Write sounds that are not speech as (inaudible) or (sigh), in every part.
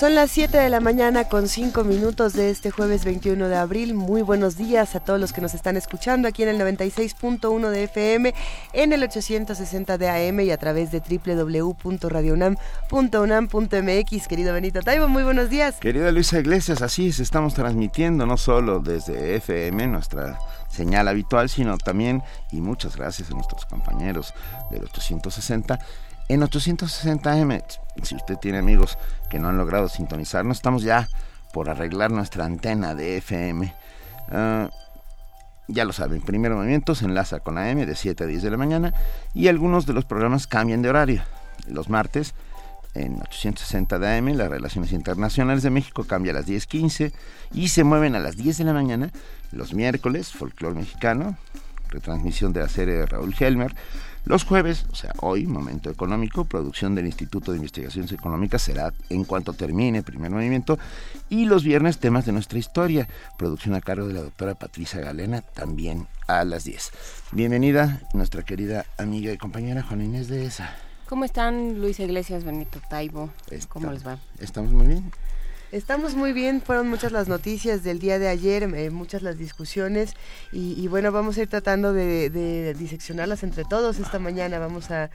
Son las 7 de la mañana con 5 minutos de este jueves 21 de abril. Muy buenos días a todos los que nos están escuchando aquí en el 96.1 de FM, en el 860 de AM y a través de www.radiounam.unam.mx. Querido Benito Taibo, muy buenos días. Querida Luisa Iglesias, así es, estamos transmitiendo no solo desde FM, nuestra señal habitual, sino también, y muchas gracias a nuestros compañeros del 860, en 860M, si usted tiene amigos que no han logrado sintonizarnos, estamos ya por arreglar nuestra antena de FM. Ah, ya lo saben, primer movimiento se enlaza con AM de 7 a 10 de la mañana y algunos de los programas cambian de horario. Los martes en 860 de AM, las relaciones internacionales de México cambia a las 10.15 y se mueven a las 10 de la mañana los miércoles, folclore mexicano, retransmisión de la serie de Raúl Helmer, los jueves, o sea, hoy, momento económico, producción del Instituto de Investigaciones Económicas será en cuanto termine primer movimiento. Y los viernes, temas de nuestra historia, producción a cargo de la doctora Patricia Galena, también a las 10. Bienvenida, nuestra querida amiga y compañera Juana Inés de ESA. ¿Cómo están Luis Iglesias, Benito Taibo? ¿Cómo les va? Estamos muy bien. Estamos muy bien, fueron muchas las noticias del día de ayer, eh, muchas las discusiones y, bueno, vamos a ir tratando de, diseccionarlas entre todos esta mañana. Vamos a,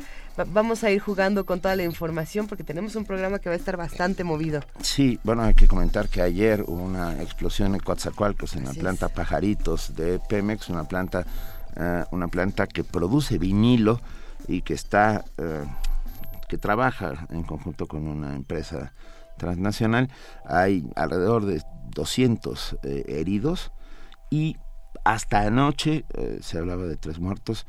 vamos a ir jugando con toda la información porque tenemos un programa que va a estar bastante movido. Sí, bueno, hay que comentar que ayer hubo una explosión en Coatzacoalcos, en la planta Pajaritos de Pemex, una planta, eh, una planta que produce vinilo y que está, eh, que trabaja en conjunto con una empresa transnacional, hay alrededor de 200 eh, heridos y hasta anoche eh, se hablaba de tres muertos.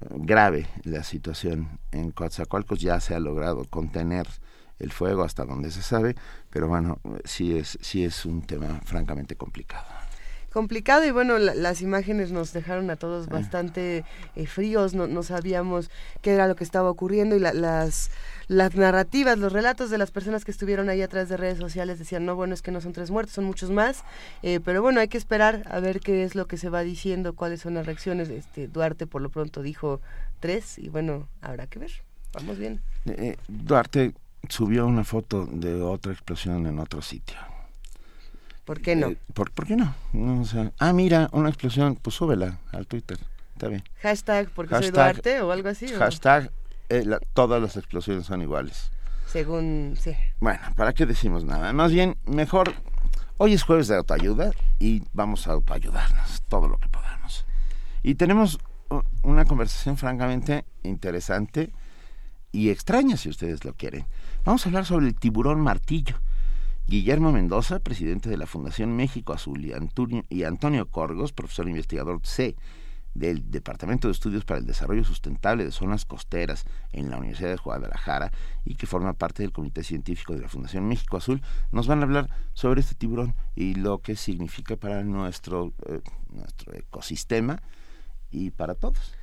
Eh, grave la situación en Coatzacoalcos, ya se ha logrado contener el fuego hasta donde se sabe, pero bueno, sí es, sí es un tema francamente complicado complicado y bueno, las imágenes nos dejaron a todos bastante fríos, no, no, sabíamos qué era lo que estaba ocurriendo y las las narrativas, los relatos de las personas que estuvieron ahí atrás de redes sociales decían, no, bueno, es que no son tres muertos, son muchos más, eh, pero bueno, hay que esperar a ver qué es lo que se va diciendo, cuáles son las reacciones. Este, Duarte por lo pronto dijo tres y bueno, habrá que ver, vamos bien. Eh, eh, Duarte subió una foto de otra explosión en otro sitio. ¿Por qué no? ¿por, qué no? ah, mira, una explosión, pues súbela al Twitter. Está bien. Hashtag porque soy Duarte o algo así. Hashtag eh, todas las explosiones son iguales. Según, sí. Bueno, ¿para qué decimos nada? Más bien, mejor, hoy es jueves de autoayuda y vamos a autoayudarnos todo lo que podamos. Y tenemos una conversación francamente interesante y extraña, si ustedes lo quieren. Vamos a hablar sobre el tiburón martillo. Guillermo Mendoza, presidente de la Fundación México Azul, y Antonio, y Antonio Corgos, profesor investigador C del Departamento de Estudios para el Desarrollo Sustentable de Zonas Costeras en la Universidad de Guadalajara y que forma parte del Comité Científico de la Fundación México Azul, nos van a hablar sobre este tiburón y lo que significa para nuestro, eh, nuestro ecosistema y para todos.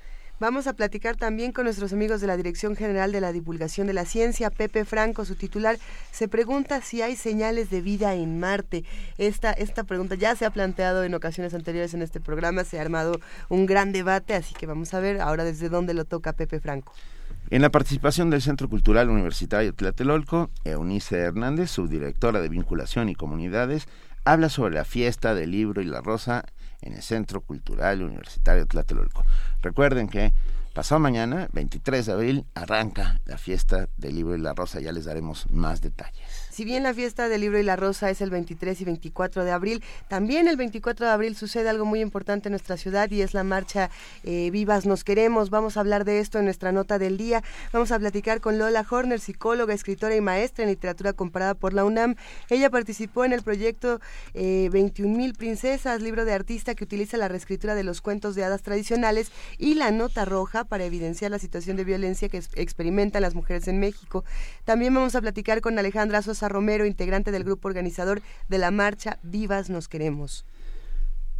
Vamos a platicar también con nuestros amigos de la Dirección General de la Divulgación de la Ciencia, Pepe Franco, su titular, se pregunta si hay señales de vida en Marte. Esta, esta pregunta ya se ha planteado en ocasiones anteriores en este programa, se ha armado un gran debate, así que vamos a ver ahora desde dónde lo toca Pepe Franco. En la participación del Centro Cultural Universitario Tlatelolco, Eunice Hernández, subdirectora de Vinculación y Comunidades, habla sobre la fiesta del libro y la rosa en el Centro Cultural Universitario Tlatelolco. Recuerden que pasado mañana, 23 de abril, arranca la fiesta del libro y la rosa. Ya les daremos más detalles. Si bien la fiesta del libro y la rosa es el 23 y 24 de abril, también el 24 de abril sucede algo muy importante en nuestra ciudad y es la marcha eh, Vivas Nos Queremos. Vamos a hablar de esto en nuestra nota del día. Vamos a platicar con Lola Horner, psicóloga, escritora y maestra en literatura comparada por la UNAM. Ella participó en el proyecto eh, 21.000 Princesas, libro de artista que utiliza la reescritura de los cuentos de hadas tradicionales y la nota roja para evidenciar la situación de violencia que experimentan las mujeres en México. También vamos a platicar con Alejandra Sosa Romero, integrante del grupo organizador de la marcha Vivas Nos Queremos.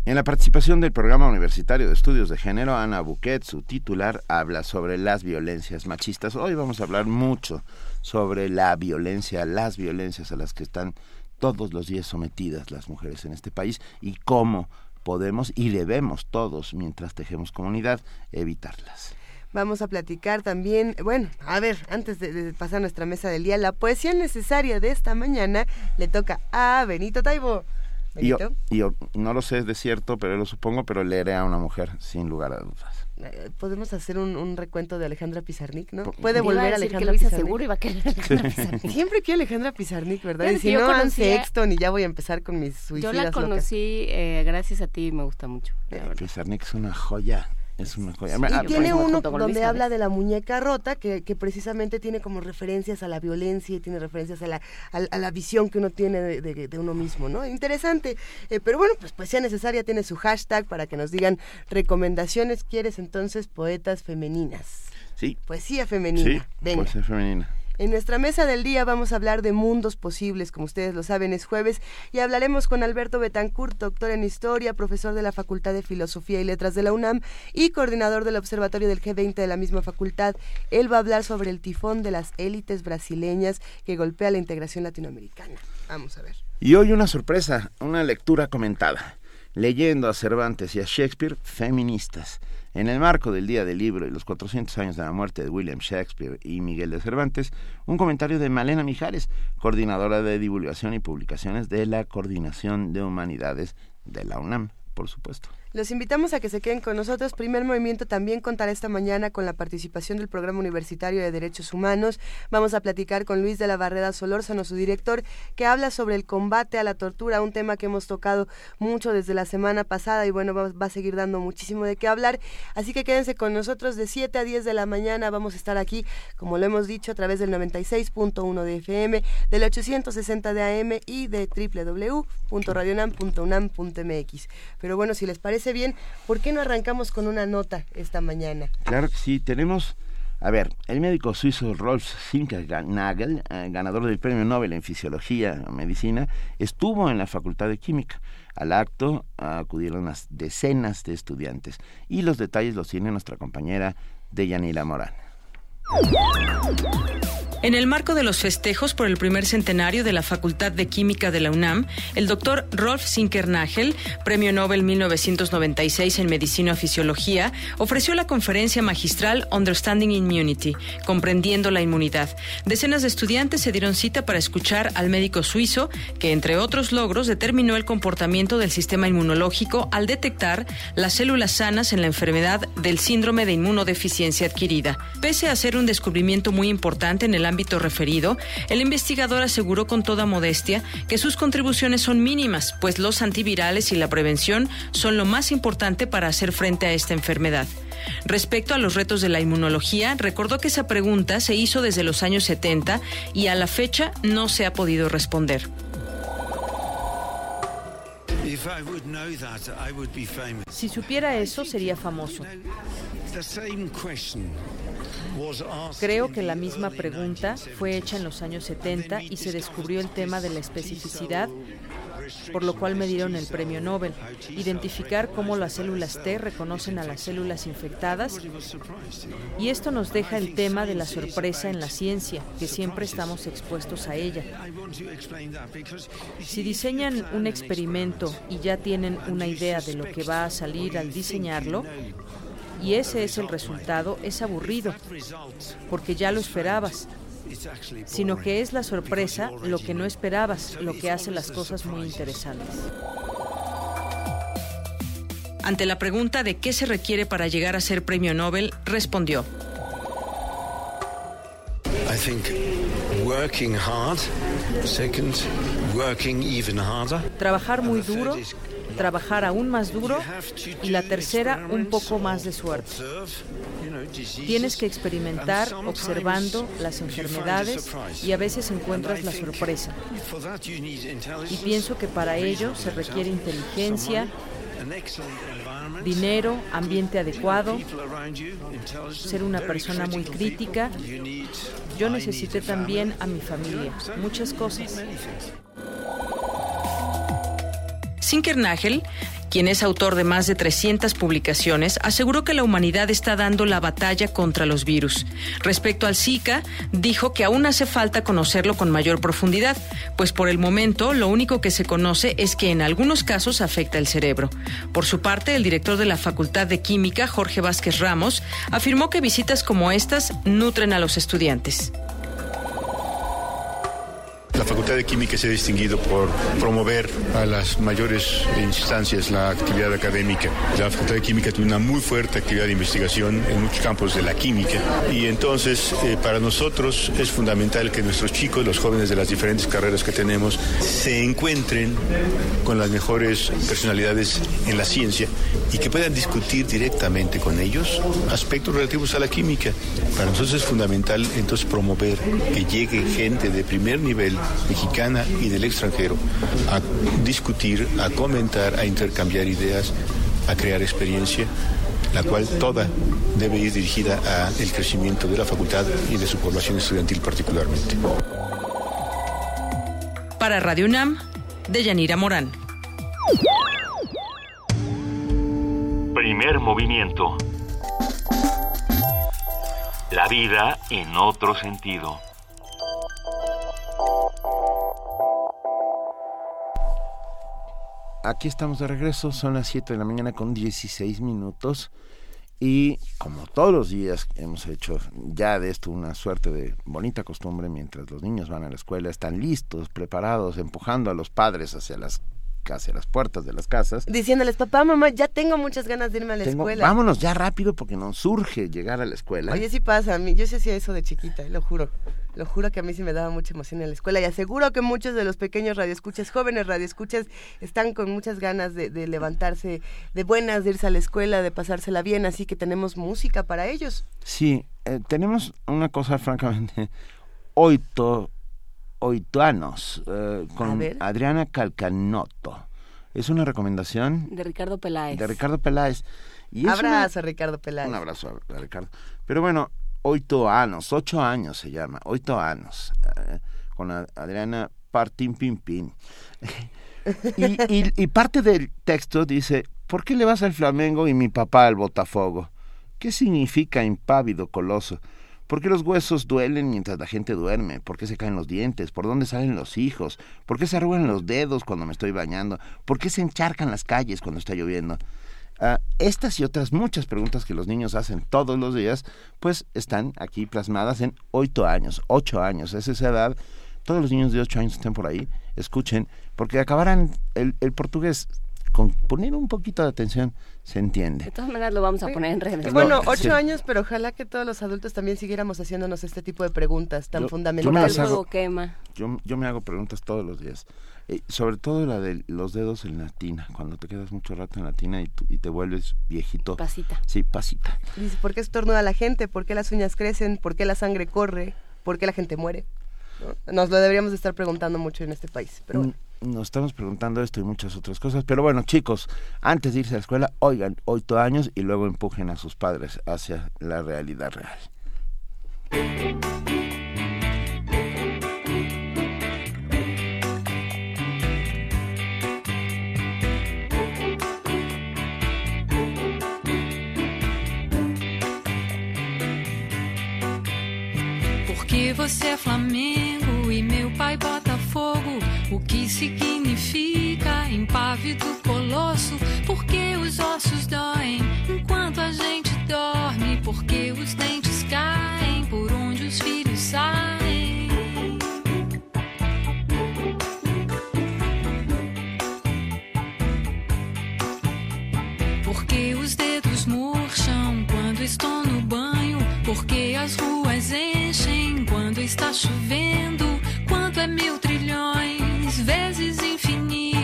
En la participación del Programa Universitario de Estudios de Género, Ana Buquet, su titular, habla sobre las violencias machistas. Hoy vamos a hablar mucho sobre la violencia, las violencias a las que están todos los días sometidas las mujeres en este país y cómo podemos y debemos todos, mientras tejemos comunidad, evitarlas. Vamos a platicar también, bueno, a ver, antes de, pasar a nuestra mesa del día, la poesía necesaria de esta mañana le toca a Benito Taibo. Y yo, yo, no lo sé es de cierto, pero lo supongo, pero leeré a una mujer, sin lugar a dudas. Eh, podemos hacer un, recuento de Alejandra Pizarnik, ¿no? Puede volver Alejandra que Pizarnik. seguro iba a querer Alejandra Siempre quiero Alejandra Pizarnik, ¿verdad? y si no, a Sexton y ya voy a empar con mis suicidas Yo la conocí eh, gracias a ti y me gusta mucho. Pizarnik es una joya. Es una joya. y tiene uno donde habla de la muñeca rota, que, que, precisamente tiene como referencias a la violencia y tiene referencias a la, a, la visión que uno tiene de, de, uno mismo, ¿no? Interesante. Eh, pero bueno, pues poesía necesaria tiene su hashtag para que nos digan recomendaciones. ¿Quieres entonces poetas femeninas? Sí. Poesía femenina. Sí, poesía femenina. En nuestra mesa del día vamos a hablar de mundos posibles, como ustedes lo saben, es jueves, y hablaremos con Alberto Betancourt, doctor en historia, profesor de la Facultad de Filosofía y Letras de la UNAM y coordinador del Observatorio del G20 de la misma facultad. Él va a hablar sobre el tifón de las élites brasileñas que golpea la integración latinoamericana. Vamos a ver. Y hoy una sorpresa, una lectura comentada. Leyendo a Cervantes y a Shakespeare, feministas. En el marco del Día del Libro y los 400 años de la muerte de William Shakespeare y Miguel de Cervantes, un comentario de Malena Mijares, coordinadora de divulgación y publicaciones de la Coordinación de Humanidades de la UNAM, por supuesto. Los invitamos a que se queden con nosotros. Primer Movimiento también contará esta mañana con la participación del Programa Universitario de Derechos Humanos. Vamos a platicar con Luis de la Barrera Solórzano, su director, que habla sobre el combate a la tortura, un tema que hemos tocado mucho desde la semana pasada y bueno, va, a seguir dando muchísimo de qué hablar. Así que quédense con nosotros de 7 a 10 de la mañana. Vamos a estar aquí, como lo hemos dicho, a través del 96.1 de FM, del 860 de AM y de www.radionam.unam.mx. Pero bueno, si les parece bien, ¿por qué no arrancamos con una nota esta mañana? Claro que sí, tenemos... A ver, el médico suizo Rolf Sinkernagel, eh, ganador del Premio Nobel en Fisiología Medicina, estuvo en la Facultad de Química. Al acto acudieron unas decenas de estudiantes y los detalles los tiene nuestra compañera Deyanira Morán. En el marco de los festejos por el primer centenario de la Facultad de Química de la UNAM, el doctor Rolf Sinkernagel, Premio Nobel 1996 en Medicina o Fisiología, ofreció la conferencia magistral Understanding Immunity, comprendiendo la inmunidad. Decenas de estudiantes se dieron cita para escuchar al médico suizo, que entre otros logros determinó el comportamiento del sistema inmunológico al detectar las células sanas en la enfermedad del síndrome de inmunodeficiencia adquirida. Pese a ser un descubrimiento muy importante en el ámbito referido, el investigador aseguró con toda modestia que sus contribuciones son mínimas, pues los antivirales y la prevención son lo más importante para hacer frente a esta enfermedad. Respecto a los retos de la inmunología, recordó que esa pregunta se hizo desde los años 70 y a la fecha no se ha podido responder. Si supiera eso, sería famoso. Creo que la misma pregunta fue hecha en los años 70 y se descubrió el tema de la especificidad por lo cual me dieron el premio Nobel, identificar cómo las células T reconocen a las células infectadas. Y esto nos deja el tema de la sorpresa en la ciencia, que siempre estamos expuestos a ella. Si diseñan un experimento y ya tienen una idea de lo que va a salir al diseñarlo, y ese es el resultado, es aburrido, porque ya lo esperabas sino que es la sorpresa, lo que no esperabas, lo que hace las cosas muy interesantes. Ante la pregunta de qué se requiere para llegar a ser premio Nobel, respondió. Trabajar muy duro, trabajar aún más duro y la tercera un poco más de suerte. Tienes que experimentar observando las enfermedades y a veces encuentras la sorpresa. Y pienso que para ello se requiere inteligencia, dinero, ambiente adecuado, ser una persona muy crítica. Yo necesité también a mi familia, muchas cosas. Sinkernagel quien es autor de más de 300 publicaciones, aseguró que la humanidad está dando la batalla contra los virus. Respecto al Zika, dijo que aún hace falta conocerlo con mayor profundidad, pues por el momento lo único que se conoce es que en algunos casos afecta el cerebro. Por su parte, el director de la Facultad de Química, Jorge Vázquez Ramos, afirmó que visitas como estas nutren a los estudiantes. La Facultad de Química se ha distinguido por promover a las mayores instancias la actividad académica. La Facultad de Química tiene una muy fuerte actividad de investigación en muchos campos de la química y entonces eh, para nosotros es fundamental que nuestros chicos, los jóvenes de las diferentes carreras que tenemos, se encuentren con las mejores personalidades en la ciencia y que puedan discutir directamente con ellos aspectos relativos a la química. Para nosotros es fundamental entonces promover que llegue gente de primer nivel mexicana y del extranjero a discutir, a comentar, a intercambiar ideas, a crear experiencia, la cual toda debe ir dirigida al crecimiento de la facultad y de su población estudiantil particularmente. Para Radio UNAM, de Yanira Morán. Primer movimiento. La vida en otro sentido. Aquí estamos de regreso, son las 7 de la mañana con 16 minutos y como todos los días hemos hecho ya de esto una suerte de bonita costumbre mientras los niños van a la escuela, están listos, preparados, empujando a los padres hacia las hacia las puertas de las casas. Diciéndoles, papá, mamá, ya tengo muchas ganas de irme a la escuela. Vámonos ya rápido porque nos surge llegar a la escuela. Oye, sí pasa, a mí, yo sí hacía eso de chiquita, lo juro. Lo juro que a mí sí me daba mucha emoción en la escuela y aseguro que muchos de los pequeños radioescuchas, jóvenes radioescuchas, están con muchas ganas de, levantarse de buenas, de irse a la escuela, de pasársela bien, así que tenemos música para ellos. Sí, eh, tenemos una cosa francamente oito, oituanos eh, con Adriana Calcanotto. Es una recomendación de Ricardo Peláez. De Ricardo Peláez. Y abrazo a Ricardo Peláez. Un abrazo a Ricardo. Pero bueno, ocho años, ocho años se llama, ocho años, eh, con Adriana Partín Pin Pin. (laughs) y, parte del texto dice, ¿por qué le vas al Flamengo y mi papá al Botafogo? ¿Qué significa impávido coloso? ¿Por qué los huesos duelen mientras la gente duerme? ¿Por qué se caen los dientes? ¿Por dónde salen los hijos? ¿Por qué se arrugan los dedos cuando me estoy bañando? ¿Por qué se encharcan las calles cuando está lloviendo? Ah, estas y otras muchas preguntas que los niños hacen todos los días, pues están aquí plasmadas en ocho años, ocho años, es esa edad. Todos los niños de ocho años estén por ahí, escuchen, porque acabarán el, el portugués con poner un poquito de atención se entiende. De todas maneras lo vamos a poner en redes. Bueno, ocho años, pero ojalá que todos los adultos también siguiéramos haciéndonos este tipo de preguntas tan fundamentales. Yo, quema. Yo, yo me hago preguntas todos los días. Eh, sobre todo la de los dedos en la tina, cuando te quedas mucho rato en la tina y, y te vuelves viejito. Pasita. Sí, pasita. Dice, ¿por qué estornuda la gente? ¿Por qué las uñas crecen? ¿Por qué la sangre corre? ¿Por qué la gente muere? Nos lo deberíamos estar preguntando mucho en este país. Pero mm, Nos estamos preguntando esto y muchas otras cosas. Pero bueno, chicos, antes de irse a la escuela, oigan ocho años y luego empujen a sus padres hacia la realidad real. Porque você é Flamengo e meu pai Botafogo. O que significa impávido colosso? Porque os ossos doem enquanto a gente dorme? Porque os dentes caem por onde os filhos saem? Porque os dedos murcham quando estou no banho? Porque as ruas enchem quando está chovendo? É mil trilhões, vezes infinito?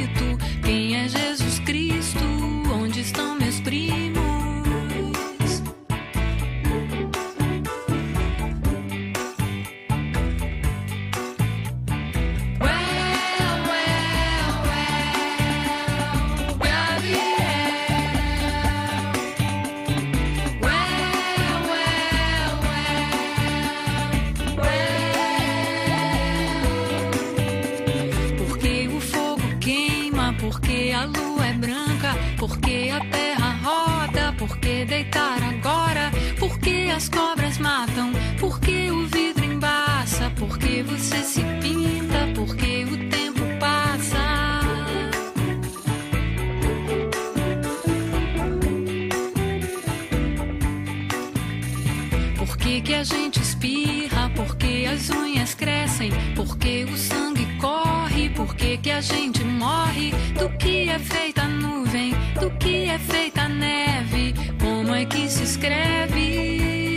A gente espirra? Porque as unhas crescem? Porque o sangue corre? Por que, que a gente morre? Do que é feita a nuvem? Do que é feita a neve? Como é que se escreve?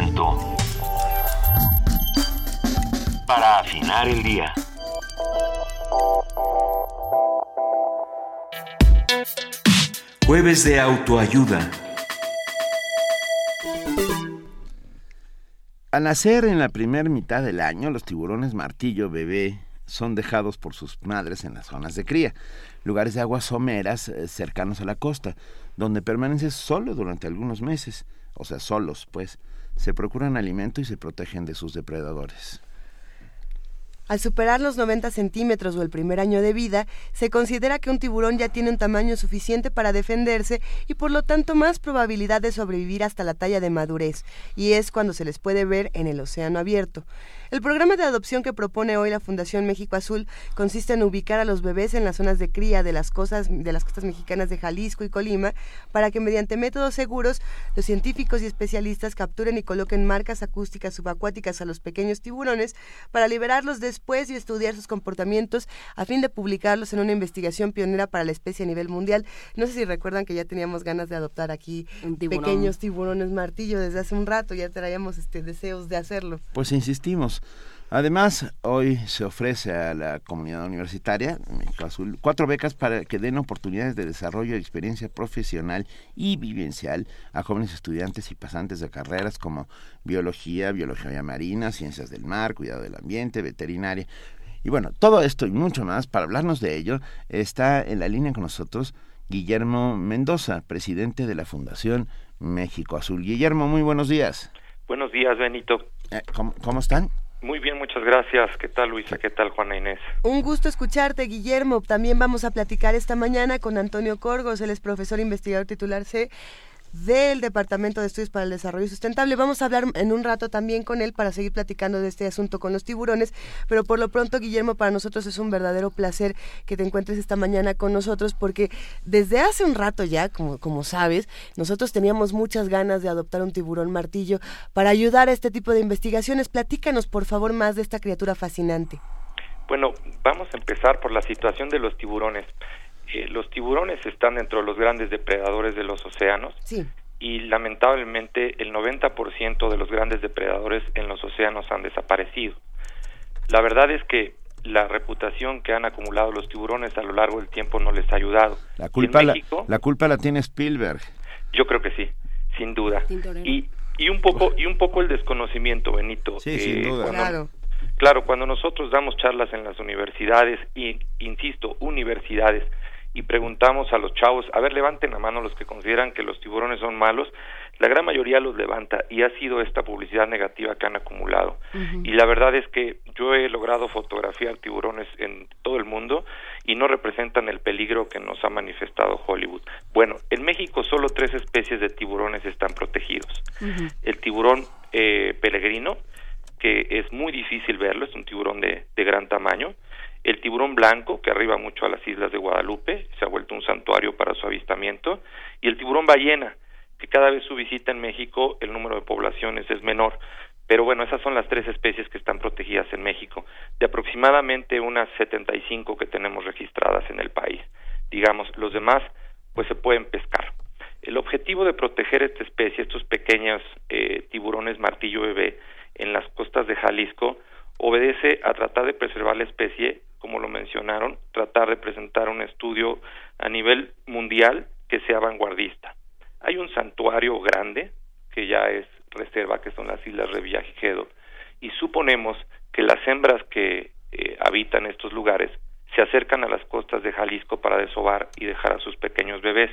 Movimiento. Para afinar el día. Jueves de autoayuda. Al nacer en la primera mitad del año, los tiburones martillo bebé son dejados por sus madres en las zonas de cría, lugares de aguas someras eh, cercanos a la costa, donde permanecen solo durante algunos meses, o sea, solos, pues, se procuran alimento y se protegen de sus depredadores. Al superar los 90 centímetros o el primer año de vida, se considera que un tiburón ya tiene un tamaño suficiente para defenderse y por lo tanto más probabilidad de sobrevivir hasta la talla de madurez, y es cuando se les puede ver en el océano abierto. El programa de adopción que propone hoy la Fundación México Azul consiste en ubicar a los bebés en las zonas de cría de las, costas, de las costas mexicanas de Jalisco y Colima para que mediante métodos seguros los científicos y especialistas capturen y coloquen marcas acústicas subacuáticas a los pequeños tiburones para liberarlos después y estudiar sus comportamientos a fin de publicarlos en una investigación pionera para la especie a nivel mundial. No sé si recuerdan que ya teníamos ganas de adoptar aquí tiburón. pequeños tiburones martillo desde hace un rato, ya traíamos este deseos de hacerlo. Pues insistimos. Además, hoy se ofrece a la comunidad universitaria, México Azul, cuatro becas para que den oportunidades de desarrollo y experiencia profesional y vivencial a jóvenes estudiantes y pasantes de carreras como biología, biología marina, ciencias del mar, cuidado del ambiente, veterinaria. Y bueno, todo esto y mucho más, para hablarnos de ello, está en la línea con nosotros Guillermo Mendoza, presidente de la Fundación México Azul. Guillermo, muy buenos días. Buenos días, Benito. Eh, ¿cómo, cómo están? Muy bien, muchas gracias. ¿Qué tal, Luisa? ¿Qué tal, Juana Inés? Un gusto escucharte, Guillermo. También vamos a platicar esta mañana con Antonio Corgos, él es profesor investigador titular C del Departamento de Estudios para el Desarrollo Sustentable. Vamos a hablar en un rato también con él para seguir platicando de este asunto con los tiburones, pero por lo pronto, Guillermo, para nosotros es un verdadero placer que te encuentres esta mañana con nosotros porque desde hace un rato ya, como, como sabes, nosotros teníamos muchas ganas de adoptar un tiburón martillo para ayudar a este tipo de investigaciones. Platícanos, por favor, más de esta criatura fascinante. Bueno, vamos a empezar por la situación de los tiburones. Eh, los tiburones están dentro de los grandes depredadores de los océanos Sí. y lamentablemente el 90% de los grandes depredadores en los océanos han desaparecido. La verdad es que la reputación que han acumulado los tiburones a lo largo del tiempo no les ha ayudado. La culpa, la, México, la culpa la tiene Spielberg. yo creo que sí, sin duda. Y, y un poco y un poco el desconocimiento, Benito. Sí, sin duda. cuando- Claro. Claro, cuando nosotros damos charlas en las universidades, y insisto, universidades, y preguntamos a los chavos, a ver, levanten la mano los que consideran que los tiburones son malos, la gran mayoría los levanta y ha sido esta publicidad negativa que han acumulado. Y la verdad es que yo he logrado fotografiar tiburones en todo el mundo y no representan el peligro que nos ha manifestado Hollywood. Bueno, en México solo tres especies de tiburones están protegidos. El tiburón eh, peregrino, que es muy difícil verlo, es un tiburón de, de gran tamaño. El tiburón blanco, que arriba mucho a las islas de Guadalupe, se ha vuelto un santuario para su avistamiento. Y el tiburón ballena, que cada vez su visita en México el número de poblaciones es menor. Pero bueno, esas son las tres especies que están protegidas en México, de aproximadamente unas 75 que tenemos registradas en el país. Digamos, los demás pues se pueden pescar. El objetivo de proteger esta especie, estos pequeños eh, tiburones martillo bebé en las costas de Jalisco, obedece a tratar de preservar la especie, como lo mencionaron, tratar de presentar un estudio a nivel mundial que sea vanguardista. Hay un santuario grande que ya es reserva, que son las Islas Revillagigedo, y suponemos que las hembras que eh, habitan estos lugares se acercan a las costas de Jalisco para desovar y dejar a sus pequeños bebés.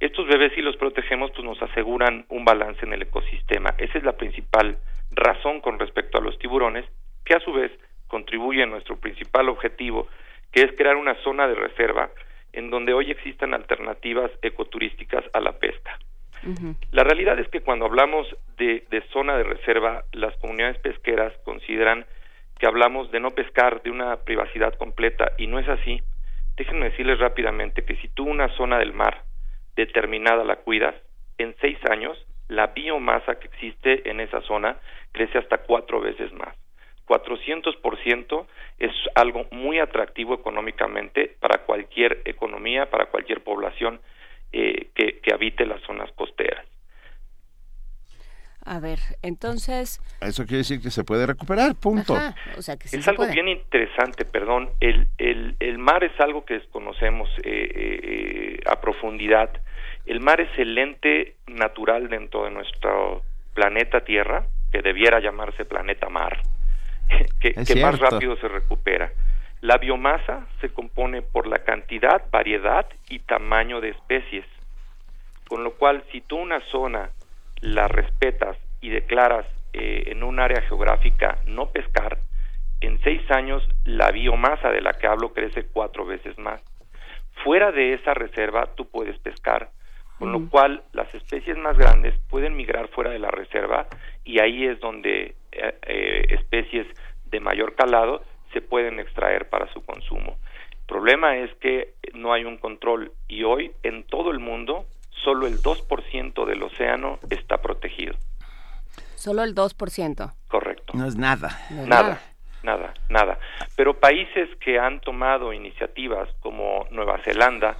Estos bebés, si los protegemos, pues nos aseguran un balance en el ecosistema. Esa es la principal razón con respecto a los tiburones, que a su vez contribuye a nuestro principal objetivo, que es crear una zona de reserva en donde hoy existan alternativas ecoturísticas a la pesca. La realidad es que cuando hablamos de, zona de reserva, las comunidades pesqueras consideran que hablamos de no pescar, de una privacidad completa, y no es así. Déjenme decirles rápidamente que si tú una zona del mar determinada la cuidas, en seis años la biomasa que existe en esa zona crece hasta cuatro veces más. 400% es algo muy atractivo económicamente para cualquier economía, para cualquier población eh, que, habite las zonas costeras. A ver, entonces... Eso quiere decir que se puede recuperar, punto. es algo bien interesante, perdón. El, el, el, mar es algo que desconocemos eh, eh, a profundidad. El mar es el ente natural dentro de nuestro planeta Tierra, que debiera llamarse planeta mar, (laughs) que, que más rápido se recupera. La biomasa se compone por la cantidad, variedad y tamaño de especies, con lo cual si tú una zona la respetas y declaras eh, en un área geográfica no pescar, en seis años la biomasa de la que hablo crece cuatro veces más. Fuera de esa reserva tú puedes pescar, con lo cual las especies más grandes pueden migrar fuera de la reserva y ahí es donde eh, eh, especies de mayor calado se pueden extraer para su consumo. El problema es que no hay un control y hoy en todo el mundo solo el 2% del océano está protegido. Solo el 2%. Correcto. No es nada. nada, nada, nada. Pero países que han tomado iniciativas como Nueva Zelanda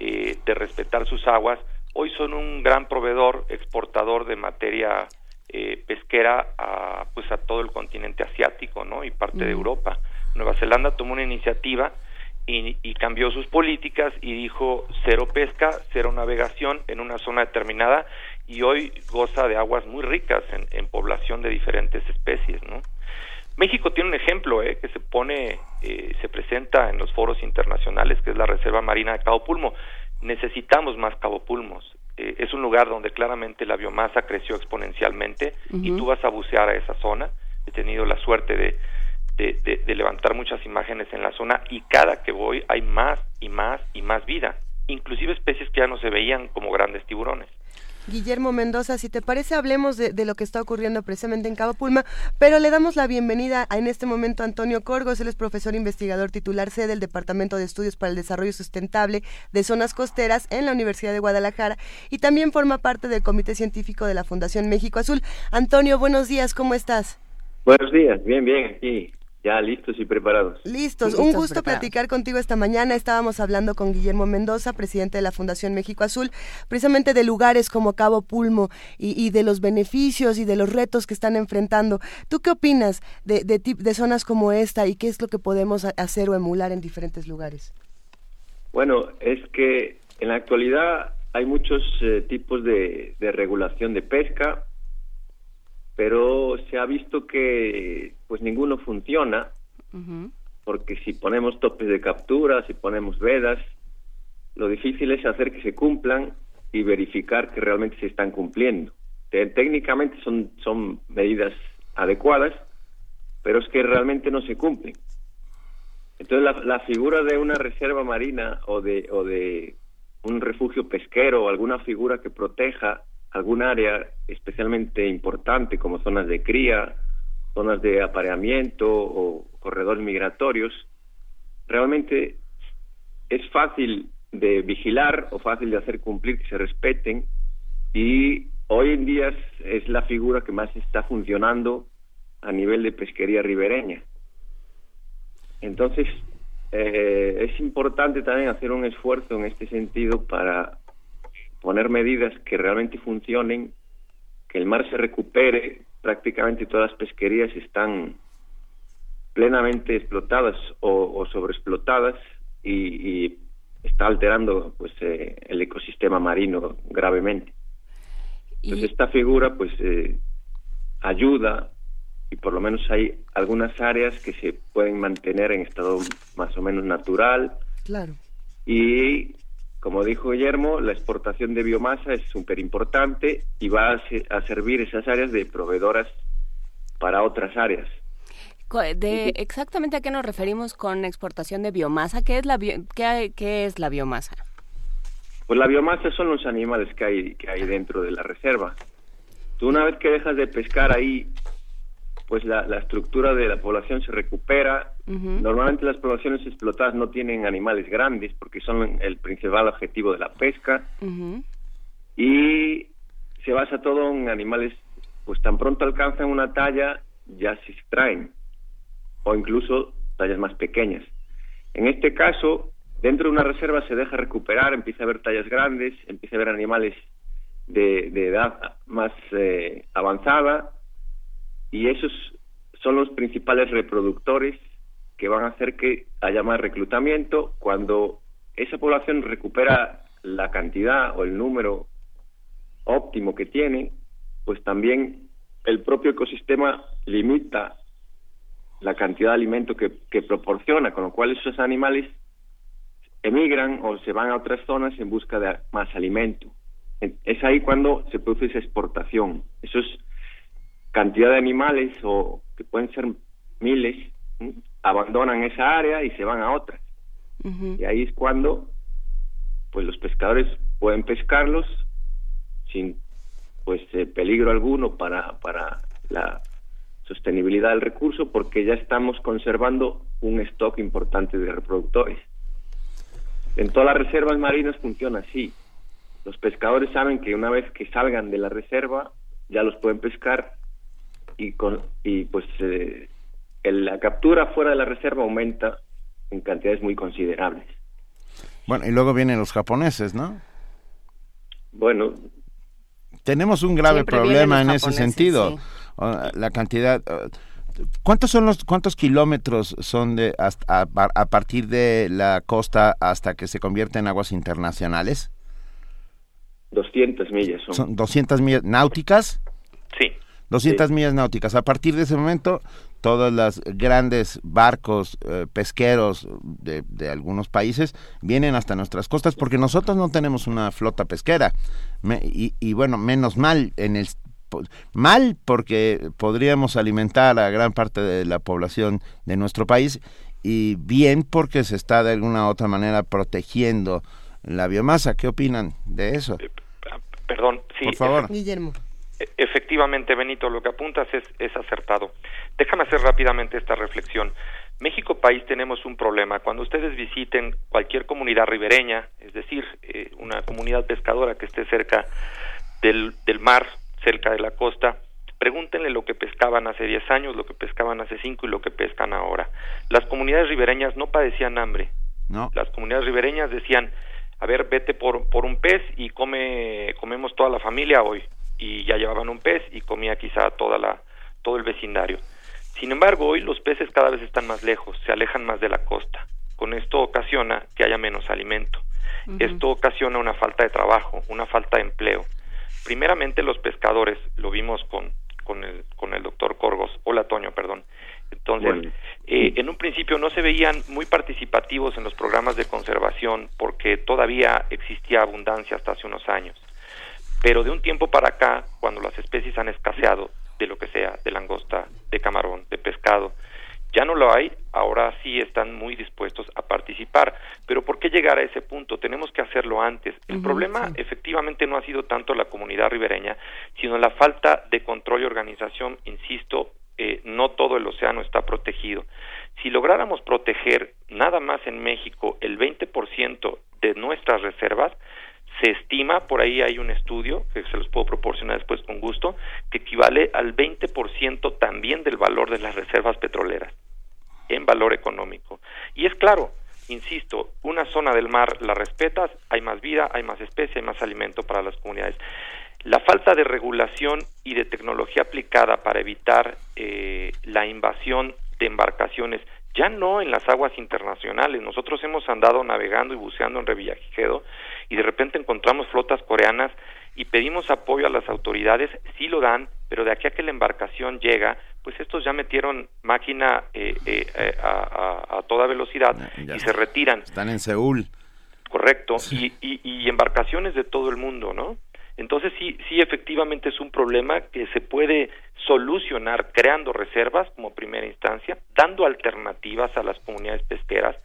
eh, de respetar sus aguas, hoy son un gran proveedor, exportador de materia eh, pesquera a, pues a todo el continente asiático ¿no? y parte de Europa. Nueva Zelanda tomó una iniciativa y, y, cambió sus políticas y dijo cero pesca, cero navegación en una zona determinada y hoy goza de aguas muy ricas en, en población de diferentes especies. ¿no? México tiene un ejemplo ¿eh? que se pone, eh, se presenta en los foros internacionales, que es la Reserva Marina de Cabo Pulmo. Necesitamos más Cabo Pulmos. Eh, es un lugar donde claramente la biomasa creció exponencialmente y tú vas a bucear a esa zona. He tenido la suerte de, de, de, levantar muchas imágenes en la zona y cada que voy hay más y más y más vida, inclusive especies que ya no se veían como grandes tiburones. Guillermo Mendoza, si te parece, hablemos de, lo que está ocurriendo precisamente en Cabo Pulma, pero le damos la bienvenida en este momento a Antonio Corgos, él es profesor investigador titular C del Departamento de Estudios para el Desarrollo Sustentable de Zonas Costeras en la Universidad de Guadalajara y también forma parte del Comité Científico de la Fundación México Azul. Antonio, buenos días, ¿cómo estás? Buenos días, bien, bien, aquí ya listos y preparados. Listos. Un gusto platicar contigo esta mañana. Estábamos hablando con Guillermo Mendoza, presidente de la Fundación México Azul, precisamente de lugares como Cabo Pulmo y, de los beneficios y de los retos que están enfrentando. ¿Tú qué opinas de, de, zonas como esta y qué es lo que podemos hacer o emular en diferentes lugares? Bueno, es que en la actualidad hay muchos eh, tipos de, de regulación de pesca pero se ha visto que pues ninguno funciona porque si ponemos topes de captura, si ponemos vedas, lo difícil es hacer que se cumplan y verificar que realmente se están cumpliendo. Técnicamente son, son medidas adecuadas, pero es que realmente no se cumplen. Entonces la, la figura de una reserva marina o de, o de un refugio pesquero o alguna figura que proteja algún área especialmente importante como zonas de cría, zonas de apareamiento o corredores migratorios, realmente es fácil de vigilar o fácil de hacer cumplir que se respeten, y hoy en día es, es la figura que más está funcionando a nivel de pesquería ribereña. Entonces, eh, es importante también hacer un esfuerzo en este sentido para poner medidas que realmente funcionen, que el mar se recupere, prácticamente todas las pesquerías están plenamente explotadas o, sobreexplotadas y, y, está alterando pues eh, el ecosistema marino gravemente. Entonces esta figura pues eh, ayuda y por lo menos hay algunas áreas que se pueden mantener en estado más o menos natural. Claro. Y como dijo Guillermo, la exportación de biomasa es súper importante y va a, servir esas áreas de proveedoras para otras áreas. De, exactamente a qué nos referimos con exportación de biomasa. ¿Qué es la, qué, qué es la biomasa? Pues la biomasa son los animales que hay, que hay dentro de la reserva. Tú una vez que dejas de pescar ahí pues la, estructura de la población se recupera. Normalmente las poblaciones explotadas no tienen animales grandes porque son el principal objetivo de la pesca. Y se basa todo en animales, pues tan pronto alcanzan una talla, ya se extraen. O incluso tallas más pequeñas. En este caso, dentro de una reserva se deja recuperar, empieza a haber tallas grandes, empieza a haber animales de, edad más eh, avanzada y esos son los principales reproductores que van a hacer que haya más reclutamiento cuando esa población recupera la cantidad o el número óptimo que tiene, pues también el propio ecosistema limita la cantidad de alimento que, proporciona, con lo cual esos animales emigran o se van a otras zonas en busca de más alimento. Es ahí cuando se produce esa exportación. Eso es cantidad de animales o que pueden ser miles abandonan esa área y se van a otras y ahí es cuando pues los pescadores pueden pescarlos sin pues eh, peligro alguno para para la sostenibilidad del recurso porque ya estamos conservando un stock importante de reproductores. En todas las reservas marinas funciona así. Los pescadores saben que una vez que salgan de la reserva ya los pueden pescar y, con, y pues eh, la captura fuera de la reserva aumenta en cantidades muy considerables. Bueno, y luego vienen los japoneses, ¿no? Bueno. Tenemos un grave problema en ese sentido. La cantidad... ¿Cuántos son los cuántos kilómetros son de hasta, a, partir de la costa hasta que se convierte en aguas internacionales? 200 millas son. ¿Son 200 millas náuticas? 200 millas náuticas. A partir de ese momento, todos los grandes barcos eh, pesqueros de, algunos países vienen hasta nuestras costas porque nosotros no tenemos una flota pesquera. y, bueno, menos mal en el mal porque podríamos alimentar a gran parte de la población de nuestro país y bien porque se está de alguna u otra manera protegiendo la biomasa. ¿Qué opinan de eso? Eh, perdón, sí. Por favor. Guillermo. Efectivamente, Benito, lo que apuntas es, es acertado. Déjame hacer rápidamente esta reflexión. México país tenemos un problema. Cuando ustedes visiten cualquier comunidad ribereña, es decir, eh, una comunidad pescadora que esté cerca del, del mar, cerca de la costa, pregúntenle lo que pescaban hace 10 años, lo que pescaban hace 5 y lo que pescan ahora. Las comunidades ribereñas no padecían hambre. No. Las comunidades ribereñas decían, a ver, vete por, por un pez y come, comemos toda la familia hoy y ya llevaban un pez y comía quizá toda la, todo el vecindario. Sin embargo, hoy los peces cada vez están más lejos, se alejan más de la costa. Con esto ocasiona que haya menos alimento. Esto ocasiona una falta de trabajo, una falta de empleo. Primeramente los pescadores, lo vimos con, con, el, con el doctor Corgos, hola Toño, perdón. Entonces, eh, en un principio no se veían muy participativos en los programas de conservación porque todavía existía abundancia hasta hace unos años. Pero de un tiempo para acá, cuando las especies han escaseado, de lo que sea, de langosta, de camarón, de pescado, ya no lo hay, ahora sí están muy dispuestos a participar. Pero ¿por qué llegar a ese punto? Tenemos que hacerlo antes. El problema efectivamente no ha sido tanto la comunidad ribereña, sino la falta de control y organización. Insisto, eh, no todo el océano está protegido. Si lográramos proteger nada más en México el 20% de nuestras reservas, se estima, por ahí hay un estudio que se los puedo proporcionar después con gusto, que equivale al 20% también del valor de las reservas petroleras en valor económico. Y es claro, insisto, una zona del mar la respetas, hay más vida, hay más especie, hay más alimento para las comunidades. La falta de regulación y de tecnología aplicada para evitar eh, la invasión de embarcaciones, ya no en las aguas internacionales. Nosotros hemos andado navegando y buceando en Revillagigedo y de repente encontramos flotas coreanas y pedimos apoyo a las autoridades, sí lo dan, pero de aquí a que la embarcación llega, pues estos ya metieron máquina eh, eh, eh, a, toda velocidad y se retiran. Están en Seúl. Correcto, y, y, embarcaciones de todo el mundo, ¿no? Entonces sí, sí efectivamente es un problema que se puede solucionar creando reservas como primera instancia, dando alternativas a las comunidades pesqueras,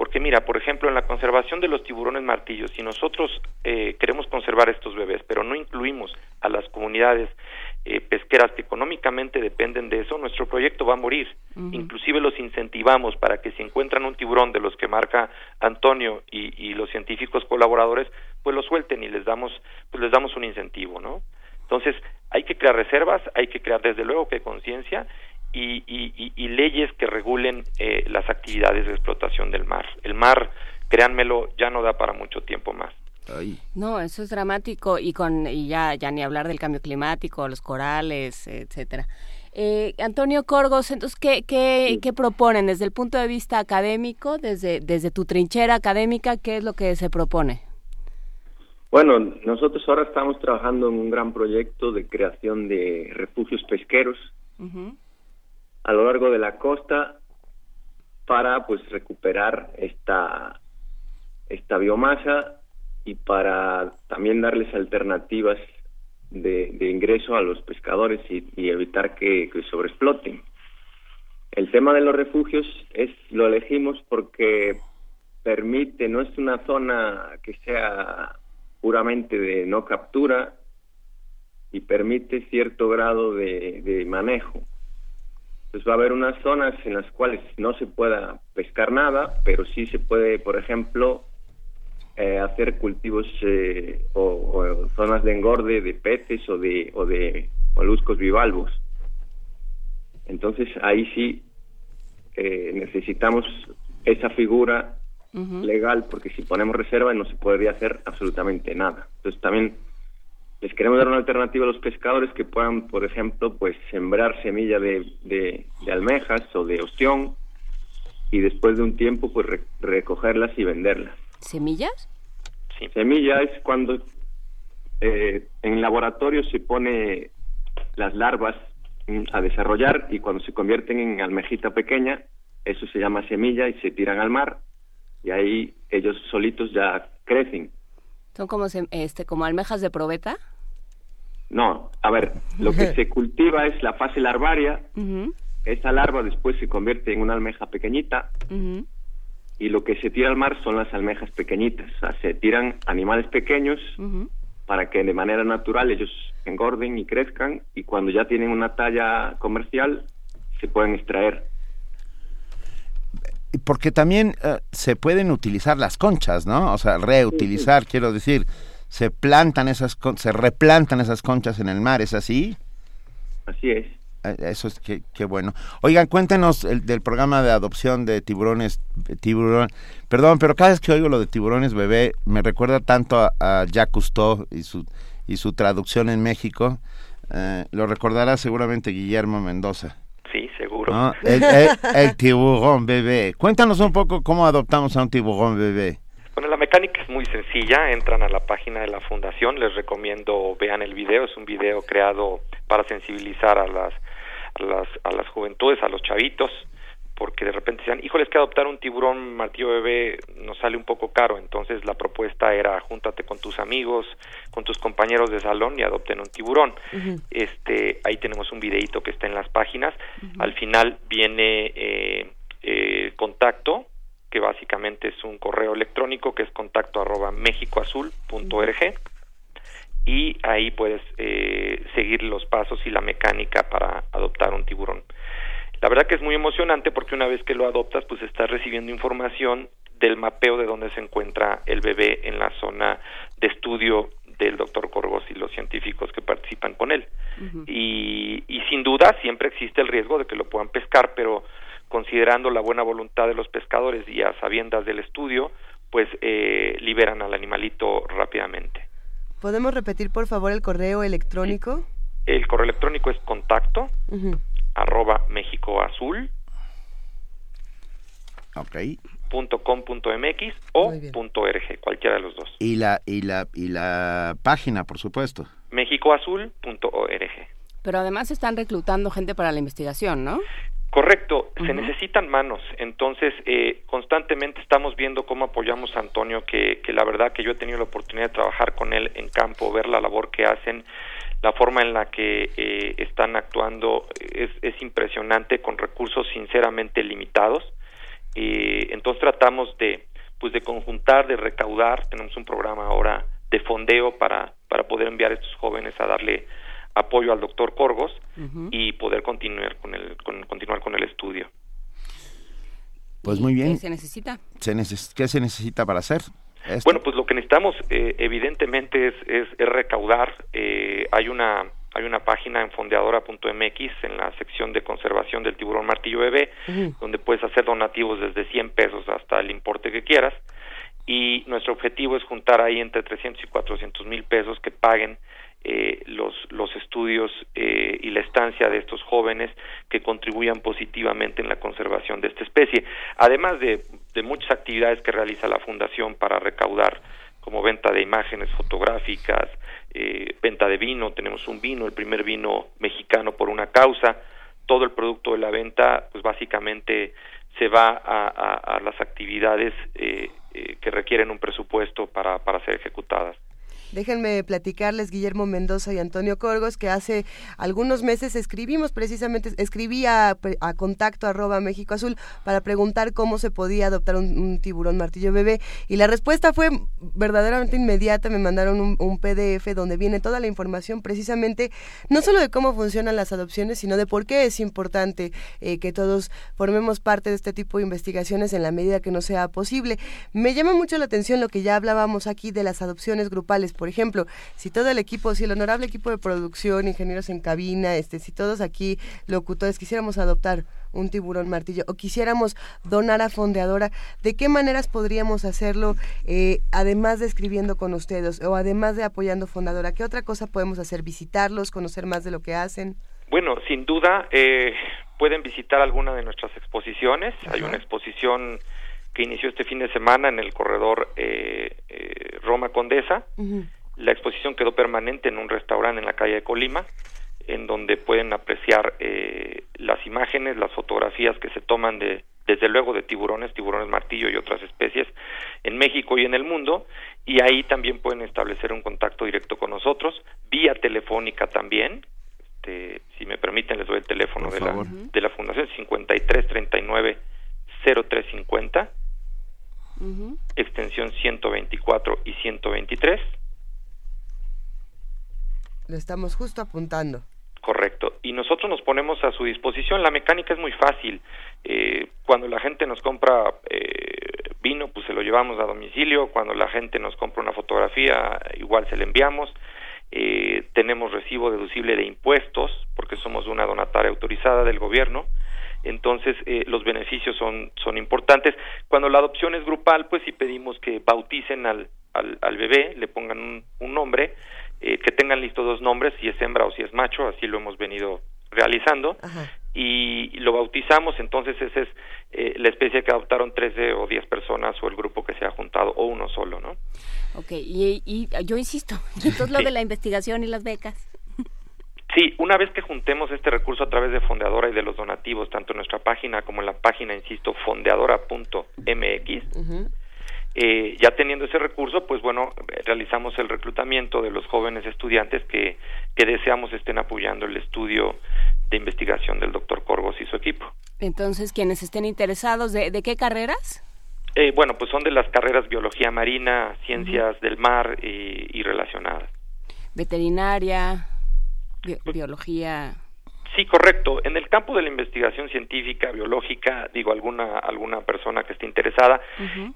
porque mira, por ejemplo, en la conservación de los tiburones martillos, si nosotros eh, queremos conservar estos bebés, pero no incluimos a las comunidades eh, pesqueras que económicamente dependen de eso, nuestro proyecto va a morir. Inclusive los incentivamos para que si encuentran un tiburón de los que marca Antonio y, y los científicos colaboradores, pues lo suelten y les damos, pues les damos un incentivo, ¿no? Entonces, hay que crear reservas, hay que crear desde luego que conciencia y, leyes que regulen eh, las actividades de explotación del mar. El mar, créanmelo, ya no da para mucho tiempo más. No, eso es dramático y con y ya ya ni hablar del cambio climático, los corales, etcétera. Eh, Antonio Corgos, entonces ¿qué, qué, qué proponen desde el punto de vista académico, desde desde tu trinchera académica, qué es lo que se propone? Bueno, nosotros ahora estamos trabajando en un gran proyecto de creación de refugios pesqueros a lo largo de la costa para pues recuperar esta esta biomasa y para también darles alternativas de, ingreso a los pescadores y, evitar que, que, sobreexploten. El tema de los refugios es lo elegimos porque permite, no es una zona que sea puramente de no captura y permite cierto grado de manejo pues va a haber unas zonas en las cuales no se pueda pescar nada, pero sí se puede, por ejemplo, eh, hacer cultivos eh, o, zonas de engorde de peces o de, o de moluscos bivalvos. Entonces ahí sí eh, necesitamos esa figura legal porque si ponemos reserva no se podría hacer absolutamente nada. Entonces también les queremos dar una alternativa a los pescadores que puedan, por ejemplo, pues sembrar semilla de, de, almejas o de ostión y después de un tiempo pues recogerlas y venderlas. ¿Semillas? Sí. Semilla es cuando eh, en laboratorio se pone las larvas a desarrollar y cuando se convierten en almejita pequeña, eso se llama semilla y se tiran al mar y ahí ellos solitos ya crecen. ¿Son como, este, como almejas de probeta? No, a ver, lo que se cultiva es la fase larvaria. Esa larva después se convierte en una almeja pequeñita. Y lo que se tira al mar son las almejas pequeñitas. O sea, se tiran animales pequeños para que de manera natural ellos engorden y crezcan. Y cuando ya tienen una talla comercial, se pueden extraer. Porque también eh, se pueden utilizar las conchas, ¿no? O sea, reutilizar, quiero decir se plantan esas se replantan esas conchas en el mar, ¿es así? Así es. Eh, eso es que, bueno. Oigan, cuéntenos el, del programa de adopción de tiburones, tiburón. Perdón, pero cada vez que oigo lo de tiburones bebé me recuerda tanto a, Jacques Cousteau y su y su traducción en México. Eh, lo recordará seguramente Guillermo Mendoza. Sí, seguro. el tiburón bebé. Cuéntanos un poco cómo adoptamos a un tiburón bebé. Bueno, la mecánica es muy sencilla, entran a la página de la fundación, les recomiendo vean el video, es un video creado para sensibilizar a las a las, a las juventudes, a los chavitos, porque de repente decían, híjoles que adoptar un tiburón martillo bebé nos sale un poco caro, entonces la propuesta era júntate con tus amigos, con tus compañeros de salón y adopten un tiburón. Este, ahí tenemos un videito que está en las páginas. Al final viene eh, eh, contacto que básicamente es un correo electrónico que es contacto arroba mexicoazul.org y ahí puedes eh, seguir los pasos y la mecánica para adoptar un tiburón. La verdad que es muy emocionante porque una vez que lo adoptas, pues estás recibiendo información del mapeo de dónde se encuentra el bebé en la zona de estudio del doctor Corgos y los científicos que participan con él. y, y sin duda siempre existe el riesgo de que lo puedan pescar, pero considerando la buena voluntad de los pescadores y a sabiendas del estudio, pues eh, liberan al animalito rápidamente. ¿Podemos repetir por favor el correo electrónico? El correo electrónico es contacto arroba mexicoazul okay. punto com punto mx o punto rg, cualquiera de los dos. Y la, y la, y la página, por supuesto. mexicoazul.org. Pero además están reclutando gente para la investigación, ¿no? Correcto, se necesitan manos, entonces eh, constantemente estamos viendo cómo apoyamos a Antonio, que, que la verdad que yo he tenido la oportunidad de trabajar con él en campo, ver la labor que hacen, la forma en la que eh, están actuando es, es, impresionante con recursos sinceramente limitados. Eh, entonces tratamos de, pues de conjuntar, de recaudar, tenemos un programa ahora de fondeo para, para poder enviar a estos jóvenes a darle apoyo al doctor Corgos y poder continuar con el con, continuar con el estudio. Pues muy bien. ¿Qué se necesita? Se ¿Qué se necesita para hacer? Esto? Bueno, pues lo que necesitamos eh, evidentemente es, es, es recaudar. Eh, hay una hay una página en fondeadora.mx en la sección de conservación del tiburón martillo bebé, donde puedes hacer donativos desde 100 pesos hasta el importe que quieras. Y nuestro objetivo es juntar ahí entre 300 y 400 mil pesos que paguen eh, los, los estudios eh, y la estancia de estos jóvenes que contribuyan positivamente en la conservación de esta especie, además de, de muchas actividades que realiza la Fundación para recaudar como venta de imágenes fotográficas, eh, venta de vino, tenemos un vino, el primer vino mexicano por una causa, todo el producto de la venta, pues básicamente se va a, a, a las actividades eh, eh, que requieren un presupuesto para, para ser ejecutadas. Déjenme platicarles, Guillermo Mendoza y Antonio Corgos, que hace algunos meses escribimos precisamente, escribía a, contacto arroba México Azul para preguntar cómo se podía adoptar un, tiburón martillo bebé y la respuesta fue verdaderamente inmediata, me mandaron un, PDF donde viene toda la información precisamente no solo de cómo funcionan las adopciones, sino de por qué es importante eh, que todos formemos parte de este tipo de investigaciones en la medida que no sea posible. Me llama mucho la atención lo que ya hablábamos aquí de las adopciones grupales por ejemplo, si todo el equipo, si el honorable equipo de producción, ingenieros en cabina, este, si todos aquí locutores quisiéramos adoptar un tiburón martillo o quisiéramos donar a Fondeadora, ¿de qué maneras podríamos hacerlo eh, además de escribiendo con ustedes o además de apoyando Fondeadora? ¿Qué otra cosa podemos hacer? ¿Visitarlos? ¿Conocer más de lo que hacen? Bueno, sin duda eh, pueden visitar alguna de nuestras exposiciones. Hay una exposición que inició este fin de semana en el corredor eh, eh, Roma Condesa. La exposición quedó permanente en un restaurante en la calle de Colima, en donde pueden apreciar eh, las imágenes, las fotografías que se toman de, desde luego de tiburones, tiburones martillo y otras especies en México y en el mundo, y ahí también pueden establecer un contacto directo con nosotros, vía telefónica también, este, si me permiten les doy el teléfono de la, de la fundación 5339 0350 extensión 124 y 123. Lo estamos justo apuntando. Correcto. Y nosotros nos ponemos a su disposición. La mecánica es muy fácil. Eh, cuando la gente nos compra eh, vino, pues se lo llevamos a domicilio. Cuando la gente nos compra una fotografía, igual se le enviamos. Eh, tenemos recibo deducible de impuestos, porque somos una donataria autorizada del gobierno entonces eh, los beneficios son, son importantes. Cuando la adopción es grupal, pues sí pedimos que bauticen al, al, al bebé, le pongan un, un nombre, eh, que tengan listo dos nombres, si es hembra o si es macho, así lo hemos venido realizando, y, lo bautizamos, entonces esa es eh, la especie que adoptaron 13 o 10 personas o el grupo que se ha juntado, o uno solo, ¿no? Ok, y, y yo insisto, (laughs) entonces lo de la investigación y las becas. Sí, una vez que juntemos este recurso a través de Fondeadora y de los donativos, tanto en nuestra página como en la página, insisto, fondeadora.mx, eh, ya teniendo ese recurso, pues bueno, realizamos el reclutamiento de los jóvenes estudiantes que, que deseamos estén apoyando el estudio de investigación del doctor Corgos y su equipo. Entonces, quienes estén interesados, ¿de, de qué carreras? Eh, bueno, pues son de las carreras biología marina, ciencias del mar y, y relacionadas. Veterinaria, biología. Sí, correcto. En el campo de la investigación científica, biológica, digo, alguna alguna persona que esté interesada,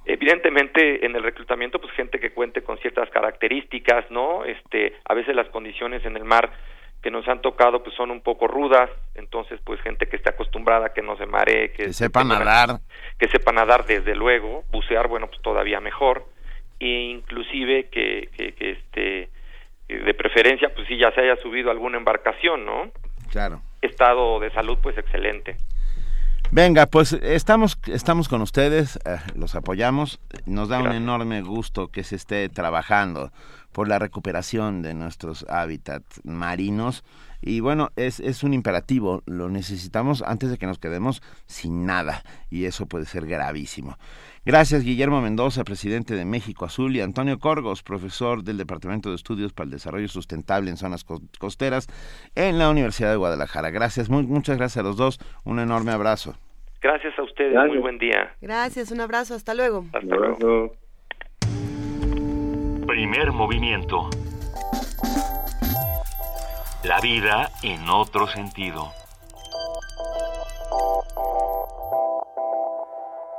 evidentemente en el reclutamiento, pues gente que cuente con ciertas características, ¿no? Este, a veces las condiciones en el mar que nos han tocado pues son un poco rudas, entonces pues gente que esté acostumbrada a que no se maree, que, Que sepa nadar. que sepa nadar desde luego, bucear bueno pues todavía mejor, e inclusive que, que, que este de preferencia pues si ya se haya subido alguna embarcación, ¿no? Claro. Estado de salud pues excelente. Venga, pues estamos, estamos con ustedes, eh, los apoyamos. Nos da un enorme gusto que se esté trabajando por la recuperación de nuestros hábitats marinos. Y bueno, es, es un imperativo, lo necesitamos antes de que nos quedemos sin nada. Y eso puede ser gravísimo. Gracias, Guillermo Mendoza, presidente de México Azul, y Antonio Corgos, profesor del Departamento de Estudios para el Desarrollo Sustentable en Zonas Co- Costeras en la Universidad de Guadalajara. Gracias, muy, muchas gracias a los dos. Un enorme abrazo. Gracias a ustedes, Gracias. muy buen día. Gracias, un abrazo, hasta luego. Hasta luego. Primer movimiento. La vida en otro sentido.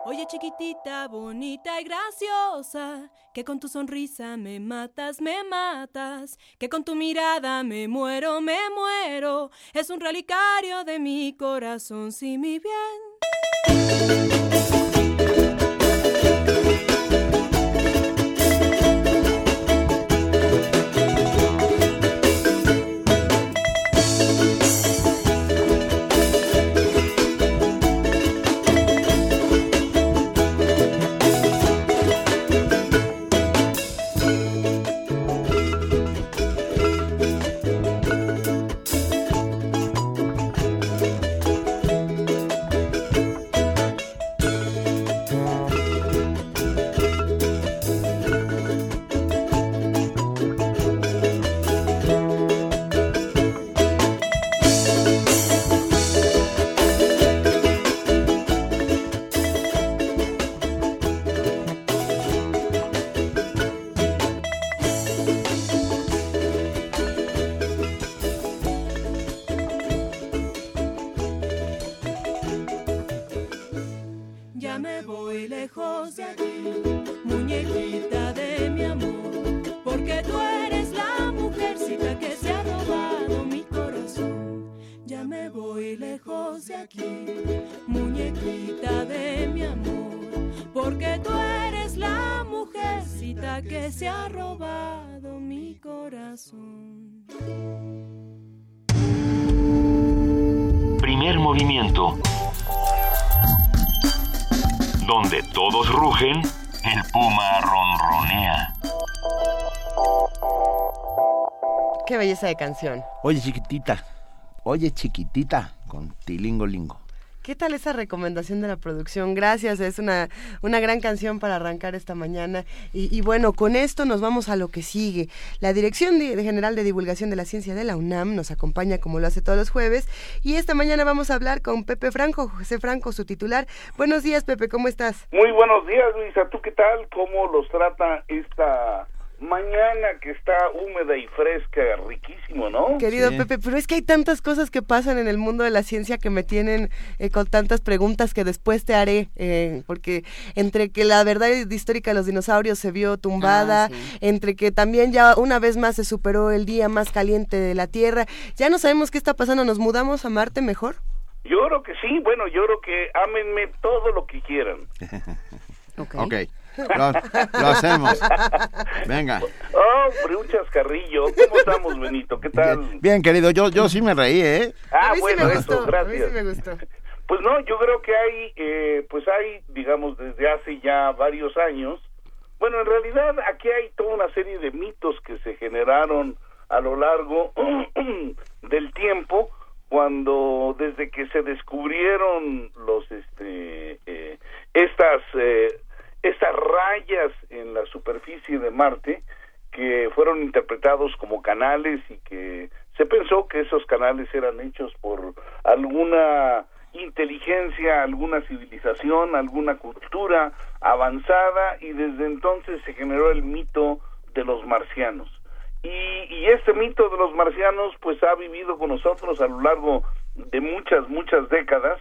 Oye chiquitita, bonita y graciosa, que con tu sonrisa me matas, me matas, que con tu mirada me muero, me muero, es un relicario de mi corazón, sí mi bien. Belleza de canción. Oye, chiquitita. Oye, chiquitita. Con tilingolingo. ¿Qué tal esa recomendación de la producción? Gracias, es una, una gran canción para arrancar esta mañana. Y, y bueno, con esto nos vamos a lo que sigue. La Dirección de- de General de Divulgación de la Ciencia de la UNAM nos acompaña como lo hace todos los jueves. Y esta mañana vamos a hablar con Pepe Franco, José Franco, su titular. Buenos días, Pepe, ¿cómo estás? Muy buenos días, Luisa. ¿Tú qué tal? ¿Cómo los trata esta mañana que está húmeda y fresca? Riquísimo, ¿no? Querido Pepe, pero es que hay tantas cosas que pasan en el mundo de la ciencia que me tienen eh, con tantas preguntas que después te haré, eh, porque entre que la verdad histórica de los dinosaurios se vio tumbada, Ah, sí. entre que también ya una vez más se superó el día más caliente de la Tierra, ya no sabemos qué está pasando, ¿nos mudamos a Marte mejor? Yo creo que sí. Bueno, yo creo que ámenme todo lo que quieran. (laughs) Ok. Lo, lo hacemos. Venga. Oh, hombre, un chascarrillo. ¿Cómo estamos, Benito? ¿Qué tal? Bien, querido, yo, yo sí me reí, ¿eh? Ah, a mí bueno, sí me eso, gustó, a mí gracias. sí me gustó. Pues no, yo creo que hay, eh, pues hay, digamos, desde hace ya varios años. Bueno, en realidad aquí hay toda una serie de mitos que se generaron a lo largo (clears throat) del tiempo cuando desde que se descubrieron los este eh, estas eh, estas rayas en la superficie de Marte que fueron interpretados como canales y que se pensó que esos canales eran hechos por alguna inteligencia, alguna civilización, alguna cultura avanzada y desde entonces se generó el mito de los marcianos. Y, y este mito de los marcianos pues ha vivido con nosotros a lo largo de muchas, muchas décadas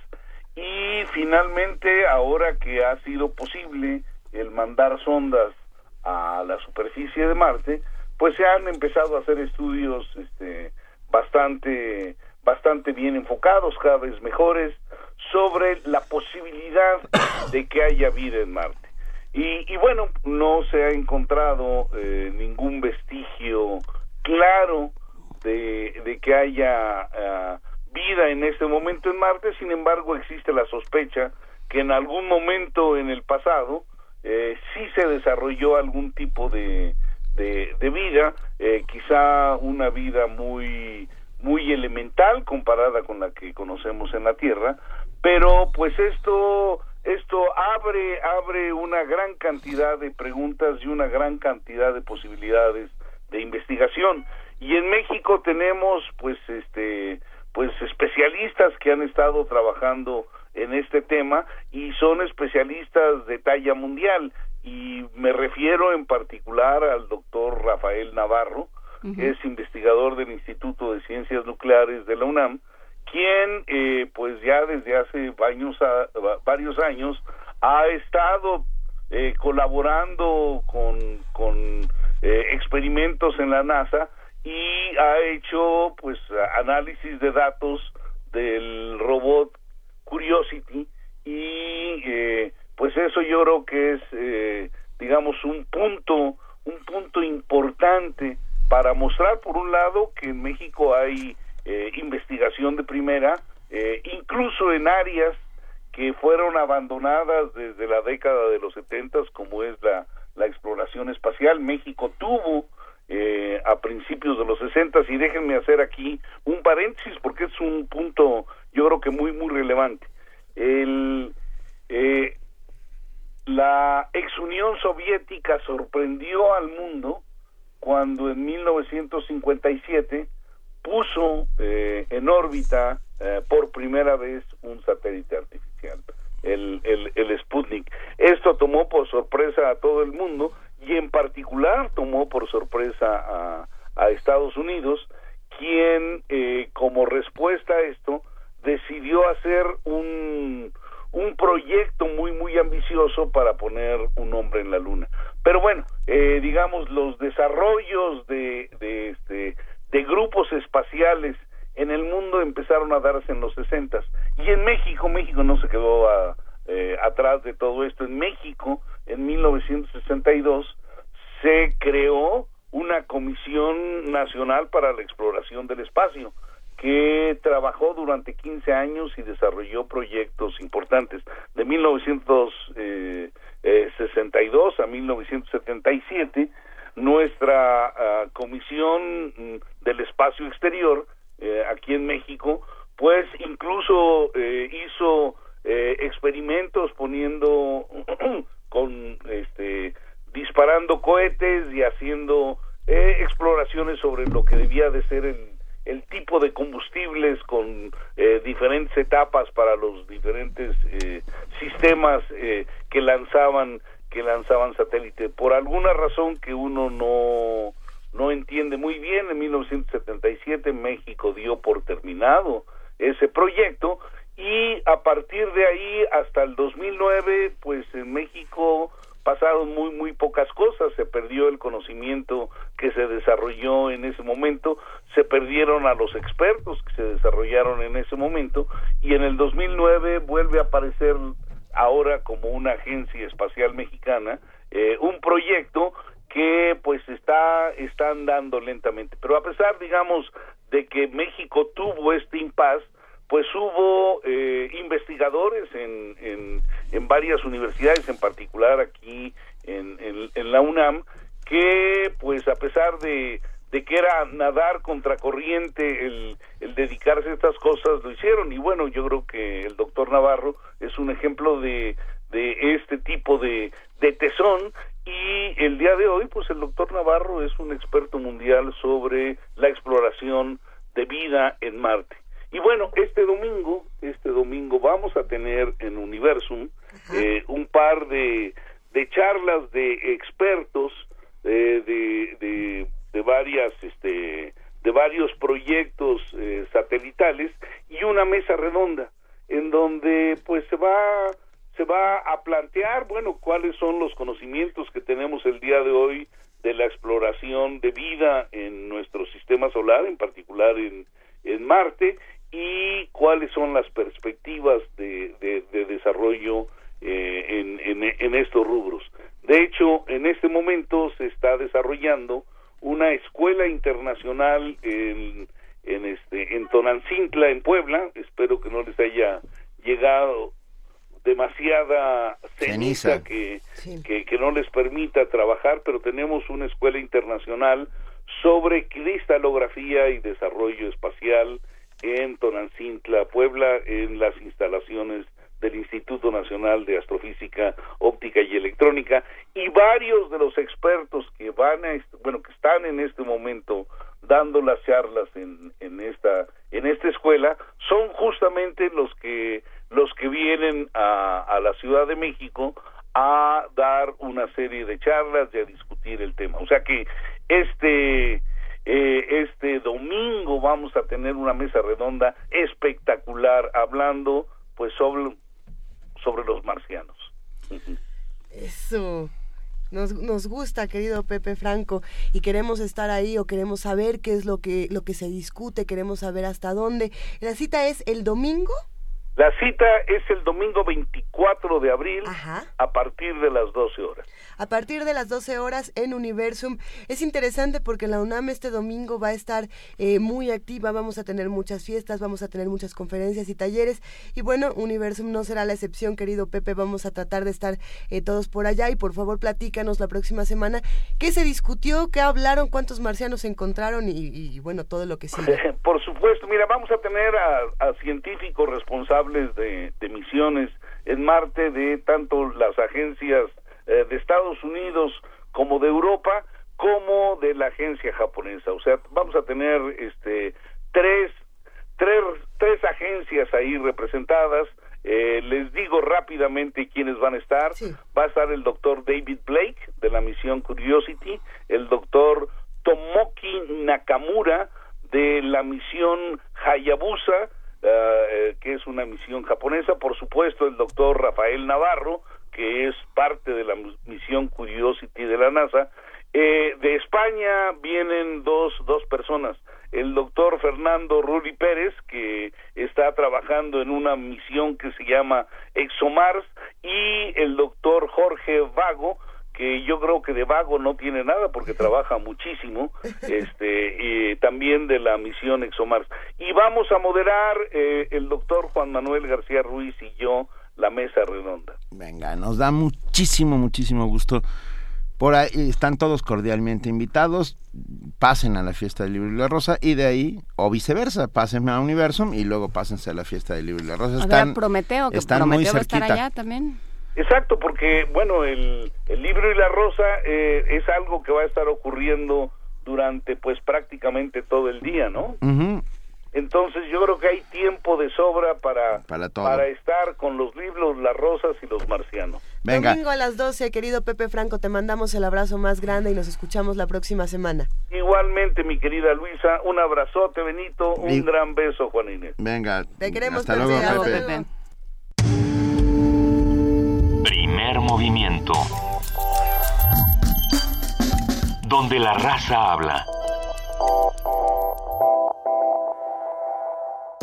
y finalmente ahora que ha sido posible el mandar sondas a la superficie de Marte, pues se han empezado a hacer estudios este, bastante, bastante bien enfocados, cada vez mejores, sobre la posibilidad (coughs) de que haya vida en Marte. Y, y bueno, no se ha encontrado eh, ningún vestigio claro de, que haya ah, vida en este momento en Marte, sin embargo existe la sospecha que en algún momento en el pasado eh, sí se desarrolló algún tipo de, de, vida, eh, quizá una vida muy muy elemental comparada con la que conocemos en la Tierra, pero pues esto esto abre abre una gran cantidad de preguntas y una gran cantidad de posibilidades de investigación. Y en México tenemos pues este pues especialistas que han estado trabajando en este tema y son especialistas de talla mundial. Y me refiero en particular al doctor Rafael Navarro que es investigador del Instituto de Ciencias Nucleares de la UNAM quien eh, pues ya desde hace varios, varios años ha estado eh, colaborando con, con eh, experimentos en la NASA y ha hecho pues análisis de datos del robot Curiosity y eh, pues eso yo creo que es eh, digamos un punto un punto importante para mostrar por un lado que en México hay eh, investigación de primera eh, incluso en áreas que fueron abandonadas desde la década de los setentas como es la la exploración espacial. México tuvo eh, a principios de los 60 y déjenme hacer aquí un paréntesis porque es un punto yo creo que muy muy relevante el eh, la ex Unión Soviética sorprendió al mundo cuando en 1957 puso eh, en órbita eh, por primera vez un satélite artificial, el, el, el Sputnik. Esto tomó por sorpresa a todo el mundo y en particular tomó por sorpresa a, a Estados Unidos, quien eh, como respuesta a esto decidió hacer un, un proyecto muy muy ambicioso para poner un hombre en la luna. Pero bueno, eh, digamos los desarrollos de, de, este, de grupos espaciales en el mundo empezaron a darse en los sesentas y en México México no se quedó eh, atrás de todo esto. En México, en 1962, se creó una Comisión Nacional para la Exploración del Espacio, que trabajó durante 15 años y desarrolló proyectos importantes. De 1962 a 1977, nuestra uh, Comisión mm, del Espacio Exterior, eh, aquí en México, pues incluso eh, hizo eh, experimentos poniendo (clears throat) con este disparando cohetes y haciendo eh, exploraciones sobre lo que debía de ser el, el tipo de combustibles con eh, diferentes etapas para los diferentes eh, sistemas eh, que lanzaban que lanzaban satélite. Por alguna razón que uno no no entiende muy bien en 1977 México dio por terminado ese proyecto y a partir de ahí hasta el 2009 pues en México pasaron muy muy pocas cosas. Se perdió el conocimiento que se desarrolló en ese momento se perdieron a los expertos que se desarrollaron en ese momento y en el 2009 vuelve a aparecer ahora como una agencia espacial mexicana eh, un proyecto que pues está está andando lentamente. Pero a pesar digamos de que México tuvo este impasse pues hubo eh, investigadores en, en, varias universidades, en particular aquí en, en, en, la UNAM, que pues a pesar de, de que era nadar contracorriente el, el dedicarse a estas cosas, lo hicieron. Y bueno, yo creo que el doctor Navarro es un ejemplo de, de este tipo de, de tesón y el día de hoy, pues el doctor Navarro es un experto mundial sobre la exploración de vida en Marte. Y bueno, este domingo, este domingo vamos a tener en Universum eh, un par de, de charlas de expertos, eh, de, de de varias este de varios proyectos eh, satelitales y una mesa redonda en donde pues se va se va a plantear bueno cuáles son los conocimientos que tenemos el día de hoy de la exploración de vida en nuestro sistema solar en particular en, en Marte y cuáles son las perspectivas de, de, desarrollo eh, en, en, en estos rubros de hecho en este momento se está desarrollando una escuela internacional en, en este en Tonancintla en Puebla espero que no les haya llegado demasiada Que, que, que no les permita trabajar pero tenemos una escuela internacional sobre cristalografía y desarrollo espacial en Tonancintla, Puebla, en las instalaciones del Instituto Nacional de Astrofísica Óptica y Electrónica y varios de los expertos que van a bueno que están en este momento dando las charlas en, en esta en esta escuela son justamente los que los que vienen a, a la Ciudad de México a dar una serie de charlas y a discutir el tema o sea que este eh, este domingo vamos a tener una mesa redonda espectacular hablando pues sobre sobre los marcianos. Eso. Nos, nos, gusta, querido Pepe Franco, y queremos estar ahí o queremos saber qué es lo que, lo que se discute, queremos saber hasta dónde. La cita es el domingo. La cita es el domingo 24 de abril a partir de las 12 horas. A partir de las 12 horas en Universum. Es interesante porque la UNAM este domingo va a estar eh, muy activa, vamos a tener muchas fiestas, vamos a tener muchas conferencias y talleres. Y bueno, Universum no será la excepción, querido Pepe, vamos a tratar de estar eh, todos por allá y por favor platícanos la próxima semana qué se discutió, qué hablaron, cuántos marcianos se encontraron y, bueno, todo lo que sigue. (laughs) por supuesto, mira, vamos a tener a científicos responsables de, misiones en Marte de tanto las agencias eh, de Estados Unidos como de Europa como de la agencia japonesa. O sea, vamos a tener este tres tres tres agencias ahí representadas. Eh, les digo rápidamente quiénes van a estar. Va a estar el doctor David Blake de la misión Curiosity, el doctor Tomoki Nakamura de la misión Hayabusa, eh, que es una misión japonesa, por supuesto el doctor Rafael Navarro, que es parte de la misión Curiosity de la NASA. Eh, de España vienen dos, dos personas, el doctor Fernando Rulli Pérez, que está trabajando en una misión que se llama ExoMars, y el doctor Jorge Vago, que yo creo que de vago no tiene nada porque (laughs) trabaja muchísimo, este, y también de la misión ExoMars. Y vamos a moderar eh, el doctor Juan Manuel García Ruiz y yo la mesa redonda. Venga, nos da muchísimo, muchísimo gusto. Por ahí están todos cordialmente invitados. Pasen a la fiesta del libro y la rosa y de ahí, o viceversa, pasen a Universum y luego pásense a la fiesta del libro y la rosa. Están, Prometeo, que están Prometeo muy cerquita. estar allá también. Exacto, porque bueno, el, el libro y la rosa eh, es algo que va a estar ocurriendo durante pues prácticamente todo el día, ¿no? Entonces yo creo que hay tiempo de sobra para, para, estar con los libros, las rosas y los marcianos. Venga. Domingo a las 12, querido Pepe Franco, te mandamos el abrazo más grande y nos escuchamos la próxima semana. Igualmente, mi querida Luisa, un abrazote, Benito, un gran beso, Juan Inés. Venga. Te queremos, Hasta luego, Pepe. Primer movimiento. Donde la raza habla.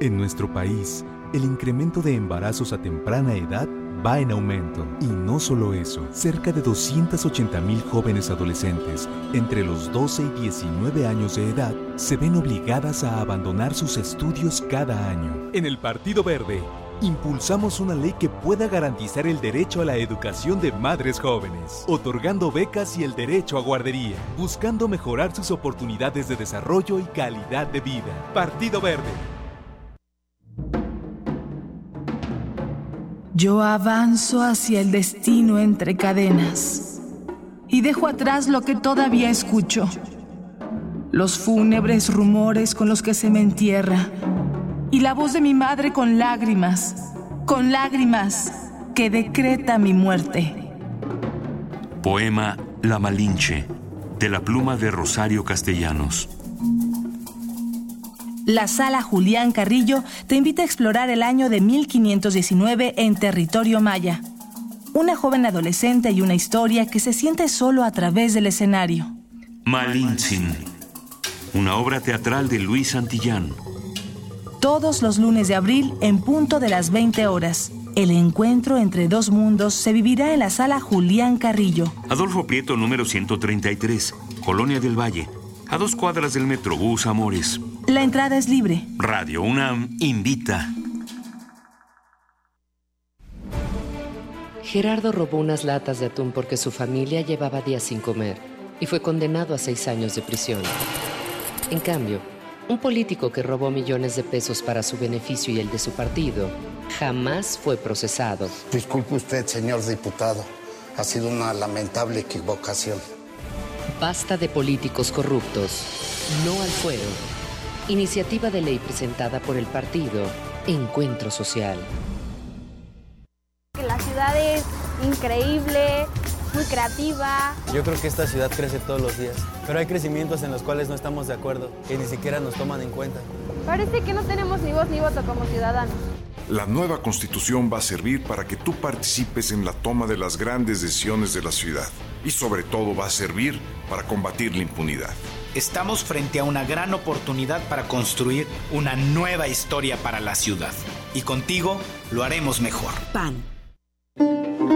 En nuestro país, el incremento de embarazos a temprana edad va en aumento. Y no solo eso, cerca de 280 mil jóvenes adolescentes entre los 12 y 19 años de edad se ven obligadas a abandonar sus estudios cada año. En el Partido Verde, impulsamos una ley que pueda garantizar el derecho a la educación de madres jóvenes, otorgando becas y el derecho a guardería, buscando mejorar sus oportunidades de desarrollo y calidad de vida. Partido Verde. Yo avanzo hacia el destino entre cadenas y dejo atrás lo que todavía escucho. Los fúnebres rumores con los que se me entierra y la voz de mi madre con lágrimas, con lágrimas que decreta mi muerte. Poema La Malinche, de la pluma de Rosario Castellanos. La sala Julián Carrillo te invita a explorar el año de 1519 en territorio maya. Una joven adolescente y una historia que se siente solo a través del escenario. Malintzin, una obra teatral de Luis Santillán todos los lunes de abril en punto de las 20 horas. El encuentro entre dos mundos se vivirá en la sala Julián Carrillo. Adolfo Prieto, número 133, Colonia del Valle, a dos cuadras del Metrobús Amores. La entrada es libre. Radio UNAM invita. Gerardo robó unas latas de atún porque su familia llevaba días sin comer y fue condenado a seis años de prisión. En cambio, un político que robó millones de pesos para su beneficio y el de su partido jamás fue procesado. Disculpe usted, señor diputado. Ha sido una lamentable equivocación. Basta de políticos corruptos. No al fuero. Iniciativa de ley presentada por el partido Encuentro Social. La ciudad es increíble, muy creativa. Yo creo que esta ciudad crece todos los días, pero hay crecimientos en los cuales no estamos de acuerdo, que ni siquiera nos toman en cuenta. Parece que no tenemos ni voz ni voto como ciudadanos. La nueva constitución va a servir para que tú participes en la toma de las grandes decisiones de la ciudad y sobre todo va a servir para combatir la impunidad. Estamos frente a una gran oportunidad para construir una nueva historia para la ciudad y contigo lo haremos mejor. PAN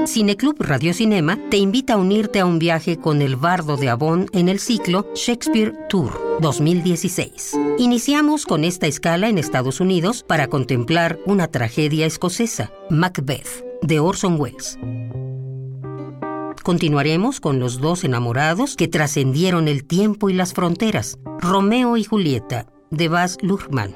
Cineclub Radio Cinema te invita a unirte a un viaje con el bardo de Avon en el ciclo Shakespeare Tour 2016. Iniciamos con esta escala en Estados Unidos para contemplar una tragedia escocesa, Macbeth, de Orson Welles. Continuaremos con los dos enamorados que trascendieron el tiempo y las fronteras, Romeo y Julieta, de Baz Luhrmann.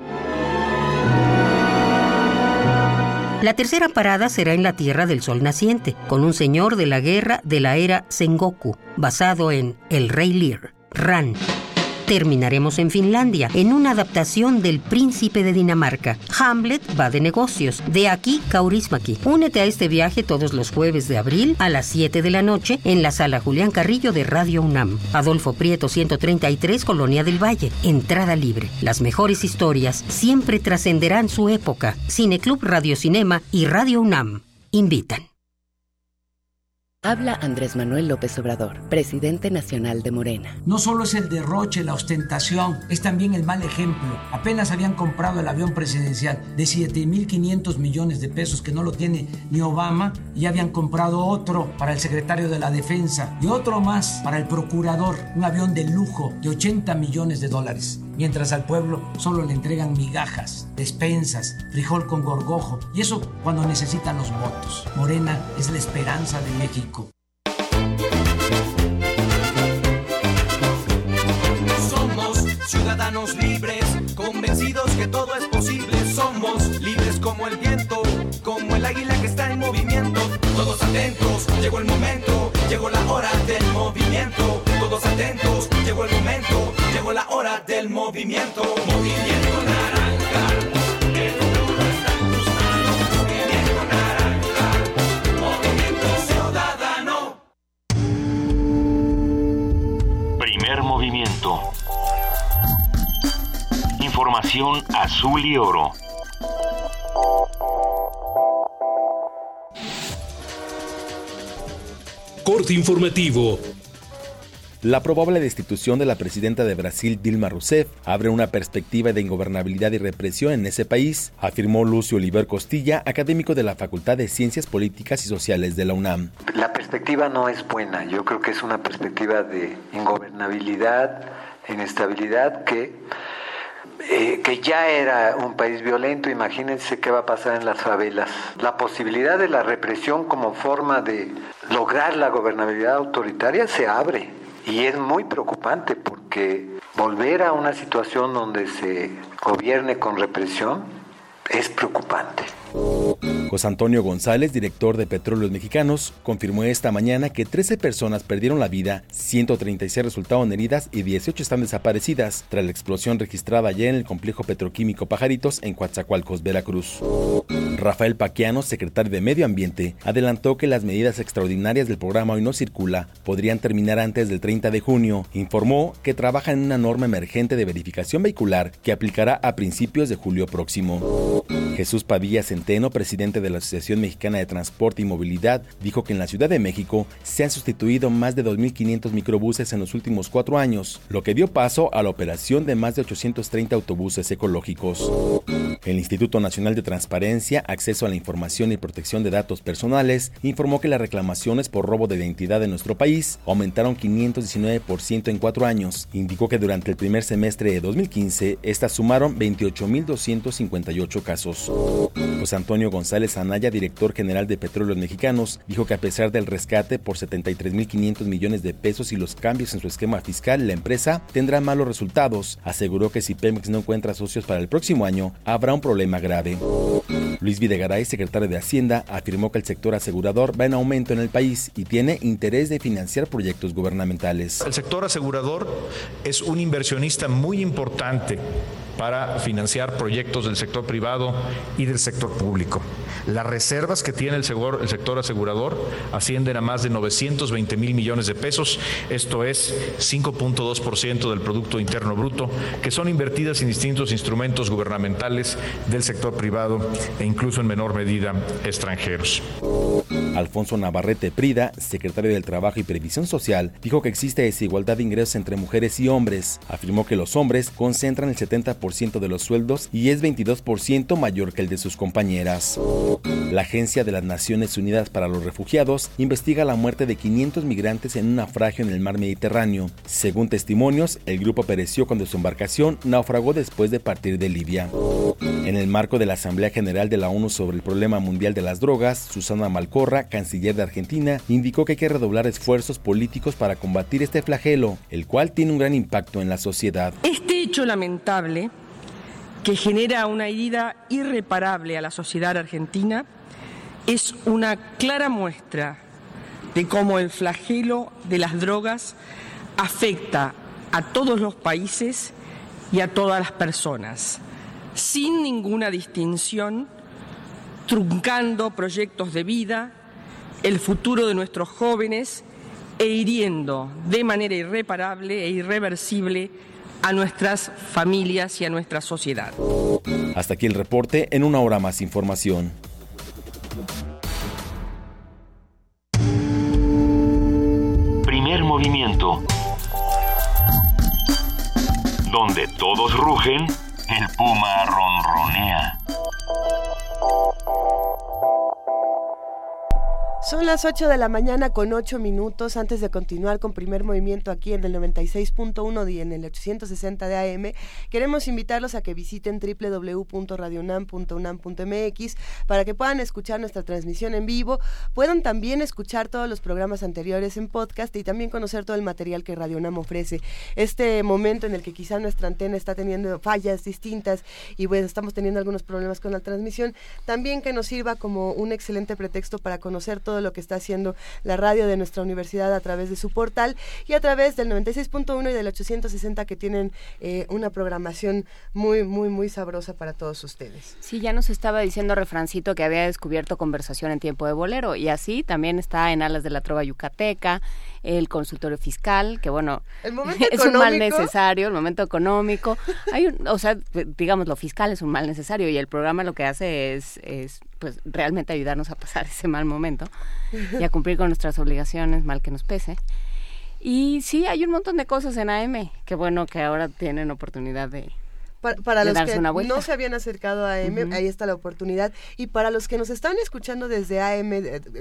La tercera parada será en la Tierra del Sol Naciente, con un señor de la guerra de la era Sengoku, basado en El Rey Lear, Ran. Terminaremos en Finlandia, en una adaptación del Príncipe de Dinamarca. Hamlet va de negocios, de aquí Kaurismäki. Únete a este viaje todos los jueves de abril a las 7 de la noche en la sala Julián Carrillo de Radio UNAM. Adolfo Prieto 133, Colonia del Valle. Entrada libre. Las mejores historias siempre trascenderán su época. Cineclub Radio Cinema y Radio UNAM invitan. Habla Andrés Manuel López Obrador, presidente nacional de Morena. No solo es el derroche, la ostentación, es también el mal ejemplo. Apenas habían comprado el avión presidencial de 7.500 millones de pesos que no lo tiene ni Obama y habían comprado otro para el secretario de la Defensa y otro más para el procurador, un avión de lujo de 80 millones de dólares mientras al pueblo solo le entregan migajas, despensas, frijol con gorgojo, y eso cuando necesitan los votos. Morena es la esperanza de México. Somos ciudadanos libres, convencidos que todo es posible. Somos libres como el viento, como el águila que está en movimiento. Todos atentos, llegó el momento, llegó la hora del movimiento. Todos atentos, llegó el momento, llegó la hora del movimiento. Movimiento naranja. El futuro está en tus manos. Movimiento naranja. Movimiento ciudadano. Primer movimiento. Información azul y oro. Corte informativo. La probable destitución de la presidenta de Brasil, Dilma Rousseff, abre una perspectiva de ingobernabilidad y represión en ese país, afirmó Lucio Oliver Costilla, académico de la Facultad de Ciencias Políticas y Sociales de la UNAM. La perspectiva no es buena, yo creo que es una perspectiva de ingobernabilidad, inestabilidad que eh, que ya era un país violento, imagínense qué va a pasar en las favelas. La posibilidad de la represión como forma de lograr la gobernabilidad autoritaria se abre y es muy preocupante porque volver a una situación donde se gobierne con represión es preocupante. José Antonio González, director de Petróleos Mexicanos, confirmó esta mañana que 13 personas perdieron la vida, 136 resultaron heridas y 18 están desaparecidas tras la explosión registrada ayer en el complejo petroquímico Pajaritos en Coatzacoalcos, Veracruz. Rafael Paquiano, secretario de Medio Ambiente, adelantó que las medidas extraordinarias del programa Hoy No Circula podrían terminar antes del 30 de junio. Informó que trabaja en una norma emergente de verificación vehicular que aplicará a principios de julio próximo. Jesús Padilla Centeno, presidente de la Asociación Mexicana de Transporte y Movilidad, dijo que en la Ciudad de México se han sustituido más de 2.500 microbuses en los últimos cuatro años, lo que dio paso a la operación de más de 830 autobuses ecológicos. El Instituto Nacional de Transparencia, Acceso a la Información y Protección de Datos Personales informó que las reclamaciones por robo de identidad en nuestro país aumentaron 519% en cuatro años. Indicó que durante el primer semestre de 2015, estas sumaron 28.258 casos. José Antonio González Anaya, director general de Petróleos Mexicanos, dijo que a pesar del rescate por 73.500 millones de pesos y los cambios en su esquema fiscal, la empresa tendrá malos resultados. Aseguró que si Pemex no encuentra socios para el próximo año, habrá un problema grave. Luis Videgaray, secretario de Hacienda, afirmó que el sector asegurador va en aumento en el país y tiene interés de financiar proyectos gubernamentales. El sector asegurador es un inversionista muy importante para financiar proyectos del sector privado y del sector público. Las reservas que tiene el, sector asegurador ascienden a más de 920 mil millones de pesos, esto es 5.2% del Producto Interno Bruto, que son invertidas en distintos instrumentos gubernamentales del sector privado e incluso en menor medida extranjeros. Alfonso Navarrete Prida, secretario del Trabajo y Previsión Social, dijo que existe desigualdad de ingresos entre mujeres y hombres. Afirmó que los hombres concentran el 70% de los sueldos y es 22% mayor que el de sus compañeras. La Agencia de las Naciones Unidas para los Refugiados investiga la muerte de 500 migrantes en un naufragio en el mar Mediterráneo. Según testimonios, el grupo pereció cuando su embarcación naufragó después de partir de Libia. En el marco de la Asamblea General de la ONU sobre el problema mundial de las drogas, Susana Malcorra, canciller de Argentina, indicó que hay que redoblar esfuerzos políticos para combatir este flagelo, el cual tiene un gran impacto en la sociedad. Este hecho lamentable, que genera una herida irreparable a la sociedad argentina, es una clara muestra de cómo el flagelo de las drogas afecta a todos los países y a todas las personas, sin ninguna distinción, truncando proyectos de vida, el futuro de nuestros jóvenes e hiriendo de manera irreparable e irreversible a nuestras familias y a nuestra sociedad. Hasta aquí el reporte, en una hora más información. Primer movimiento. Donde todos rugen, el puma ronronea. Son las 8 de la mañana con 8 minutos antes de continuar con primer movimiento aquí en el 96.1 y en el 860 de AM. Queremos invitarlos a que visiten www.radionam.unam.mx para que puedan escuchar nuestra transmisión en vivo, puedan también escuchar todos los programas anteriores en podcast y también conocer todo el material que Radio Nam ofrece. Este momento en el que quizá nuestra antena está teniendo fallas distintas y bueno, estamos teniendo algunos problemas con la transmisión, también que nos sirva como un excelente pretexto para conocer todo lo que está haciendo la radio de nuestra universidad a través de su portal y a través del 96.1 y del 860 que tienen eh, una programación muy, muy, muy sabrosa para todos ustedes. Sí, ya nos estaba diciendo Refrancito que había descubierto conversación en tiempo de bolero y así también está en Alas de la Trova Yucateca, el consultorio fiscal, que bueno, (laughs) es un mal necesario, el momento económico. Hay o sea, digamos, lo fiscal es un mal necesario y el programa lo que hace es, es pues realmente ayudarnos a pasar (laughs) ese mal momento y a cumplir con nuestras obligaciones, mal que nos pese. Y sí, hay un montón de cosas en AM, que bueno que ahora tienen oportunidad de, para, los que no se habían acercado a AM, ahí está la oportunidad. Y para los que nos están escuchando desde AM,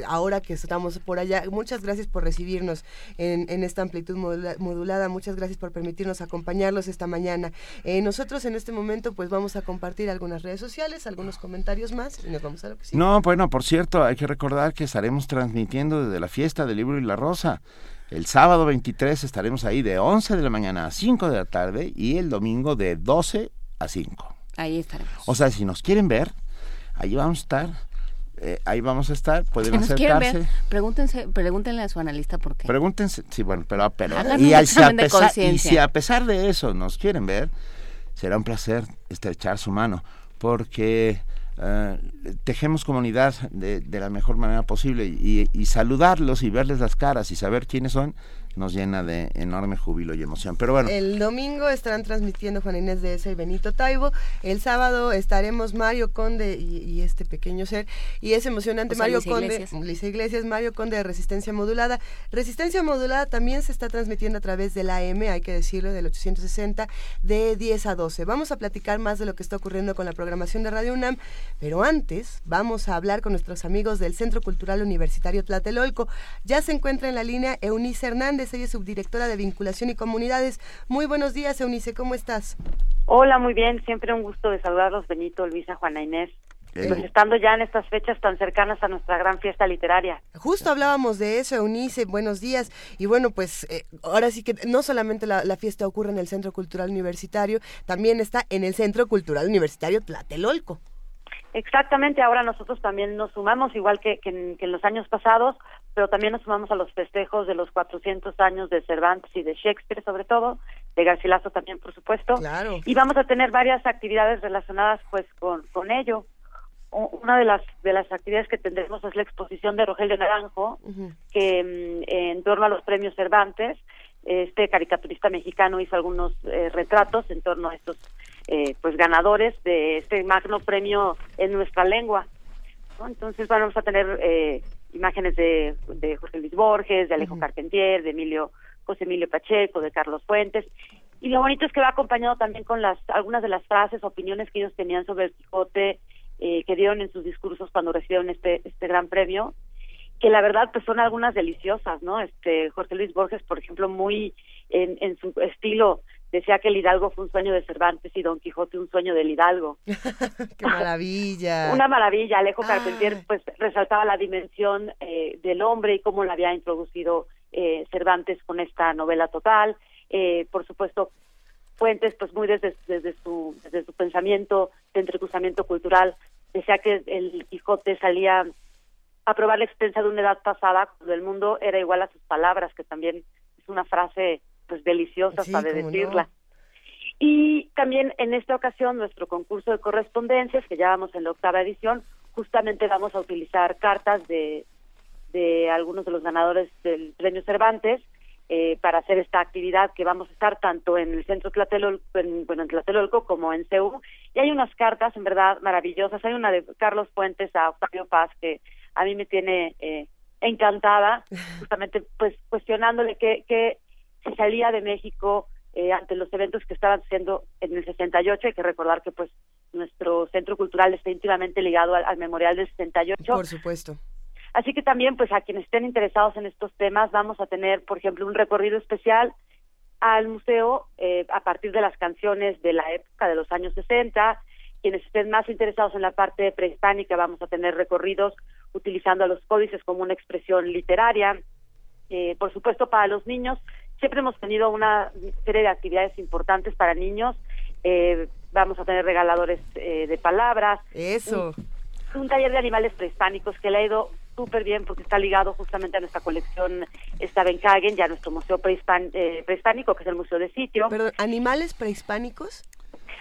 ahora que estamos por allá, muchas gracias por recibirnos en, esta amplitud modulada. Muchas gracias por permitirnos acompañarlos esta mañana. Eh, nosotros en este momento pues vamos a compartir algunas redes sociales, algunos comentarios más y nos vamos a lo que sigue. No, bueno, por cierto, hay que recordar que estaremos transmitiendo desde la fiesta del libro y la rosa. El sábado 23 estaremos ahí de 11 de la mañana a 5 de la tarde y el domingo de 12 a 5. Ahí estaremos. O sea, si nos quieren ver, ahí vamos a estar. Eh, ahí vamos a estar, pueden si acercarse. Ver, pregúntense, pregúntenle a su analista por qué. Pregúntense, sí, bueno, pero, pero y, a pesar, y si a pesar de eso nos quieren ver, será un placer estrechar su mano, porque eh, tejemos comunidad de, de, la mejor manera posible y, y, saludarlos y verles las caras y saber quiénes son nos llena de enorme júbilo y emoción. Pero bueno. El domingo estarán transmitiendo Juan Inés de ese y Benito Taibo. El sábado estaremos Mario Conde y, este pequeño ser. Y es emocionante. Mario Conde, Iglesias. Iglesias, Mario Conde de Resistencia Modulada. Resistencia Modulada también se está transmitiendo a través de la AM, hay que decirlo, del 860, de 10 a 12. Vamos a platicar más de lo que está ocurriendo con la programación de Radio UNAM. Pero antes, vamos a hablar con nuestros amigos del Centro Cultural Universitario Tlatelolco. Ya se encuentra en la línea Eunice Hernández ella es subdirectora de Vinculación y Comunidades. Muy buenos días, Eunice, ¿cómo estás? Hola, muy bien, siempre un gusto de saludarlos, Benito, Luisa, Juana Inés. Pues estando ya en estas fechas tan cercanas a nuestra gran fiesta literaria. Justo hablábamos de eso, Eunice, buenos días. Y bueno, pues eh, ahora sí que no solamente la, fiesta ocurre en el Centro Cultural Universitario, también está en el Centro Cultural Universitario Tlatelolco. Exactamente, ahora nosotros también nos sumamos, igual que, en, los años pasados, pero también nos sumamos a los festejos de los 400 años de Cervantes y de Shakespeare, sobre todo, de Garcilaso también, por supuesto. Claro. Y vamos a tener varias actividades relacionadas pues con, con ello. Una de las de las actividades que tendremos es la exposición de Rogelio Naranjo, que mm, en torno a los premios Cervantes, este caricaturista mexicano hizo algunos eh, retratos en torno a estos eh, pues ganadores de este magno premio en nuestra lengua. Entonces vamos a tener eh, imágenes de, de, Jorge Luis Borges, de Alejo Carpentier, de Emilio José Emilio Pacheco, de Carlos Fuentes. Y lo bonito es que va acompañado también con las algunas de las frases, opiniones que ellos tenían sobre el Quijote eh, que dieron en sus discursos cuando recibieron este este gran premio, que la verdad pues son algunas deliciosas, ¿no? Este Jorge Luis Borges, por ejemplo, muy en, en su estilo decía que el Hidalgo fue un sueño de Cervantes y Don Quijote un sueño del Hidalgo. (laughs) ¡Qué maravilla! Una maravilla. Alejo Carpentier pues resaltaba la dimensión eh, del hombre y cómo la había introducido eh, Cervantes con esta novela total. Eh, por supuesto, Fuentes, pues muy desde, desde, su, desde su pensamiento de entrecruzamiento cultural, decía que el Quijote salía a probar la extensa de una edad pasada, cuando el mundo era igual a sus palabras, que también es una frase pues deliciosas para decirla. Y también en esta ocasión nuestro concurso de correspondencias, que ya vamos en la octava edición, justamente vamos a utilizar cartas de, de algunos de los ganadores del premio Cervantes eh, para hacer esta actividad que vamos a estar tanto en el centro Tlatelolco, en, bueno, en Tlatelolco como en CEU. Y hay unas cartas en verdad maravillosas. Hay una de Carlos Fuentes a Octavio Paz que a mí me tiene eh, encantada, (laughs) justamente pues cuestionándole qué, qué si salía de México eh, ante los eventos que estaban haciendo en el 68. Hay que recordar que pues nuestro centro cultural está íntimamente ligado al, Memorial del 68. Por supuesto. Así que también, pues a quienes estén interesados en estos temas, vamos a tener, por ejemplo, un recorrido especial al museo eh, a partir de las canciones de la época de los años 60. Quienes estén más interesados en la parte prehispánica, vamos a tener recorridos utilizando a los códices como una expresión literaria. Eh, por supuesto, para los niños, Siempre hemos tenido una serie de actividades importantes para niños. Eh, vamos a tener regaladores eh, de palabras. Eso. Un, taller de animales prehispánicos que le ha ido súper bien porque está ligado justamente a nuestra colección Stavenhagen y a nuestro museo eh, prehispánico, que es el Museo de Sitio. ¿Pero animales prehispánicos?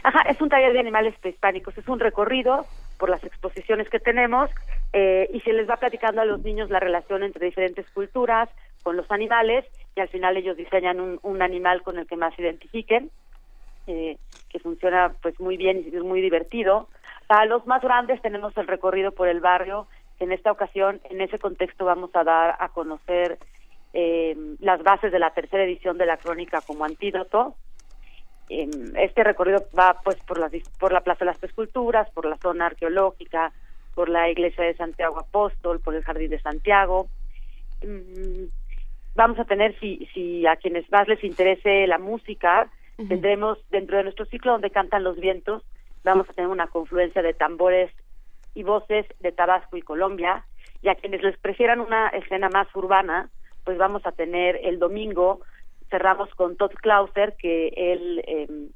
Ajá, es un taller de animales prehispánicos. Es un recorrido por las exposiciones que tenemos y se les va platicando a los niños la relación entre diferentes culturas con los animales y al final ellos diseñan un, un animal con el que más se identifiquen, eh, que funciona pues muy bien y es muy divertido. Para los más grandes tenemos el recorrido por el barrio. En esta ocasión, en ese contexto, vamos a dar a conocer eh, las bases de la tercera edición de la crónica como antídoto. este recorrido va pues por la, por la Plaza de las Esculturas, por la zona arqueológica, por la Iglesia de Santiago Apóstol, por el Jardín de Santiago. Vamos a tener, si, si a quienes más les interese la música, tendremos dentro de nuestro ciclo donde cantan los vientos, vamos a tener una confluencia de tambores y voces de Tabasco y Colombia, y a quienes les prefieran una escena más urbana, pues vamos a tener el domingo cerramos con Todd Clauser, que él em,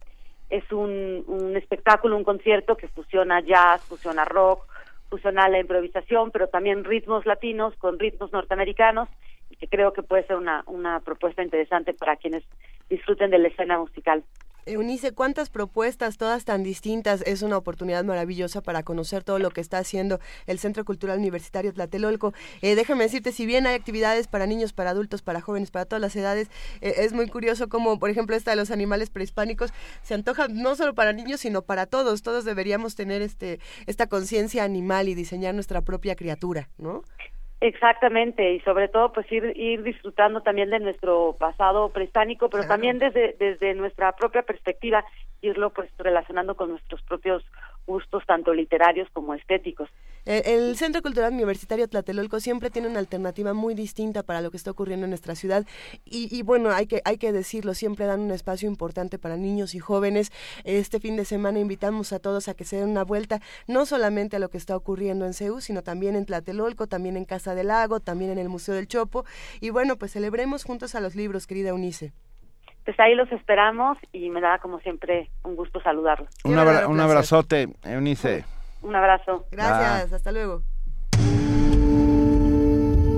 es un, un espectáculo, un concierto que fusiona jazz, fusiona rock, fusiona la improvisación, pero también ritmos latinos con ritmos norteamericanos, que creo que puede ser una, una propuesta interesante para quienes disfruten de la escena musical. Eunice, ¿cuántas propuestas, todas tan distintas? Es una oportunidad maravillosa para conocer todo lo que está haciendo el Centro Cultural Universitario Tlatelolco. Eh, déjame decirte, si bien hay actividades para niños, para adultos, para jóvenes, para todas las edades, eh, es muy curioso como, por ejemplo, esta de los animales prehispánicos se antoja no solo para niños, sino para todos. Todos deberíamos tener este esta conciencia animal y diseñar nuestra propia criatura, ¿no? Exactamente, y sobre todo pues ir, ir disfrutando también de nuestro pasado prehispánico, pero también desde, desde nuestra propia perspectiva, irlo pues relacionando con nuestros propios gustos tanto literarios como estéticos. Eh, el Centro Cultural Universitario Tlatelolco siempre tiene una alternativa muy distinta para lo que está ocurriendo en nuestra ciudad y, bueno, hay que, hay que decirlo, siempre dan un espacio importante para niños y jóvenes. Este fin de semana invitamos a todos a que se den una vuelta, no solamente a lo que está ocurriendo en CEU, sino también en Tlatelolco, también en Casa del Lago, también en el Museo del Chopo y bueno, pues celebremos juntos a los libros, querida Eunice. Pues ahí los esperamos y me da como siempre un gusto saludarlos. Un, un abrazote, Eunice. Un abrazo. Gracias, hasta luego.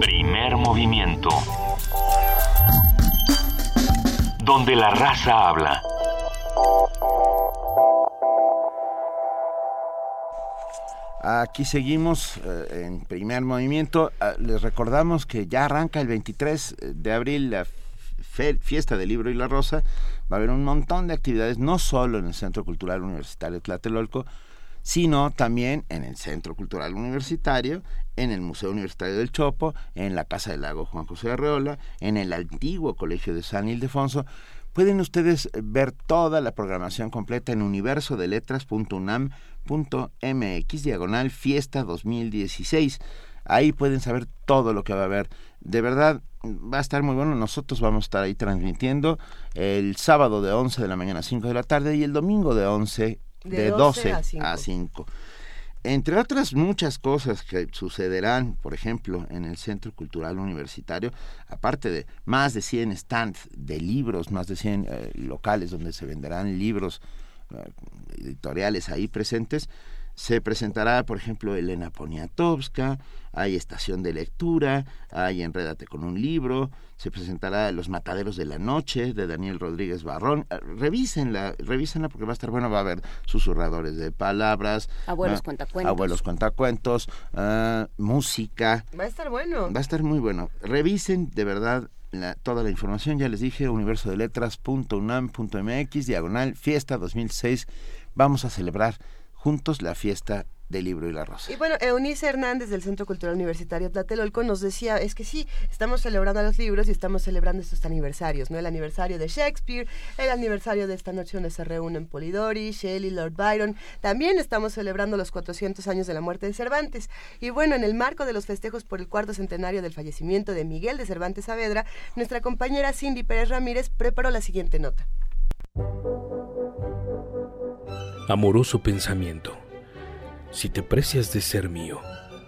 Primer movimiento. Donde la raza habla. Aquí seguimos eh, en primer movimiento. Ah, les recordamos que ya arranca el 23 de abril la fiesta del libro y la rosa. Va a haber un montón de actividades, no solo en el Centro Cultural Universitario Tlatelolco, sino también en el Centro Cultural Universitario, en el Museo Universitario del Chopo, en la Casa del Lago Juan José Arreola, en el antiguo Colegio de San Ildefonso. Pueden ustedes ver toda la programación completa en universodeletras.unam.mx, diagonal fiesta 2016. Ahí pueden saber todo lo que va a haber. De verdad, va a estar muy bueno. Nosotros vamos a estar ahí transmitiendo el sábado de 11 de la mañana a 5 de la tarde y el domingo de 11 de, 12, a 5. Entre otras muchas cosas que sucederán, por ejemplo, en el Centro Cultural Universitario, aparte de más de 100 stands de libros, más de 100 eh, locales donde se venderán libros eh, editoriales ahí presentes, se presentará, por ejemplo, Elena Poniatowska, hay estación de lectura, hay Enrédate con un libro, se presentará Los Mataderos de la Noche de Daniel Rodríguez Barrón. Eh, revísenla, revísenla porque va a estar bueno, va a haber susurradores de palabras, abuelos cuentacuentos, abuelos cuentacuentos, uh, música. Va a estar bueno. Va a estar muy bueno. Revisen de verdad la, toda la información, ya les dije, universodeletras.unam.mx, diagonal, fiesta 2006. Vamos a celebrar juntos la fiesta del libro y la rosa. Y bueno, Eunice Hernández del Centro Cultural Universitario Tlatelolco nos decía, es que sí, estamos celebrando los libros y estamos celebrando estos aniversarios, ¿no? El aniversario de Shakespeare, el aniversario de esta noche donde se reúnen Polidori, Shelley, Lord Byron, también estamos celebrando los 400 años de la muerte de Cervantes. Y bueno, en el marco de los festejos por el cuarto centenario del fallecimiento de Miguel de Cervantes Saavedra, nuestra compañera Cindy Pérez Ramírez preparó la siguiente nota amoroso pensamiento. Si te precias de ser mío,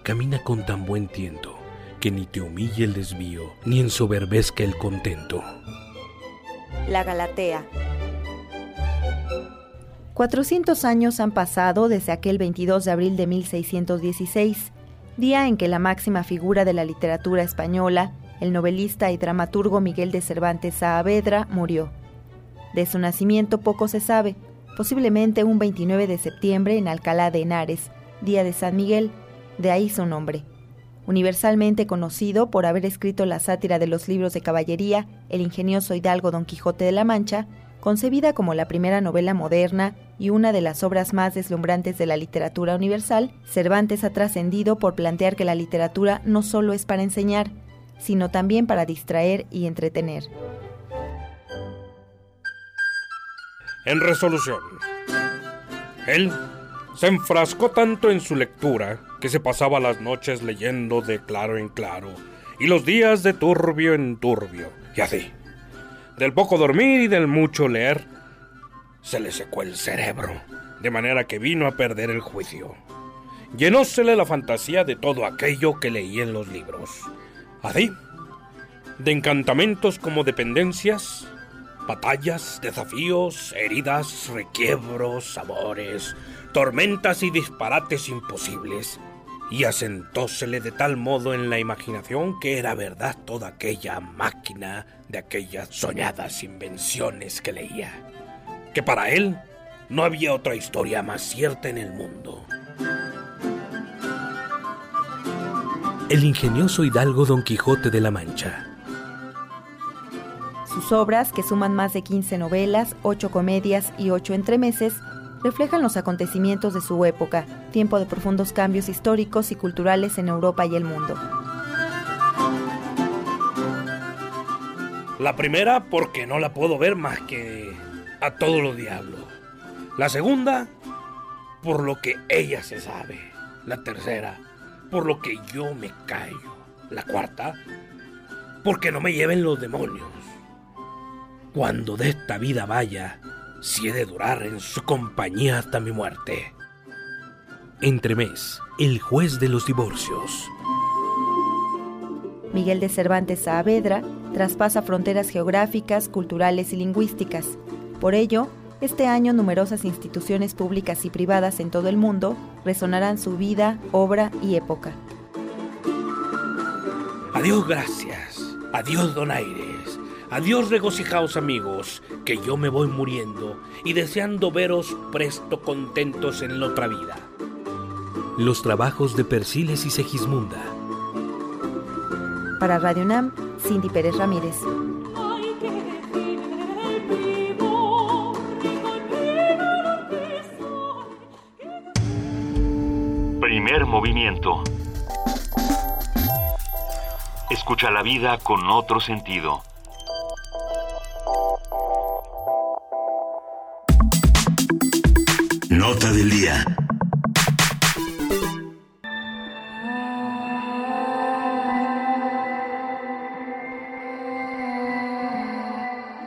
camina con tan buen tiento, que ni te humille el desvío, ni ensoberbezca el contento. La Galatea. 400 años han pasado desde aquel 22 de abril de 1616, día en que la máxima figura de la literatura española, el novelista y dramaturgo Miguel de Cervantes Saavedra, murió. De su nacimiento poco se sabe, posiblemente un 29 de septiembre en Alcalá de Henares, día de San Miguel, de ahí su nombre. Universalmente conocido por haber escrito la sátira de los libros de caballería El ingenioso hidalgo Don Quijote de la Mancha, concebida como la primera novela moderna y una de las obras más deslumbrantes de la literatura universal, Cervantes ha trascendido por plantear que la literatura no solo es para enseñar, sino también para distraer y entretener. En resolución. Él se enfrascó tanto en su lectura que se pasaba las noches leyendo de claro en claro y los días de turbio en turbio, y así. Del poco dormir y del mucho leer, se le secó el cerebro, de manera que vino a perder el juicio. Llenósele la fantasía de todo aquello que leía en los libros. Así, de encantamentos como dependencias, batallas, desafíos, heridas, requiebros, amores, tormentas y disparates imposibles, y asentósele de tal modo en la imaginación que era verdad toda aquella máquina de aquellas soñadas invenciones que leía, que para él no había otra historia más cierta en el mundo. El ingenioso hidalgo Don Quijote de la Mancha. Sus obras, que suman más de 15 novelas, 8 comedias y 8 entremeses, reflejan los acontecimientos de su época, tiempo de profundos cambios históricos y culturales en Europa y el mundo. La primera porque no la puedo ver más que a todos los diablos. La segunda por lo que ella se sabe. La tercera por lo que yo me callo. La cuarta porque no me lleven los demonios. Cuando de esta vida vaya, si he de durar en su compañía hasta mi muerte. Entremés, el juez de los divorcios. Miguel de Cervantes Saavedra traspasa fronteras geográficas, culturales y lingüísticas. Por ello, este año numerosas instituciones públicas y privadas en todo el mundo resonarán su vida, obra y época. Adiós, gracias. Adiós, donaires. Adiós regocijaos amigos, que yo me voy muriendo y deseando veros presto contentos en la otra vida. Los trabajos de Persiles y Segismunda. Para Radio Nam, Cindy Pérez Ramírez. Primer movimiento. Escucha la vida con otro sentido. Nota del día.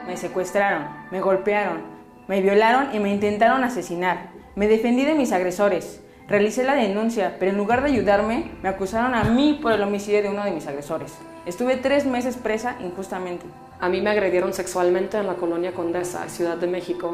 Me secuestraron, me golpearon, me violaron y me intentaron asesinar. Me defendí de mis agresores. Realicé la denuncia, pero en lugar de ayudarme, me acusaron a mí por el homicidio de uno de mis agresores. Estuve tres meses presa injustamente. A mí me agredieron sexualmente en la colonia Condesa, Ciudad de México.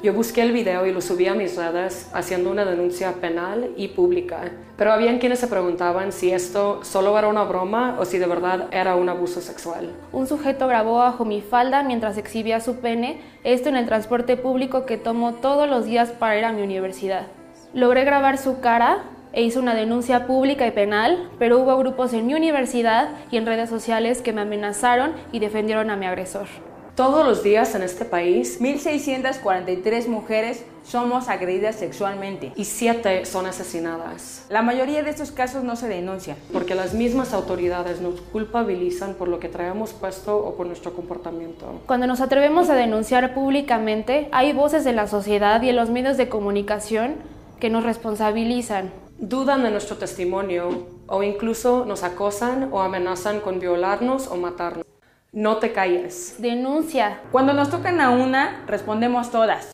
Yo busqué el video y lo subí a mis redes haciendo una denuncia penal y pública, pero habían quienes se preguntaban si esto solo era una broma o si de verdad era un abuso sexual. Un sujeto grabó bajo mi falda mientras exhibía su pene, esto en el transporte público que tomo todos los días para ir a mi universidad. Logré grabar su cara e hice una denuncia pública y penal, pero hubo grupos en mi universidad y en redes sociales que me amenazaron y defendieron a mi agresor. Todos los días en este país, 1.643 mujeres somos agredidas sexualmente y 7 son asesinadas. La mayoría de estos casos no se denuncian. Porque las mismas autoridades nos culpabilizan por lo que traemos puesto o por nuestro comportamiento. Cuando nos atrevemos a denunciar públicamente, hay voces de la sociedad y en los medios de comunicación que nos responsabilizan. Dudan de nuestro testimonio o incluso nos acosan o amenazan con violarnos o matarnos. No te calles. Denuncia. Cuando nos tocan a una, respondemos todas.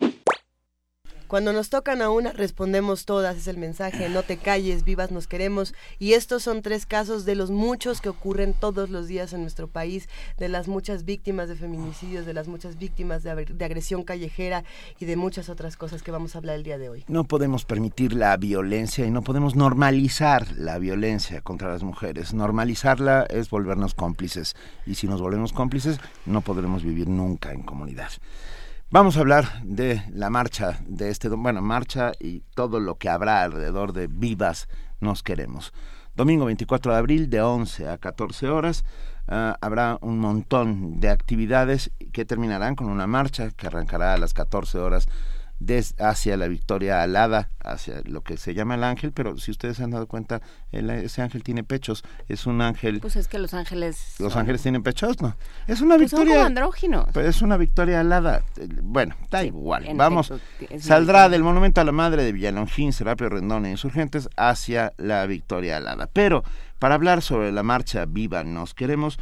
Cuando nos tocan a una, respondemos todas, es el mensaje, no te calles, vivas nos queremos. Y estos son tres casos de los muchos que ocurren todos los días en nuestro país, de las muchas víctimas de feminicidios, de las muchas víctimas de, agresión callejera y de muchas otras cosas que vamos a hablar el día de hoy. No podemos permitir la violencia y no podemos normalizar la violencia contra las mujeres. Normalizarla es volvernos cómplices y si nos volvemos cómplices no podremos vivir nunca en comunidad. Vamos a hablar de la marcha de este, bueno, marcha y todo lo que habrá alrededor de Vivas Nos Queremos. Domingo 24 de abril de 11 a 14 horas uh, habrá un montón de actividades que terminarán con una marcha que arrancará a las 14 horas hacia la victoria alada, hacia lo que se llama el ángel, pero si ustedes se han dado cuenta, ese ángel tiene pechos, es un ángel... Pues es que los ángeles... Los ángeles tienen pechos, ¿no? Es una pues victoria... Son andróginos. Pero es una victoria alada. Bueno, da igual. Vamos, saldrá del monumento a la madre de Villalongín, Serapio Rendón e Insurgentes hacia la victoria alada. Pero para hablar sobre la marcha Viva Nos Queremos,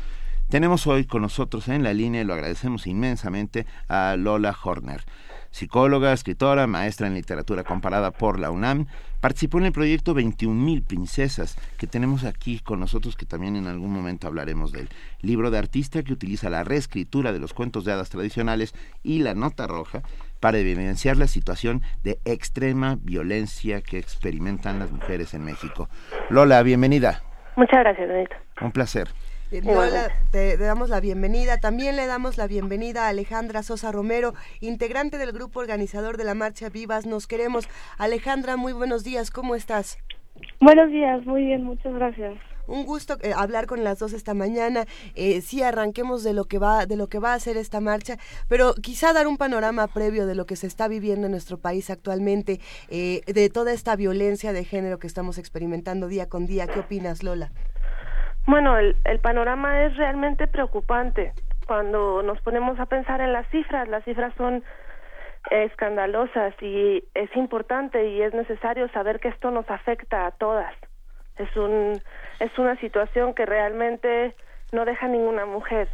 tenemos hoy con nosotros en la línea, y lo agradecemos inmensamente, a Lola Horner psicóloga, escritora, maestra en literatura comparada por la UNAM, participó en el proyecto 21.000 princesas que tenemos aquí con nosotros, que también en algún momento hablaremos del libro de artista que utiliza la reescritura de los cuentos de hadas tradicionales y la nota roja para evidenciar la situación de extrema violencia que experimentan las mujeres en México. Lola, bienvenida. Muchas gracias, Benito. Un placer. Lola, te, damos la bienvenida. También le damos la bienvenida a Alejandra Sosa Romero, integrante del grupo organizador de la Marcha Vivas Nos Queremos. Alejandra, muy buenos días, ¿cómo estás? Buenos días, muy bien, muchas gracias. Un gusto eh, hablar con las dos esta mañana. Eh, sí, arranquemos de lo que va de lo que va a ser esta marcha, pero quizá dar un panorama previo de lo que se está viviendo en nuestro país actualmente, eh, de toda esta violencia de género que estamos experimentando día con día. ¿Qué opinas, Lola? Bueno, el, el panorama es realmente preocupante. Cuando nos ponemos a pensar en las cifras, las cifras son escandalosas y es importante y es necesario saber que esto nos afecta a todas. Es un es una situación que realmente no deja ninguna mujer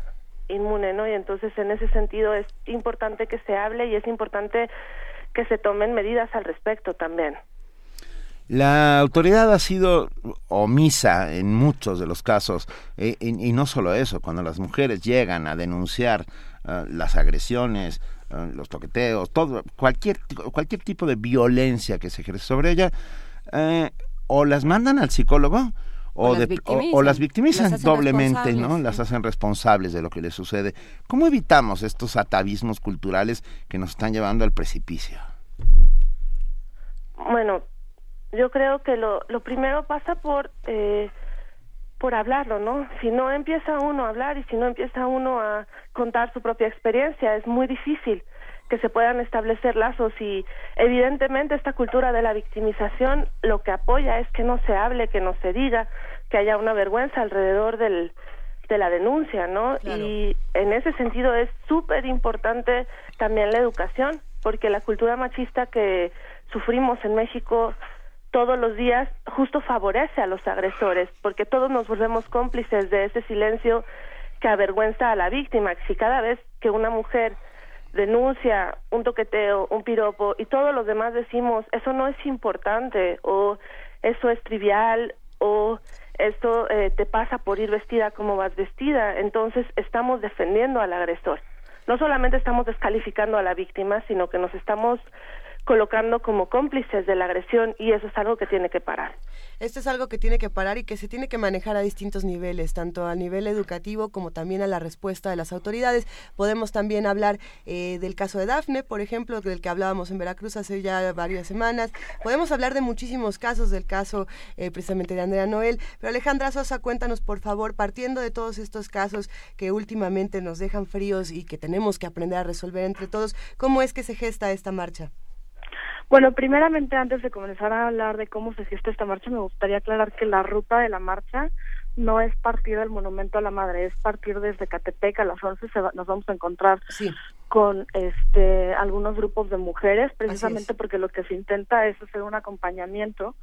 inmune, ¿no? Y entonces en ese sentido es importante que se hable y es importante que se tomen medidas al respecto también. La autoridad ha sido omisa en muchos de los casos eh, y, no solo eso, cuando las mujeres llegan a denunciar eh, las agresiones, eh, los toqueteos, todo cualquier cualquier tipo de violencia que se ejerce sobre ella, o las mandan al psicólogo o, las, victimizan, las victimizan doblemente, ¿no? Las hacen responsables de lo que les sucede. ¿Cómo evitamos estos atavismos culturales que nos están llevando al precipicio? Bueno, yo creo que lo, lo primero pasa por eh, por hablarlo, ¿no? Si no empieza uno a hablar y si no empieza uno a contar su propia experiencia, es muy difícil que se puedan establecer lazos y evidentemente esta cultura de la victimización lo que apoya es que no se hable, que no se diga, que haya una vergüenza alrededor del, de la denuncia, ¿no? Y en ese sentido es súper importante también la educación, porque la cultura machista que sufrimos en México todos los días justo favorece a los agresores, porque todos nos volvemos cómplices de ese silencio que avergüenza a la víctima. Si cada vez que una mujer denuncia un toqueteo, un piropo y todos los demás decimos eso no es importante o eso es trivial o esto eh, te pasa por ir vestida como vas vestida, entonces estamos defendiendo al agresor. No solamente estamos descalificando a la víctima, sino que nos estamos colocando como cómplices de la agresión y eso es algo que tiene que parar. Esto es algo que tiene que parar y que se tiene que manejar a distintos niveles, tanto a nivel educativo como también a la respuesta de las autoridades. Podemos también hablar eh, del caso de Dafne, por ejemplo, del que hablábamos en Veracruz hace ya varias semanas. Podemos hablar de muchísimos casos, del caso eh, precisamente de Andrea Noel. Pero Alejandra Sosa, cuéntanos por favor, partiendo de todos estos casos que últimamente nos dejan fríos y que tenemos que aprender a resolver entre todos, ¿cómo es que se gesta esta marcha? Bueno, primeramente, antes de comenzar a hablar de cómo se gesta esta marcha, me gustaría aclarar que la ruta de la marcha no es partir del Monumento a la Madre, es partir desde Catepec a las 11 se nos vamos a encontrar con este algunos grupos de mujeres, precisamente porque lo que se intenta es hacer un acompañamiento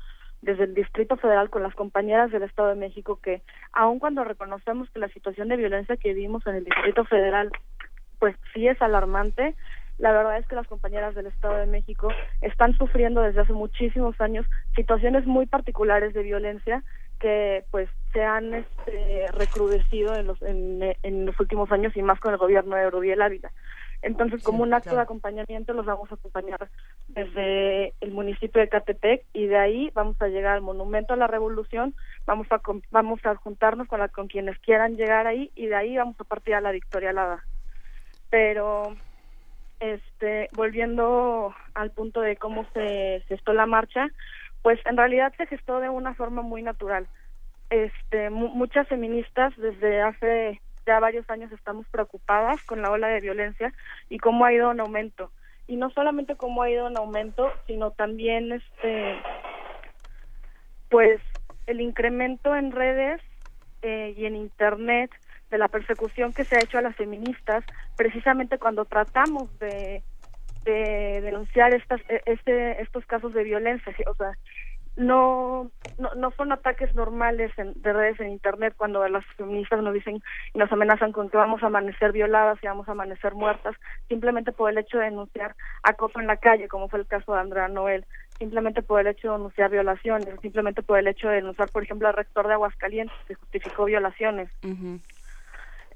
desde el Distrito Federal con las compañeras del Estado de México que aun cuando reconocemos que la situación de violencia que vivimos en el Distrito Federal pues sí es alarmante, la verdad es que las compañeras del Estado de México están sufriendo desde hace muchísimos años situaciones muy particulares de violencia que pues se han este, recrudecido en los, en, los últimos años y más con el gobierno de Rubiel Ávila. Entonces, como un acto de acompañamiento, los vamos a acompañar desde el municipio de Catepec y de ahí vamos a llegar al Monumento a la Revolución, vamos a vamos a juntarnos con, la, con quienes quieran llegar ahí y de ahí vamos a partir a la Victoria Alada. Pero este, volviendo al punto de cómo se gestó la marcha, pues en realidad se gestó de una forma muy natural. Este, muchas feministas desde hace ya varios años estamos preocupadas con la ola de violencia y cómo ha ido en aumento. y no solamente cómo ha ido en aumento, sino también este pues el incremento en redes eh, y en internet de la persecución que se ha hecho a las feministas precisamente cuando tratamos de, de denunciar estas e, este, estos casos de violencia o sea no, no, no son ataques normales de redes en internet cuando las feministas nos dicen y nos amenazan con que vamos a amanecer violadas y vamos a amanecer muertas, simplemente por el hecho de denunciar acoso en la calle, como fue el caso de Andrea Noel, simplemente por el hecho de denunciar violaciones, simplemente por el hecho de denunciar, por ejemplo, al rector de Aguascalientes, que justificó violaciones.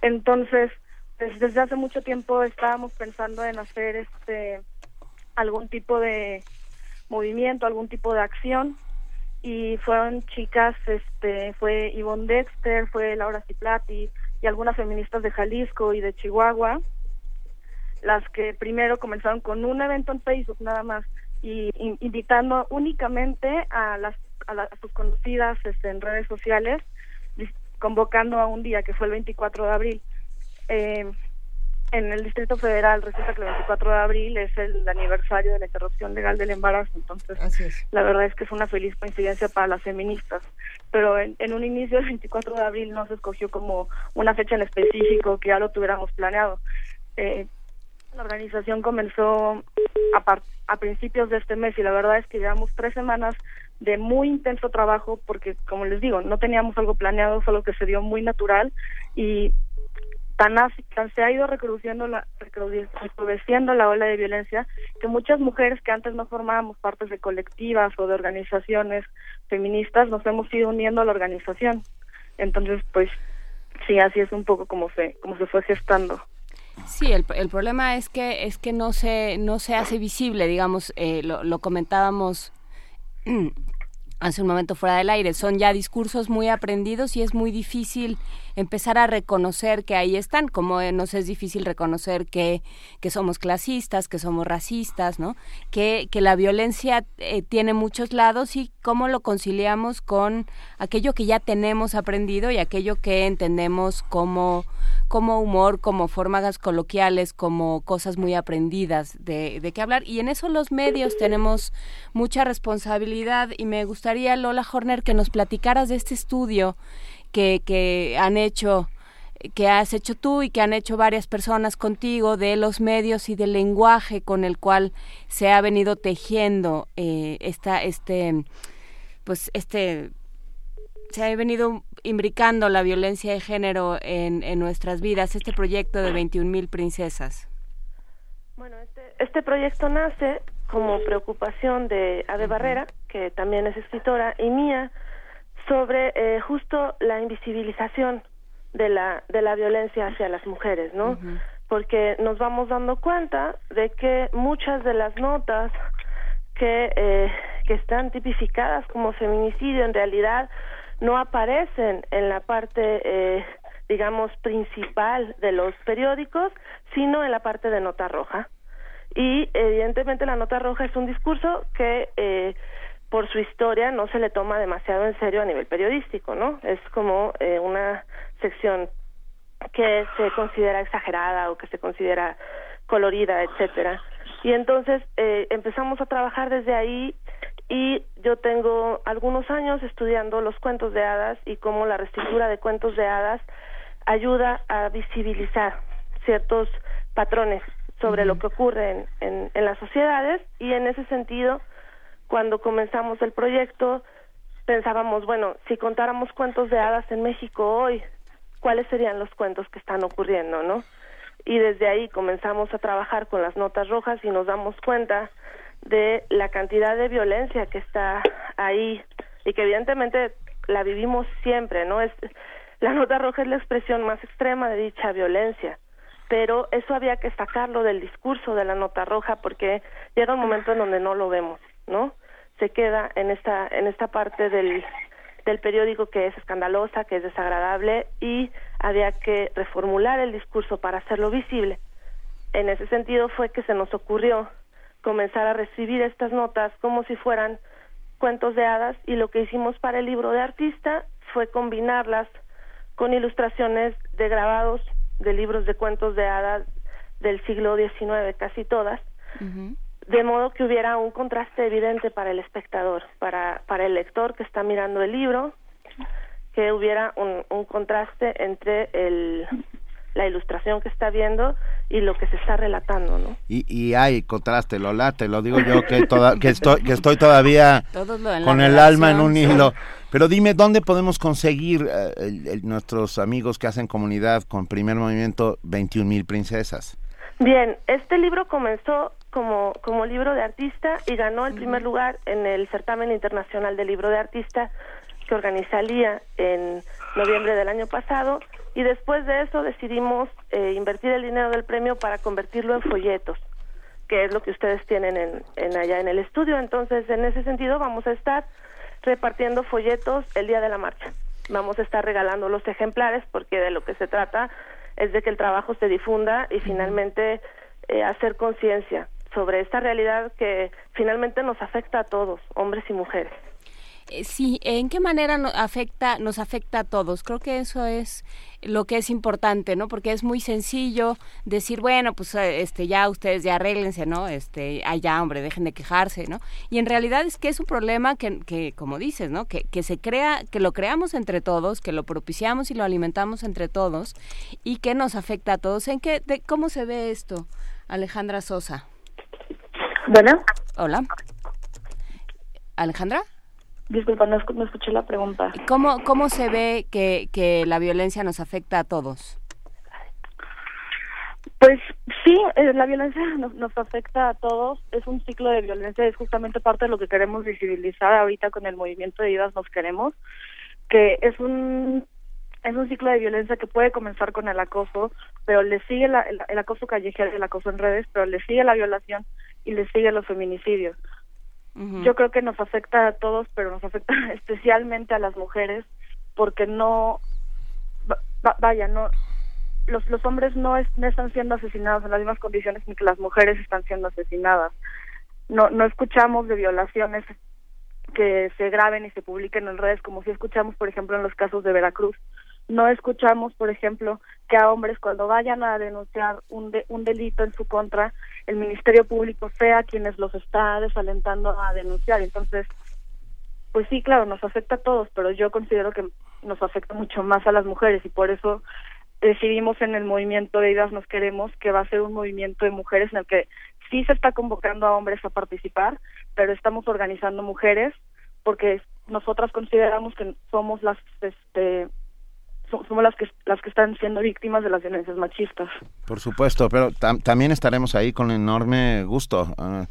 Entonces, pues, desde hace mucho tiempo estábamos pensando en hacer este algún tipo de movimiento, algún tipo de acción y fueron chicas, este, fue Yvonne Dexter, fue Laura Ciplati y algunas feministas de Jalisco y de Chihuahua, las que primero comenzaron con un evento en Facebook nada más y invitando únicamente a las a, sus conocidas este, en redes sociales, convocando a un día que fue el 24 de abril. Eh, en el Distrito Federal resulta que el 24 de abril es el aniversario de la interrupción legal del embarazo, entonces la verdad es que es una feliz coincidencia para las feministas, pero en, un inicio el 24 de abril no se escogió como una fecha en específico que ya lo tuviéramos planeado. Eh, la organización comenzó a, a principios de este mes y la verdad es que llevamos tres semanas de muy intenso trabajo porque, como les digo, no teníamos algo planeado, solo que se dio muy natural y tan, tan se ha ido recrudeciendo la, la ola de violencia que muchas mujeres que antes no formábamos partes de colectivas o de organizaciones feministas nos hemos ido uniendo a la organización. Entonces, pues sí, así es un poco como se como se fue gestando. Sí, el, el problema es que es que no se no se hace visible, digamos, eh, lo, lo comentábamos (clears throat) hace un momento fuera del aire. Son ya discursos muy aprendidos y es muy difícil empezar a reconocer que ahí están, como nos es difícil reconocer que, que somos clasistas, que somos racistas, ¿no? Que, que la violencia eh, tiene muchos lados y cómo lo conciliamos con aquello que ya tenemos aprendido y aquello que entendemos como como humor, como formas coloquiales, como cosas muy aprendidas de, de qué hablar. Y en eso los medios tenemos mucha responsabilidad y me gustaría, Lola Horner, que nos platicaras de este estudio que, que han hecho que has hecho tú y que han hecho varias personas contigo de los medios y del lenguaje con el cual se ha venido tejiendo eh, esta, este pues este se ha venido imbricando la violencia de género en, en nuestras vidas, este proyecto de 21.000 princesas? Bueno, este, este, proyecto nace como preocupación de Ade Barrera, que también es escritora, y mía, sobre eh, justo la invisibilización de la, de la violencia hacia las mujeres, ¿no? Porque nos vamos dando cuenta de que muchas de las notas que, eh, que están tipificadas como feminicidio en realidad no aparecen en la parte, eh, digamos, principal de los periódicos, sino en la parte de nota roja. Y evidentemente la nota roja es un discurso que eh, por su historia no se le toma demasiado en serio a nivel periodístico, ¿no? Es como eh, una sección que se considera exagerada o que se considera colorida, etcétera. Y entonces eh, empezamos a trabajar desde ahí y yo tengo algunos años estudiando los cuentos de hadas y cómo la reescritura de cuentos de hadas ayuda a visibilizar ciertos patrones sobre lo que ocurre en, en, las sociedades y en ese sentido cuando comenzamos el proyecto pensábamos bueno si contáramos cuentos de hadas en México hoy cuáles serían los cuentos que están ocurriendo no y desde ahí comenzamos a trabajar con las notas rojas y nos damos cuenta de la cantidad de violencia que está ahí y que evidentemente la vivimos siempre, ¿no? Es la nota roja es la expresión más extrema de dicha violencia, pero eso había que sacarlo del discurso de la nota roja porque llega un momento en donde no lo vemos, ¿no? Se queda en esta en esta parte del del periódico que es escandalosa, que es desagradable y había que reformular el discurso para hacerlo visible. En ese sentido fue que se nos ocurrió comenzar a recibir estas notas como si fueran cuentos de hadas y lo que hicimos para el libro de artista fue combinarlas con ilustraciones de grabados de libros de cuentos de hadas del siglo XIX, casi todas, de modo que hubiera un contraste evidente para el espectador, para, para el lector que está mirando el libro, que hubiera un, un contraste entre el, la ilustración que está viendo y lo que se está relatando, ¿no? Y, y hay contraste, Lola, te lo digo yo que, toda, que, estoy, que estoy todavía con el alma en un hilo. Pero dime, ¿dónde podemos conseguir eh, nuestros amigos que hacen comunidad con Primer Movimiento 21 mil princesas? Bien, este libro comenzó como, como libro de artista y ganó el primer lugar en el certamen internacional de libro de artista que organiza LIA en noviembre del año pasado y después de eso decidimos eh, invertir el dinero del premio para convertirlo en folletos, que es lo que ustedes tienen en, en allá en el estudio. Entonces, en ese sentido, vamos a estar repartiendo folletos el día de la marcha. Vamos a estar regalando los ejemplares porque de lo que se trata es de que el trabajo se difunda y finalmente eh, hacer conciencia sobre esta realidad que finalmente nos afecta a todos, hombres y mujeres. Eh, sí, ¿en qué manera nos afecta, nos afecta a todos? Creo que eso es lo que es importante, ¿no? Porque es muy sencillo decir, bueno, pues eh, este ya ustedes ya arréglense, ¿no? Este, ya, hombre, dejen de quejarse, ¿no? Y en realidad es que es un problema que, que como dices, ¿no? Que, que se crea, que lo creamos entre todos, que lo propiciamos y lo alimentamos entre todos y que nos afecta a todos. ¿En qué, de, cómo se ve esto, Alejandra Sosa? Bueno. Hola. Alejandra. Disculpa, no, escuché la pregunta. ¿Cómo, cómo se ve que, que la violencia nos afecta a todos? Pues sí, eh, la violencia nos, nos, afecta a todos. Es un ciclo de violencia, es justamente parte de lo que queremos visibilizar ahorita con el movimiento de Vivas Nos Queremos, que es un es un ciclo de violencia que puede comenzar con el acoso, pero le sigue la, el, el, acoso callejero, el acoso en redes, pero le sigue la violación y le sigue los feminicidios. Yo creo que nos afecta a todos, pero nos afecta (laughs) especialmente a las mujeres porque no, vaya, no, los, los hombres no, no están siendo asesinados en las mismas condiciones ni que las mujeres están siendo asesinadas. No, no escuchamos de violaciones que se graben y se publiquen en redes como si escuchamos, por ejemplo, en los casos de Veracruz. No escuchamos, por ejemplo, que a hombres cuando vayan a denunciar un, de, un delito en su contra, el Ministerio Público sea quienes los está desalentando a denunciar. Entonces, pues sí, claro, nos afecta a todos, pero yo considero que nos afecta mucho más a las mujeres y por eso decidimos en el movimiento de Idas Nos Queremos que va a ser un movimiento de mujeres en el que sí se está convocando a hombres a participar, pero estamos organizando mujeres porque nosotras consideramos que somos las este somos las que las que están siendo víctimas de las violencias machistas. Por supuesto, pero también estaremos ahí con enorme gusto. Uh,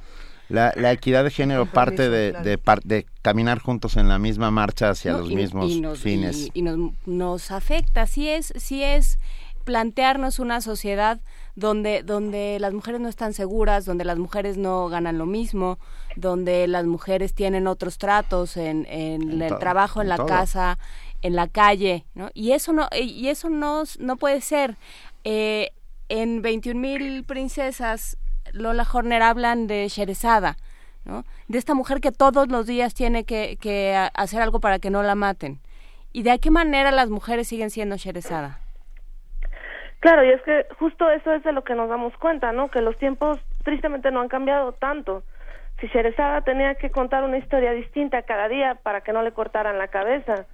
la, la, equidad de género parte de, de, de, caminar juntos en la misma marcha hacia los mismos fines. Y, nos, nos, afecta, sí es, sí es plantearnos una sociedad donde, donde las mujeres no están seguras, donde las mujeres no ganan lo mismo, donde las mujeres tienen otros tratos en, en, el trabajo, en, la casa, en la calle, ¿no? Y eso no, y eso no, no puede ser. Eh, en 21 mil princesas, Lola Horner hablan de Sherezada, ¿no? De esta mujer que todos los días tiene que, que hacer algo para que no la maten. ¿Y de qué manera las mujeres siguen siendo Sherezada? Claro, y es que justo eso es de lo que nos damos cuenta, ¿no? Que los tiempos tristemente no han cambiado tanto. Si Sherezada tenía que contar una historia distinta cada día para que no le cortaran la cabeza,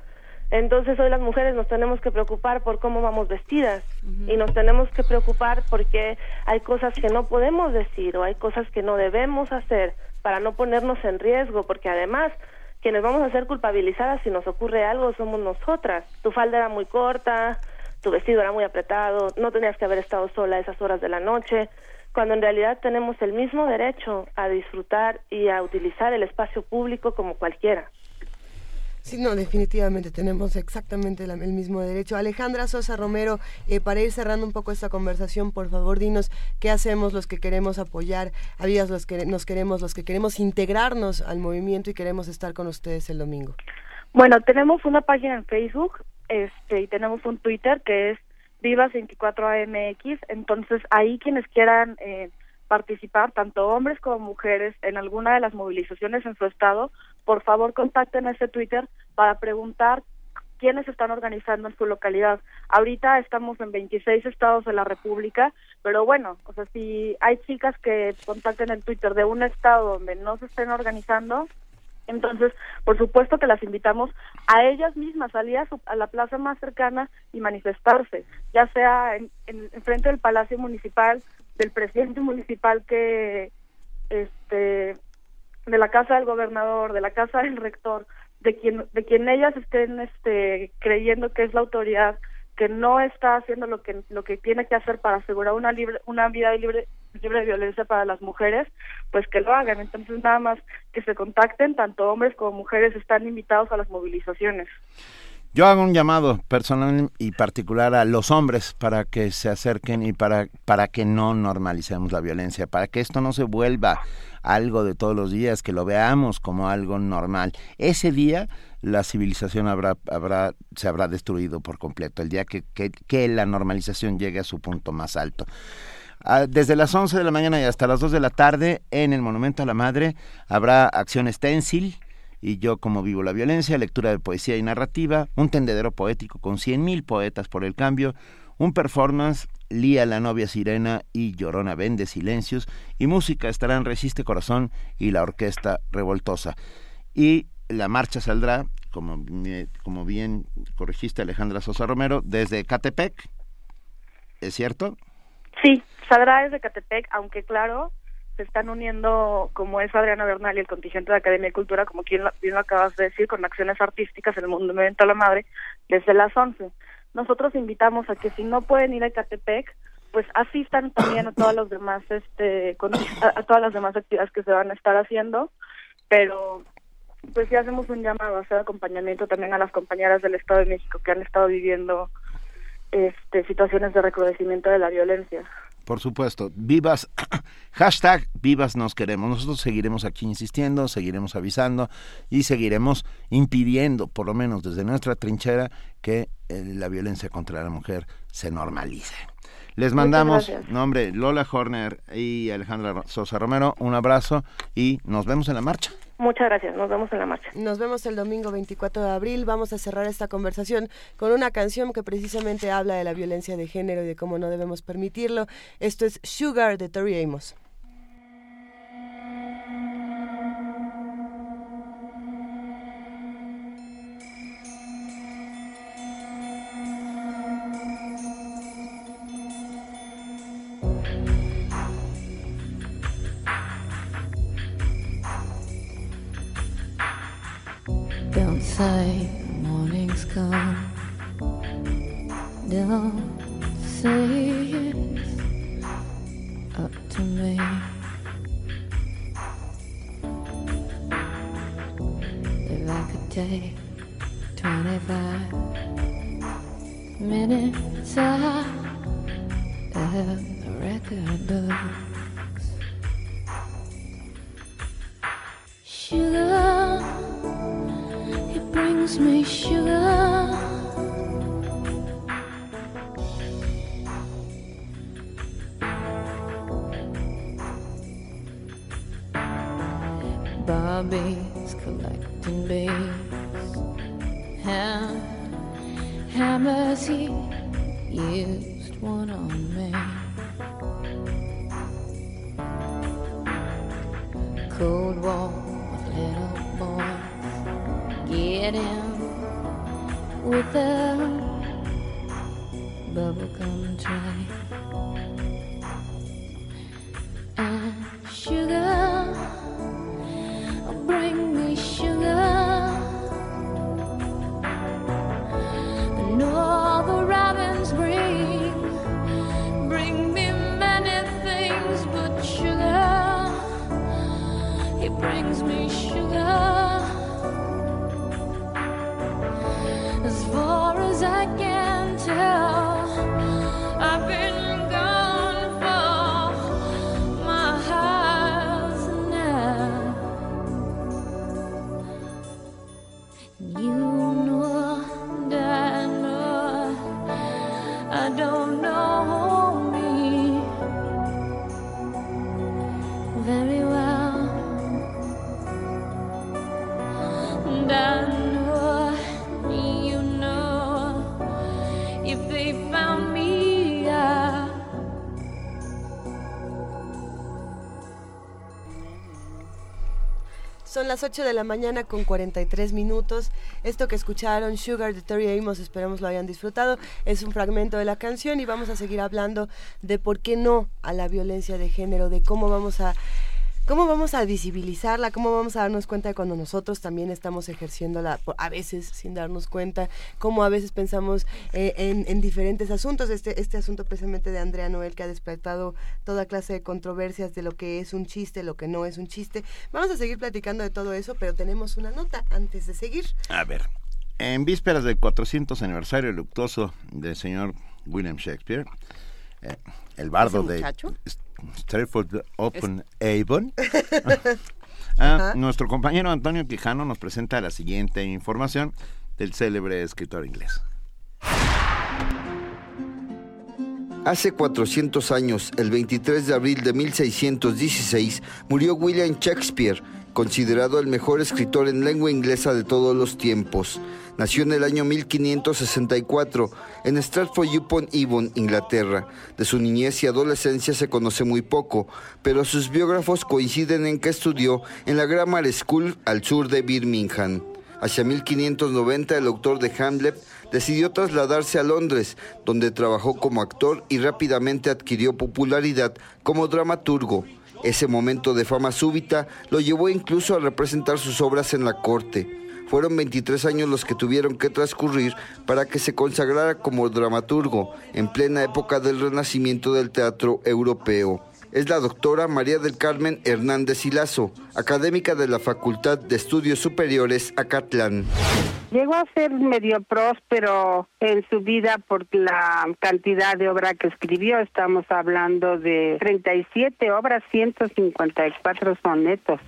entonces hoy las mujeres nos tenemos que preocupar por cómo vamos vestidas y nos tenemos que preocupar porque hay cosas que no podemos decir o hay cosas que no debemos hacer para no ponernos en riesgo, porque además quienes vamos a ser culpabilizadas si nos ocurre algo somos nosotras. Tu falda era muy corta, tu vestido era muy apretado, no tenías que haber estado sola a esas horas de la noche, cuando en realidad tenemos el mismo derecho a disfrutar y a utilizar el espacio público como cualquiera. Sí, no, definitivamente tenemos exactamente el mismo derecho. Alejandra Sosa Romero, eh, para ir cerrando un poco esta conversación, por favor, dinos qué hacemos los que queremos apoyar a vidas, los que nos queremos, los que queremos integrarnos al movimiento y queremos estar con ustedes el domingo. Bueno, tenemos una página en Facebook este, y tenemos un Twitter que es Vivas24AMX, entonces ahí quienes quieran... Eh, participar, tanto hombres como mujeres, en alguna de las movilizaciones en su estado, por favor contacten a ese Twitter para preguntar quiénes están organizando en su localidad. Ahorita estamos en 26 estados de la República, pero bueno, o sea, si hay chicas que contacten en Twitter de un estado donde no se estén organizando, entonces, por supuesto que las invitamos a ellas mismas, salir a, a la plaza más cercana y manifestarse, ya sea en, en, en, frente del Palacio Municipal, del presidente municipal que, este, de la casa del gobernador, de la casa del rector, de quien, de quien ellas estén, este, creyendo que es la autoridad que no está haciendo lo que lo que tiene que hacer para asegurar una libre una vida libre libre de violencia para las mujeres, pues que lo hagan. Entonces nada más que se contacten, tanto hombres como mujeres están invitados a las movilizaciones. Yo hago un llamado personal y particular a los hombres para que se acerquen y para, para que no normalicemos la violencia, para que esto no se vuelva algo de todos los días, que lo veamos como algo normal. Ese día la civilización habrá, habrá, se habrá destruido por completo, el día que, que, la normalización llegue a su punto más alto. Ah, desde las 11 de la mañana y hasta las 2 de la tarde en el Monumento a la Madre habrá acción stencil, y yo como vivo la violencia, lectura de poesía y narrativa, un tendedero poético con 100.000 poetas por el cambio, un performance, Lía la novia sirena y Llorona vende silencios, y música estarán Resiste Corazón y la Orquesta Revoltosa. Y la marcha saldrá, como, como bien corregiste Alejandra Sosa Romero, desde Catepec, ¿es cierto? Sí, saldrá desde Catepec, aunque claro, se están uniendo, como es Adriana Bernal y el contingente de Academia de Cultura, como bien lo acabas de decir, con acciones artísticas en el mundo a la madre, desde las 11. Nosotros invitamos a que si no pueden ir a Catepec, pues asistan también a todas las demás, este, a, todas las demás actividades que se van a estar haciendo, pero pues sí hacemos un llamado a hacer acompañamiento también a las compañeras del Estado de México que han estado viviendo este, situaciones de recrudecimiento de la violencia. Por supuesto, vivas, (clears throat) hashtag vivas nos queremos. Nosotros seguiremos aquí insistiendo, seguiremos avisando y seguiremos impidiendo, por lo menos desde nuestra trinchera, que eh, la violencia contra la mujer se normalice. Les mandamos, nombre Lola Horner y Alejandra Sosa Romero, un abrazo y nos vemos en la marcha. Muchas gracias, nos vemos en la marcha. Nos vemos el domingo 24 de abril. Vamos a cerrar esta conversación con una canción que precisamente habla de la violencia de género y de cómo no debemos permitirlo. Esto es Sugar de Tori Amos. Say morning's come. Don't say it's up to me. If I could take 25 minutes out of the record books, sugar brings me sugar. Bobby's collecting bees. Ham, hammers he used one on me. Cold War with a las 8 de la mañana con 43 minutos. Esto que escucharon, Sugar de Tori Amos, esperamos lo hayan disfrutado. Es un fragmento de la canción y vamos a seguir hablando de por qué no a la violencia de género, de cómo vamos a ¿Cómo vamos a visibilizarla? ¿Cómo vamos a darnos cuenta de cuando nosotros también estamos ejerciéndola, a veces sin darnos cuenta? ¿Cómo a veces pensamos eh, en, diferentes asuntos? Este, este asunto precisamente de Andrea Noel que ha despertado toda clase de controversias de lo que es un chiste, lo que no es un chiste. Vamos a seguir platicando de todo eso, pero tenemos una nota antes de seguir. A ver, en vísperas del 400 aniversario luctuoso del señor William Shakespeare, eh, el bardo de Stratford Open Avon. (laughs) Ah, nuestro compañero Antonio Quijano nos presenta la siguiente información del célebre escritor inglés. Hace 400 años, el 23 de abril de 1616, murió William Shakespeare, considerado el mejor escritor en lengua inglesa de todos los tiempos. Nació en el año 1564 en Stratford-upon-Avon, Inglaterra. De su niñez y adolescencia se conoce muy poco, pero sus biógrafos coinciden en que estudió en la Grammar School al sur de Birmingham. Hacia 1590 el autor de Hamlet decidió trasladarse a Londres, donde trabajó como actor y rápidamente adquirió popularidad como dramaturgo. Ese momento de fama súbita lo llevó incluso a representar sus obras en la corte. Fueron 23 años los que tuvieron que transcurrir para que se consagrara como dramaturgo en plena época del renacimiento del teatro europeo. Es la doctora María del Carmen Hernández Hilazo, académica de la Facultad de Estudios Superiores Acatlán. Llegó a ser medio próspero en su vida por la cantidad de obra que escribió. Estamos hablando de 37 obras, 154 sonetos.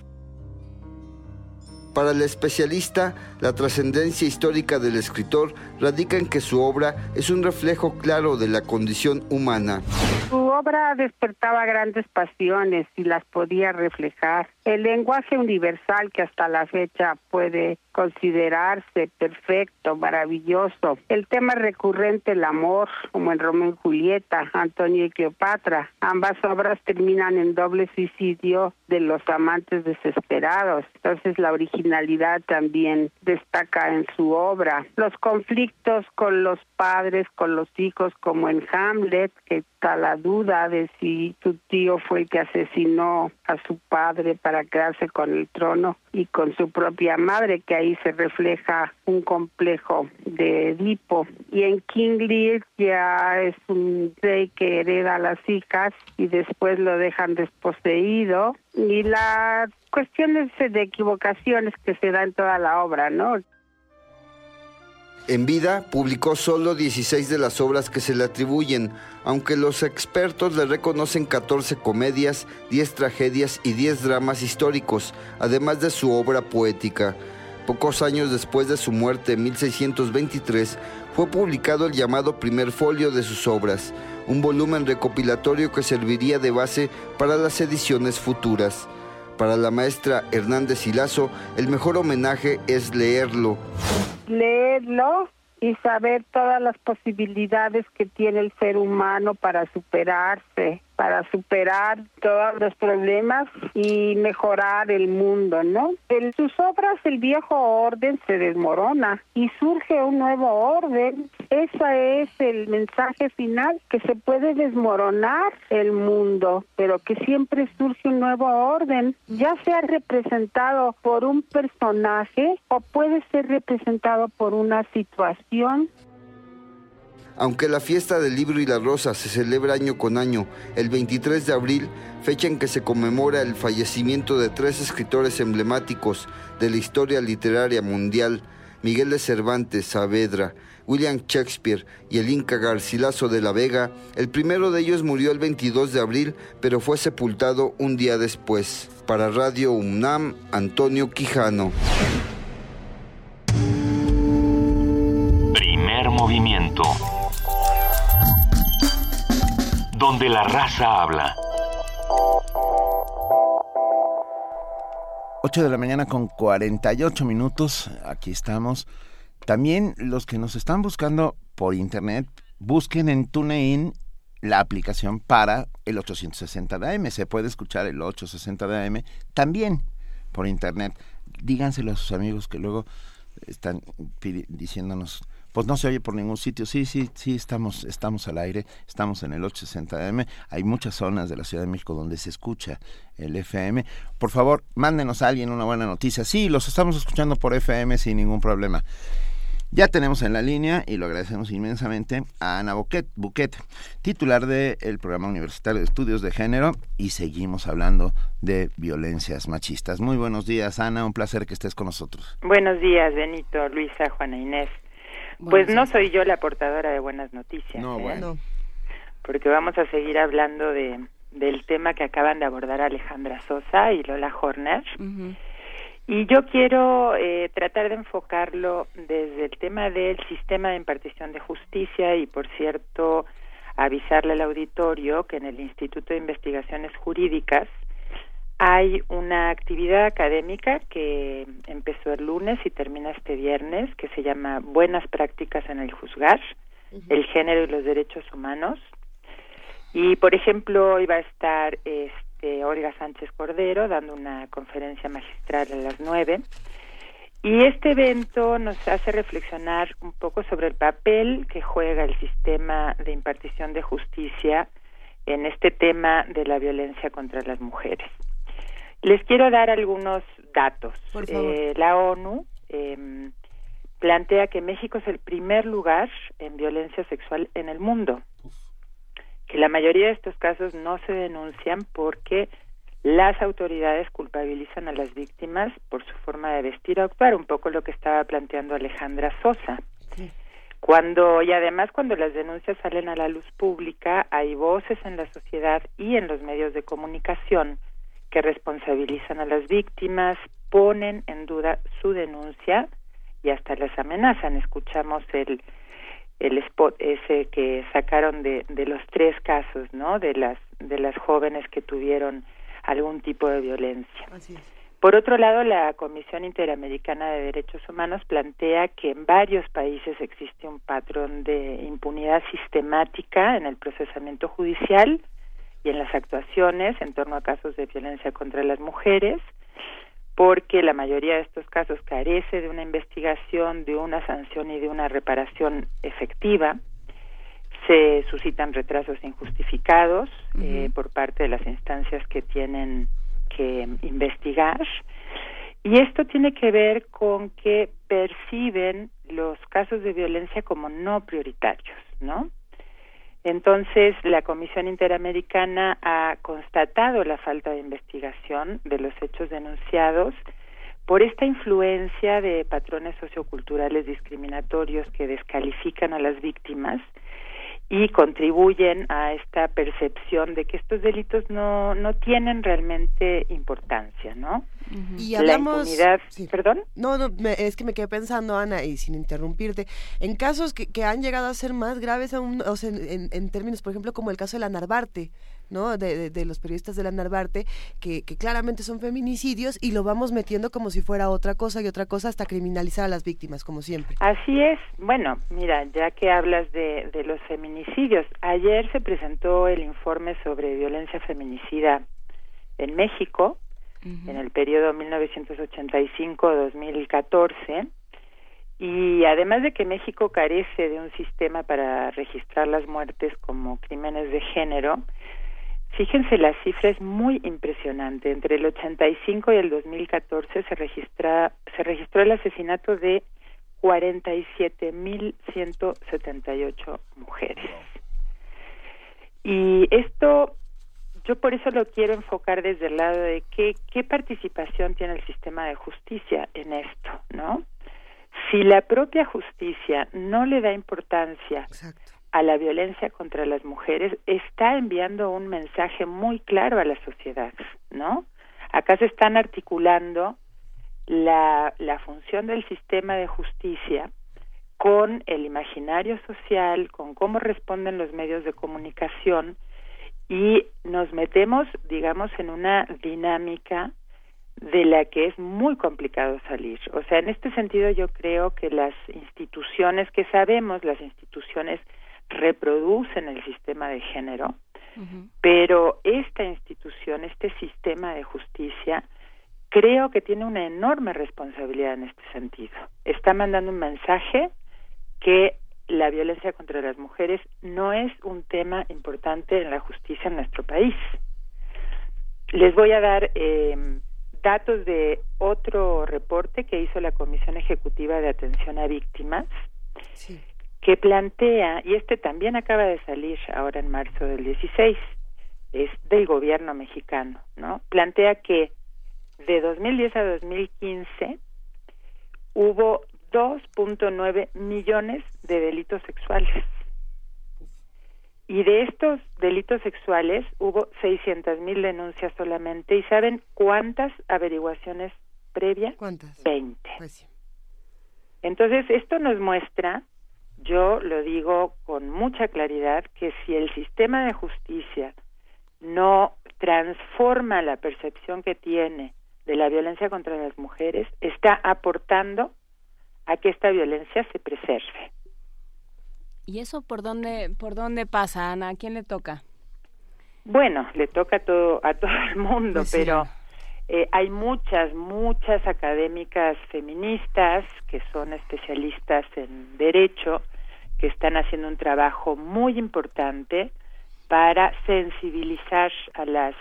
Para el especialista, la trascendencia histórica del escritor radica en que su obra es un reflejo claro de la condición humana. Su obra despertaba grandes pasiones y las podía reflejar. El lenguaje universal que hasta la fecha puede considerarse perfecto, maravilloso. El tema recurrente, el amor, como en Romeo y Julieta, Antonio y Cleopatra. Ambas obras terminan en doble suicidio de los amantes desesperados. Entonces la originalidad también destaca en su obra. Los conflictos con los padres, con los hijos, como en Hamlet, que está la duda de si su tío fue el que asesinó a su padre para quedarse con el trono y con su propia madre, que ahí se refleja un complejo de Edipo. Y en King Lear ya es un rey que hereda a las hijas y después lo dejan desposeído. Y las cuestiones de equivocaciones que se da en toda la obra, ¿no? En vida publicó solo 16 de las obras que se le atribuyen, aunque los expertos le reconocen 14 comedias, 10 tragedias y 10 dramas históricos, además de su obra poética. Pocos años después de su muerte en 1623, fue publicado el llamado primer folio de sus obras, un volumen recopilatorio que serviría de base para las ediciones futuras. Para la maestra Hernández Hilazo, el mejor homenaje es leerlo. Leerlo y saber todas las posibilidades que tiene el ser humano para superarse, para superar todos los problemas y mejorar el mundo, ¿no? En sus obras el viejo orden se desmorona y surge un nuevo orden. Ese es el mensaje final, que se puede desmoronar el mundo, pero que siempre surge un nuevo orden, ya sea representado por un personaje o puede ser representado por una situación aunque la fiesta del libro y la rosa se celebra año con año, el 23 de abril, fecha en que se conmemora el fallecimiento de tres escritores emblemáticos de la historia literaria mundial, Miguel de Cervantes Saavedra, William Shakespeare y el Inca Garcilaso de la Vega, el primero de ellos murió el 22 de abril, pero fue sepultado un día después. Para Radio UNAM, Antonio Quijano. Primer movimiento donde la raza habla. 8 de la mañana con 48 minutos, aquí estamos. También los que nos están buscando por internet, busquen en TuneIn la aplicación para el 860 de AM. Se puede escuchar el 860 de AM también por internet. díganselo a sus amigos que luego están diciéndonos pues no se oye por ningún sitio. Sí, sí, sí, estamos, estamos al aire, estamos en el 860M. Hay muchas zonas de la Ciudad de México donde se escucha el FM. Por favor, mándenos a alguien una buena noticia. Sí, los estamos escuchando por FM sin ningún problema. Ya tenemos en la línea, y lo agradecemos inmensamente, a Ana Buquet, Buquet titular del Programa Universitario de Estudios de Género, y seguimos hablando de violencias machistas. Muy buenos días, Ana, un placer que estés con nosotros. Buenos días, Benito, Luisa, Juana Inés. Pues no soy yo la portadora de buenas noticias. No, ¿eh? bueno. Porque vamos a seguir hablando de, del tema que acaban de abordar Alejandra Sosa y Lola Horner. Y yo quiero eh, tratar de enfocarlo desde el tema del sistema de impartición de justicia y, por cierto, avisarle al auditorio que en el Instituto de Investigaciones Jurídicas hay una actividad académica que empezó el lunes y termina este viernes que se llama Buenas prácticas en el juzgar, el género y los derechos humanos. Y por ejemplo, hoy va a estar este Olga Sánchez Cordero dando una conferencia magistral a las nueve. Y este evento nos hace reflexionar un poco sobre el papel que juega el sistema de impartición de justicia en este tema de la violencia contra las mujeres. Les quiero dar algunos datos. Eh, la ONU eh, plantea que México es el primer lugar en violencia sexual en el mundo. Que la mayoría de estos casos no se denuncian porque las autoridades culpabilizan a las víctimas por su forma de vestir o actuar, un poco lo que estaba planteando Alejandra Sosa. Cuando y además cuando las denuncias salen a la luz pública, hay voces en la sociedad y en los medios de comunicación que responsabilizan a las víctimas, ponen en duda su denuncia y hasta las amenazan. Escuchamos el el spot ese que sacaron de, de los tres casos, ¿no? De las de las jóvenes que tuvieron algún tipo de violencia. Por otro lado, la Comisión Interamericana de Derechos Humanos plantea que en varios países existe un patrón de impunidad sistemática en el procesamiento judicial y en las actuaciones en torno a casos de violencia contra las mujeres, porque la mayoría de estos casos carece de una investigación, de una sanción y de una reparación efectiva. Se suscitan retrasos injustificados eh, por parte de las instancias que tienen que investigar. Y esto tiene que ver con que perciben los casos de violencia como no prioritarios, ¿no? Entonces, la Comisión Interamericana ha constatado la falta de investigación de los hechos denunciados por esta influencia de patrones socioculturales discriminatorios que descalifican a las víctimas y contribuyen a esta percepción de que estos delitos no, no tienen realmente importancia, ¿no? Y hablamos, la impunidad, perdón. No, no, es que me quedé pensando, Ana, y sin interrumpirte, en casos que, que han llegado a ser más graves aún, o sea, en, en, términos, por ejemplo, como el caso de la Narvarte, ¿no? De, de, los periodistas de la Narvarte, que, que, claramente son feminicidios y lo vamos metiendo como si fuera otra cosa y otra cosa hasta criminalizar a las víctimas, como siempre. Así es. Bueno, mira, ya que hablas de, de los feminicidios, ayer se presentó el informe sobre violencia feminicida en México, en el periodo 1985-2014. Y además de que México carece de un sistema para registrar las muertes como crímenes de género, fíjense la cifra es muy impresionante. Entre el 85 y el 2014 se registra se registró el asesinato de 47.178 mujeres. Y esto yo por eso lo quiero enfocar desde el lado de qué, qué participación tiene el sistema de justicia en esto, ¿no? Si la propia justicia no le da importancia a la violencia contra las mujeres, está enviando un mensaje muy claro a la sociedad, ¿no? Acá se están articulando la, la función del sistema de justicia con el imaginario social, con cómo responden los medios de comunicación y nos metemos, digamos, en una dinámica de la que es muy complicado salir. O sea, en este sentido yo creo que las instituciones que sabemos, las instituciones reproducen el sistema de género, pero esta institución, este sistema de justicia, creo que tiene una enorme responsabilidad en este sentido. Está mandando un mensaje que la violencia contra las mujeres no es un tema importante en la justicia en nuestro país. Les voy a dar eh, datos de otro reporte que hizo la Comisión Ejecutiva de Atención a Víctimas, que plantea, y este también acaba de salir ahora en marzo del 16, es del gobierno mexicano, ¿no? Plantea que de 2010 a 2015 hubo 2.9 millones de delitos sexuales. Y de estos delitos sexuales hubo 600 mil denuncias solamente. ¿Y saben cuántas averiguaciones previas? ¿Cuántas? 20. Entonces, esto nos muestra, yo lo digo con mucha claridad, que si el sistema de justicia no transforma la percepción que tiene de la violencia contra las mujeres, está aportando a que esta violencia se preserve. ¿Y eso por dónde, por dónde pasa, Ana? ¿A quién le toca? Bueno, le toca a todo, a todo el mundo, Pues sí. Eh, hay muchas, muchas académicas feministas que son especialistas en derecho, que están haciendo un trabajo muy importante para sensibilizar a las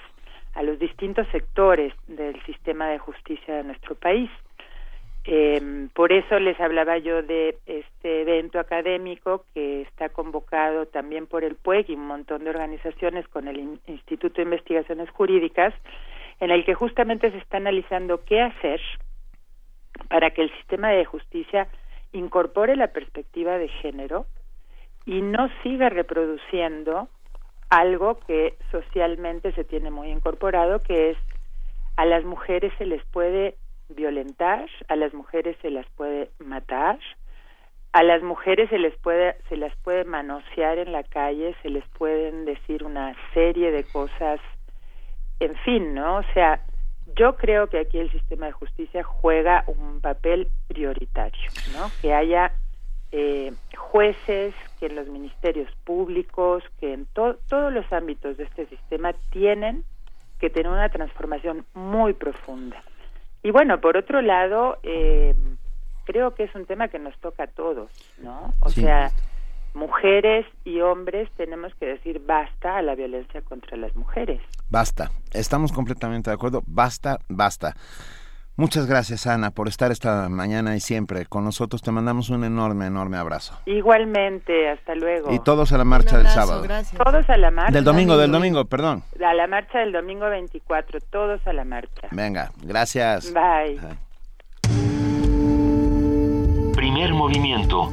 a los distintos sectores del sistema de justicia de nuestro país. Eh, por eso les hablaba yo de este evento académico que está convocado también por el PUEG y un montón de organizaciones con el In- Instituto de Investigaciones Jurídicas, en el que justamente se está analizando qué hacer para que el sistema de justicia incorpore la perspectiva de género y no siga reproduciendo algo que socialmente se tiene muy incorporado, que es a las mujeres se les puede violentar, a las mujeres se las puede matar, a las mujeres se les puede se las puede manosear en la calle, se les pueden decir una serie de cosas, en fin, ¿no? O sea, yo creo que aquí el sistema de justicia juega un papel prioritario, ¿no? Que haya eh, jueces, que en los ministerios públicos, que en to- todos los ámbitos de este sistema tienen que tener una transformación muy profunda. Y bueno, por otro lado, eh, creo que es un tema que nos toca a todos, ¿no? O Sí. sea, mujeres y hombres tenemos que decir basta a la violencia contra las mujeres. Basta. Estamos completamente de acuerdo. Basta, basta. Muchas gracias, Ana, por estar esta mañana y siempre con nosotros. Te mandamos un enorme, enorme abrazo. Igualmente, hasta luego. Y todos a la marcha del sábado. Todos a la marcha. Del domingo, del domingo, perdón. A la marcha del domingo 24, todos a la marcha. Venga, gracias. Bye. Primer movimiento.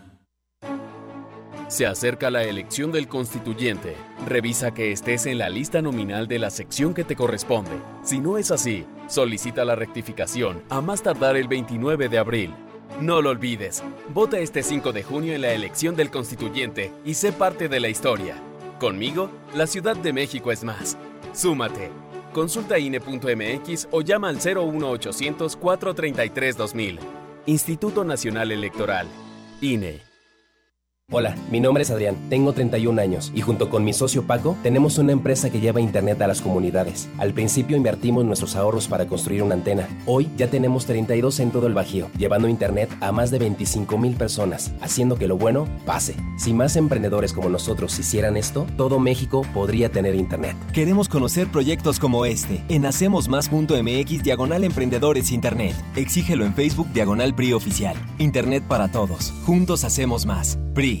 Se acerca la elección del constituyente. Revisa que estés en la lista nominal de la sección que te corresponde. Si no es así, solicita la rectificación a más tardar el 29 de abril. No lo olvides. Vota este 5 de junio en la elección del constituyente y sé parte de la historia. Conmigo, la Ciudad de México es más. Súmate. Consulta INE.mx o llama al 01800 433 2000. Instituto Nacional Electoral. INE. Hola, mi nombre es Adrián, tengo 31 años y junto con mi socio Paco tenemos una empresa que lleva internet a las comunidades. Al principio invertimos nuestros ahorros para construir una antena. Hoy ya tenemos 32 en todo el Bajío, llevando internet a más de 25 mil personas, haciendo que lo bueno pase. Si más emprendedores como nosotros hicieran esto, todo México podría tener internet. Queremos conocer proyectos como este en hacemosmás.mx diagonal emprendedores internet. Exígelo en Facebook diagonal PRI oficial. Internet para todos. Juntos hacemos más. PRI.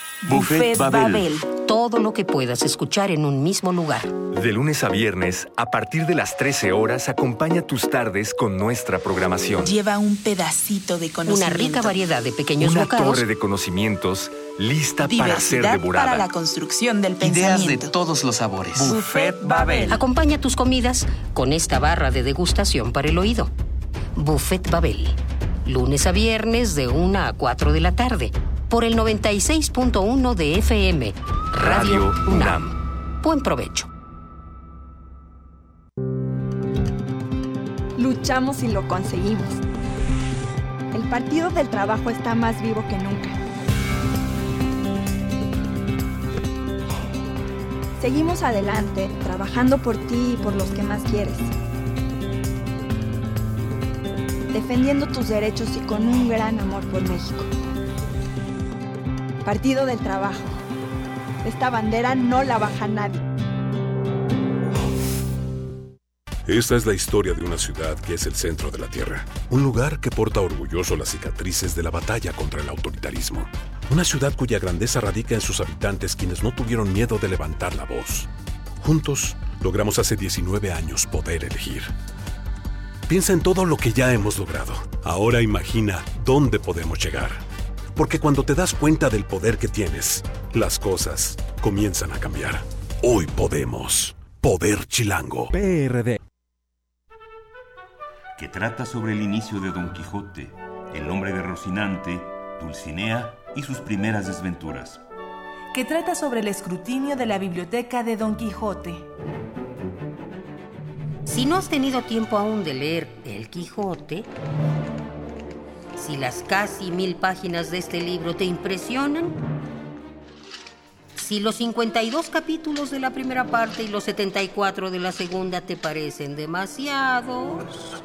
Buffet, Babel. Todo lo que puedas escuchar en un mismo lugar. De lunes a viernes, a partir de las 13 horas, acompaña tus tardes con nuestra programación. Lleva un pedacito de conocimiento. Una rica variedad de pequeños Una bocados. torre de conocimientos lista para ser Diversidad devorada. para la construcción del Ideas de pensamiento. todos los sabores. Buffet Babel. Acompaña tus comidas con esta barra de degustación para el oído. Buffet Babel. Lunes a viernes de 1 a 4 de la tarde. Por el 96.1 de FM. Radio, Radio UNAM. Buen provecho. Luchamos y lo conseguimos. El Partido del Trabajo está más vivo que nunca. Seguimos adelante, trabajando por ti y por los que más quieres. Defendiendo tus derechos y con un gran amor por México. Partido del Trabajo. Esta bandera no la baja nadie. Esta es la historia de una ciudad que es el centro de la Tierra. Un lugar que porta orgulloso las cicatrices de la batalla contra el autoritarismo. Una ciudad cuya grandeza radica en sus habitantes quienes no tuvieron miedo de levantar la voz. Juntos, logramos hace 19 años poder elegir. Piensa en todo lo que ya hemos logrado. Ahora imagina dónde podemos llegar. Porque cuando te das cuenta del poder que tienes, las cosas comienzan a cambiar. Hoy podemos. Poder Chilango. PRD. que trata sobre el inicio de Don Quijote, el nombre de Rocinante, Dulcinea y sus primeras desventuras. que trata sobre el escrutinio de la biblioteca de Don Quijote. Si no has tenido tiempo aún de leer El Quijote, si las casi mil páginas de este libro te impresionan, si los 52 capítulos de la primera parte y los 74 de la segunda te parecen demasiados,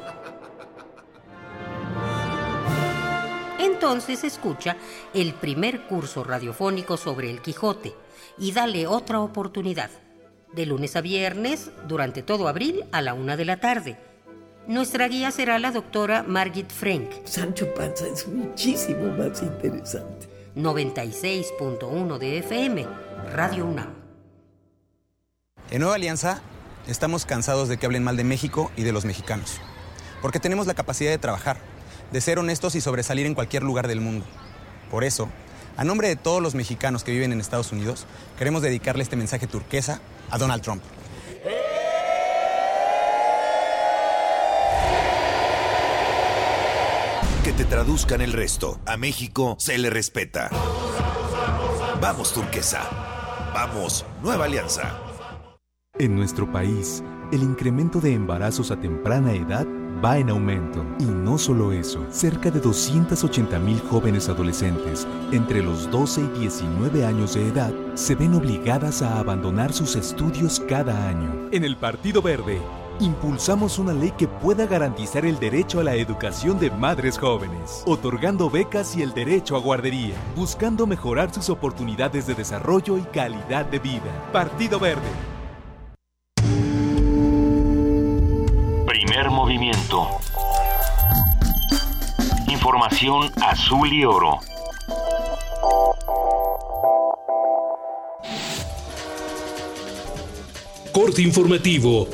entonces escucha el primer curso radiofónico sobre El Quijote y dale otra oportunidad. De lunes a viernes, durante todo abril, a la una de la tarde. Nuestra guía será la doctora Margit Frank. Sancho Panza es muchísimo más interesante. 96.1 de FM, Radio UNAM. En Nueva Alianza estamos cansados de que hablen mal de México y de los mexicanos, porque tenemos la capacidad de trabajar, de ser honestos y sobresalir en cualquier lugar del mundo. Por eso, a nombre de todos los mexicanos que viven en Estados Unidos, queremos dedicarle este mensaje turquesa a Donald Trump. Te traduzcan el resto. A México se le respeta. Vamos, turquesa. Vamos, nueva alianza. En nuestro país, el incremento de embarazos a temprana edad va en aumento. Y no solo eso, cerca de 280 mil jóvenes adolescentes entre los 12 y 19 años de edad se ven obligadas a abandonar sus estudios cada año. En el Partido Verde, impulsamos una ley que pueda garantizar el derecho a la educación de madres jóvenes, otorgando becas y el derecho a guardería, buscando mejorar sus oportunidades de desarrollo y calidad de vida. Partido Verde. Primer movimiento. Información azul y oro. Corte informativo.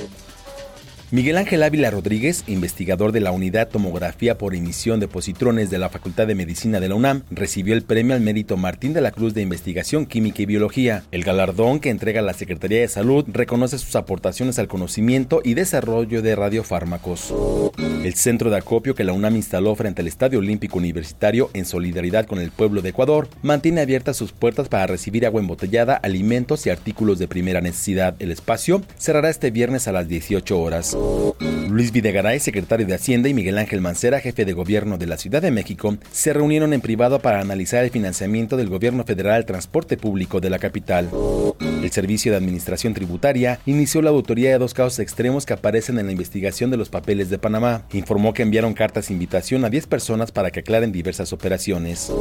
Miguel Ángel Ávila Rodríguez, investigador de la Unidad Tomografía por Emisión de Positrones de la Facultad de Medicina de la UNAM, recibió el premio al mérito Martín de la Cruz de Investigación Química y Biología. El galardón que entrega la Secretaría de Salud reconoce sus aportaciones al conocimiento y desarrollo de radiofármacos. El centro de acopio que la UNAM instaló frente al Estadio Olímpico Universitario en solidaridad con el pueblo de Ecuador mantiene abiertas sus puertas para recibir agua embotellada, alimentos y artículos de primera necesidad. El espacio cerrará este viernes a las 18 horas. Luis Videgaray, secretario de Hacienda, y Miguel Ángel Mancera, jefe de gobierno de la Ciudad de México, se reunieron en privado para analizar el financiamiento del gobierno federal al transporte público de la capital. El Servicio de Administración Tributaria inició la auditoría de dos casos extremos que aparecen en la investigación de los papeles de Panamá. Informó que enviaron cartas de invitación a 10 personas para que aclaren diversas operaciones.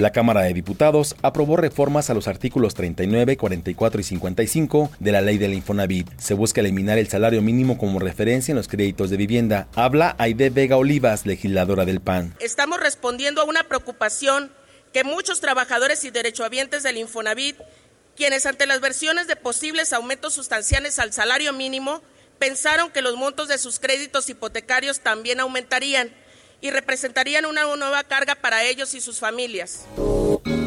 La Cámara de Diputados aprobó reformas a los artículos 39, 44 y 55 de la ley del Infonavit. Se busca eliminar el salario mínimo como referencia en los créditos de vivienda. Habla Aide Vega Olivas, legisladora del PAN. Estamos respondiendo a una preocupación que muchos trabajadores y derechohabientes del Infonavit, quienes ante las versiones de posibles aumentos sustanciales al salario mínimo, pensaron que los montos de sus créditos hipotecarios también aumentarían y representarían una nueva carga para ellos y sus familias.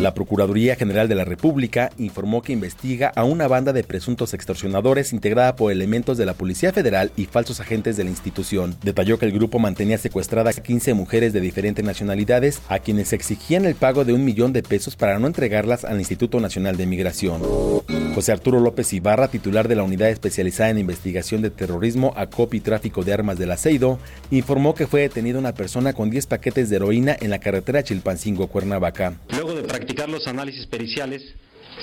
La Procuraduría General de la República informó que investiga a una banda de presuntos extorsionadores integrada por elementos de la Policía Federal y falsos agentes de la institución. Detalló que el grupo mantenía secuestradas a 15 mujeres de diferentes nacionalidades a quienes exigían el pago de un millón de pesos para no entregarlas al Instituto Nacional de Migración. José Arturo López Ibarra, titular de la Unidad Especializada en Investigación de Terrorismo, Acopio y Tráfico de Armas del Aceido, informó que fue detenida una persona con 10 paquetes de heroína en la carretera Chilpancingo-Cuernavaca. Luego de practicar los análisis periciales,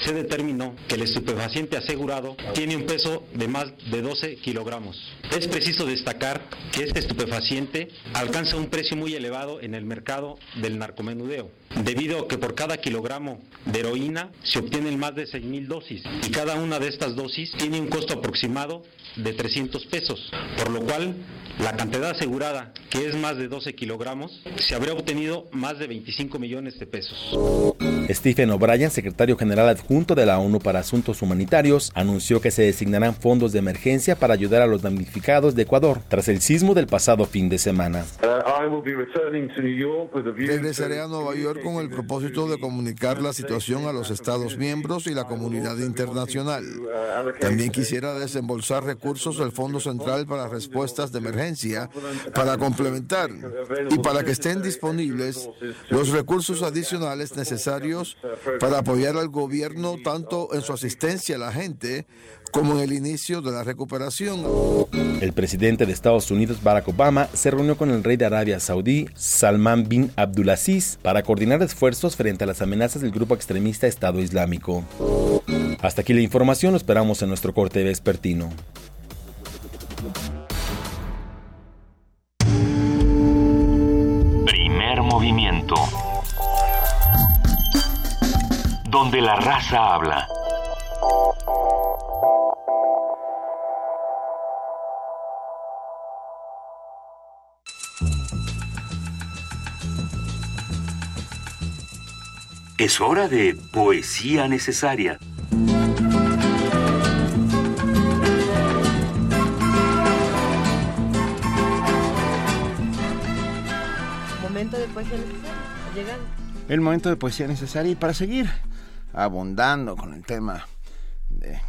se determinó que el estupefaciente asegurado tiene un peso de más de 12 kilogramos. Es preciso destacar que este estupefaciente alcanza un precio muy elevado en el mercado del narcomenudeo, debido a que por cada kilogramo de heroína se obtienen más de 6.000 dosis y cada una de estas dosis tiene un costo aproximado de 300 pesos, por lo cual la cantidad asegurada, que es más de 12 kilogramos, se habría obtenido más de 25 millones de pesos. Stephen O'Brien, secretario general adjunto de la ONU para Asuntos Humanitarios, anunció que se designarán fondos de emergencia para ayudar a los damnificados de Ecuador tras el sismo del pasado fin de semana. Regresaré a Nueva York con el propósito de comunicar la situación a los Estados miembros y la comunidad internacional. También quisiera desembolsar recursos del Fondo Central para Respuestas de Emergencia para complementar y para que estén disponibles los recursos adicionales necesarios para apoyar al gobierno tanto en su asistencia a la gente como en el inicio de la recuperación. El presidente de Estados Unidos, Barack Obama, se reunió con el rey de Arabia Saudí, Salman bin Abdulaziz, para coordinar esfuerzos frente a las amenazas del grupo extremista Estado Islámico. Hasta aquí la información, lo esperamos en nuestro corte vespertino. Primer movimiento. Donde la raza habla. Es hora de poesía necesaria. Momento de poesía necesaria. Llegando. El momento de poesía necesaria y para seguir abundando con el tema de,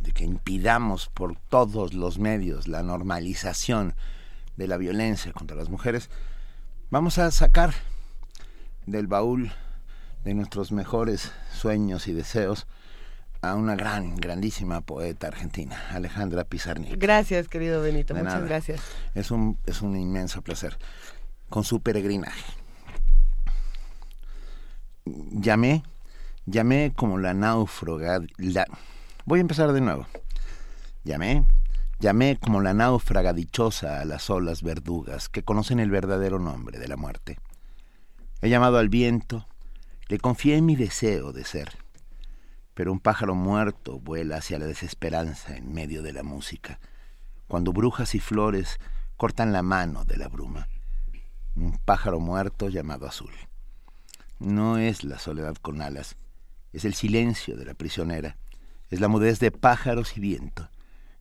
de que impidamos por todos los medios la normalización de la violencia contra las mujeres, vamos a sacar del baúl de nuestros mejores sueños y deseos a una gran, grandísima poeta argentina, Alejandra Pizarnik. Gracias, querido Benito, De muchas nada. gracias. Es un, es un inmenso placer. Con su peregrinaje. Llamé, llamé como la náufraga. La... Voy a empezar de nuevo. Llamé, llamé como la náufraga dichosa a las olas verdugas que conocen el verdadero nombre de la muerte. He llamado al viento, le confié mi deseo de ser, pero un pájaro muerto vuela hacia la desesperanza en medio de la música, cuando brujas y flores cortan la mano de la bruma. Un pájaro muerto llamado azul. No es la soledad con alas, es el silencio de la prisionera, es la mudez de pájaros y viento,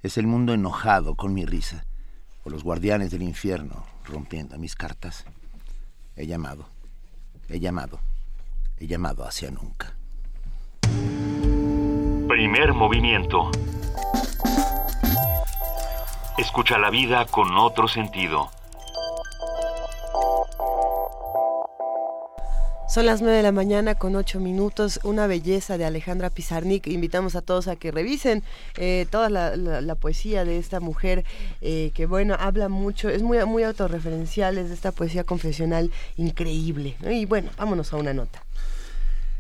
es el mundo enojado con mi risa, o los guardianes del infierno rompiendo mis cartas. He llamado, he llamado, llamado hacia nunca. Primer movimiento. Escucha la vida con otro sentido. Son las 9 de la mañana con 8 minutos, una belleza de Alejandra Pizarnik. Invitamos a todos a que revisen eh, toda la, la- la poesía de esta mujer eh, que, bueno, habla mucho, es muy, muy autorreferencial, es de esta poesía confesional increíble. Y bueno, vámonos a una nota.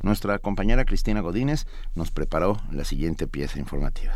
Nuestra compañera Cristina Godínez nos preparó la siguiente pieza informativa.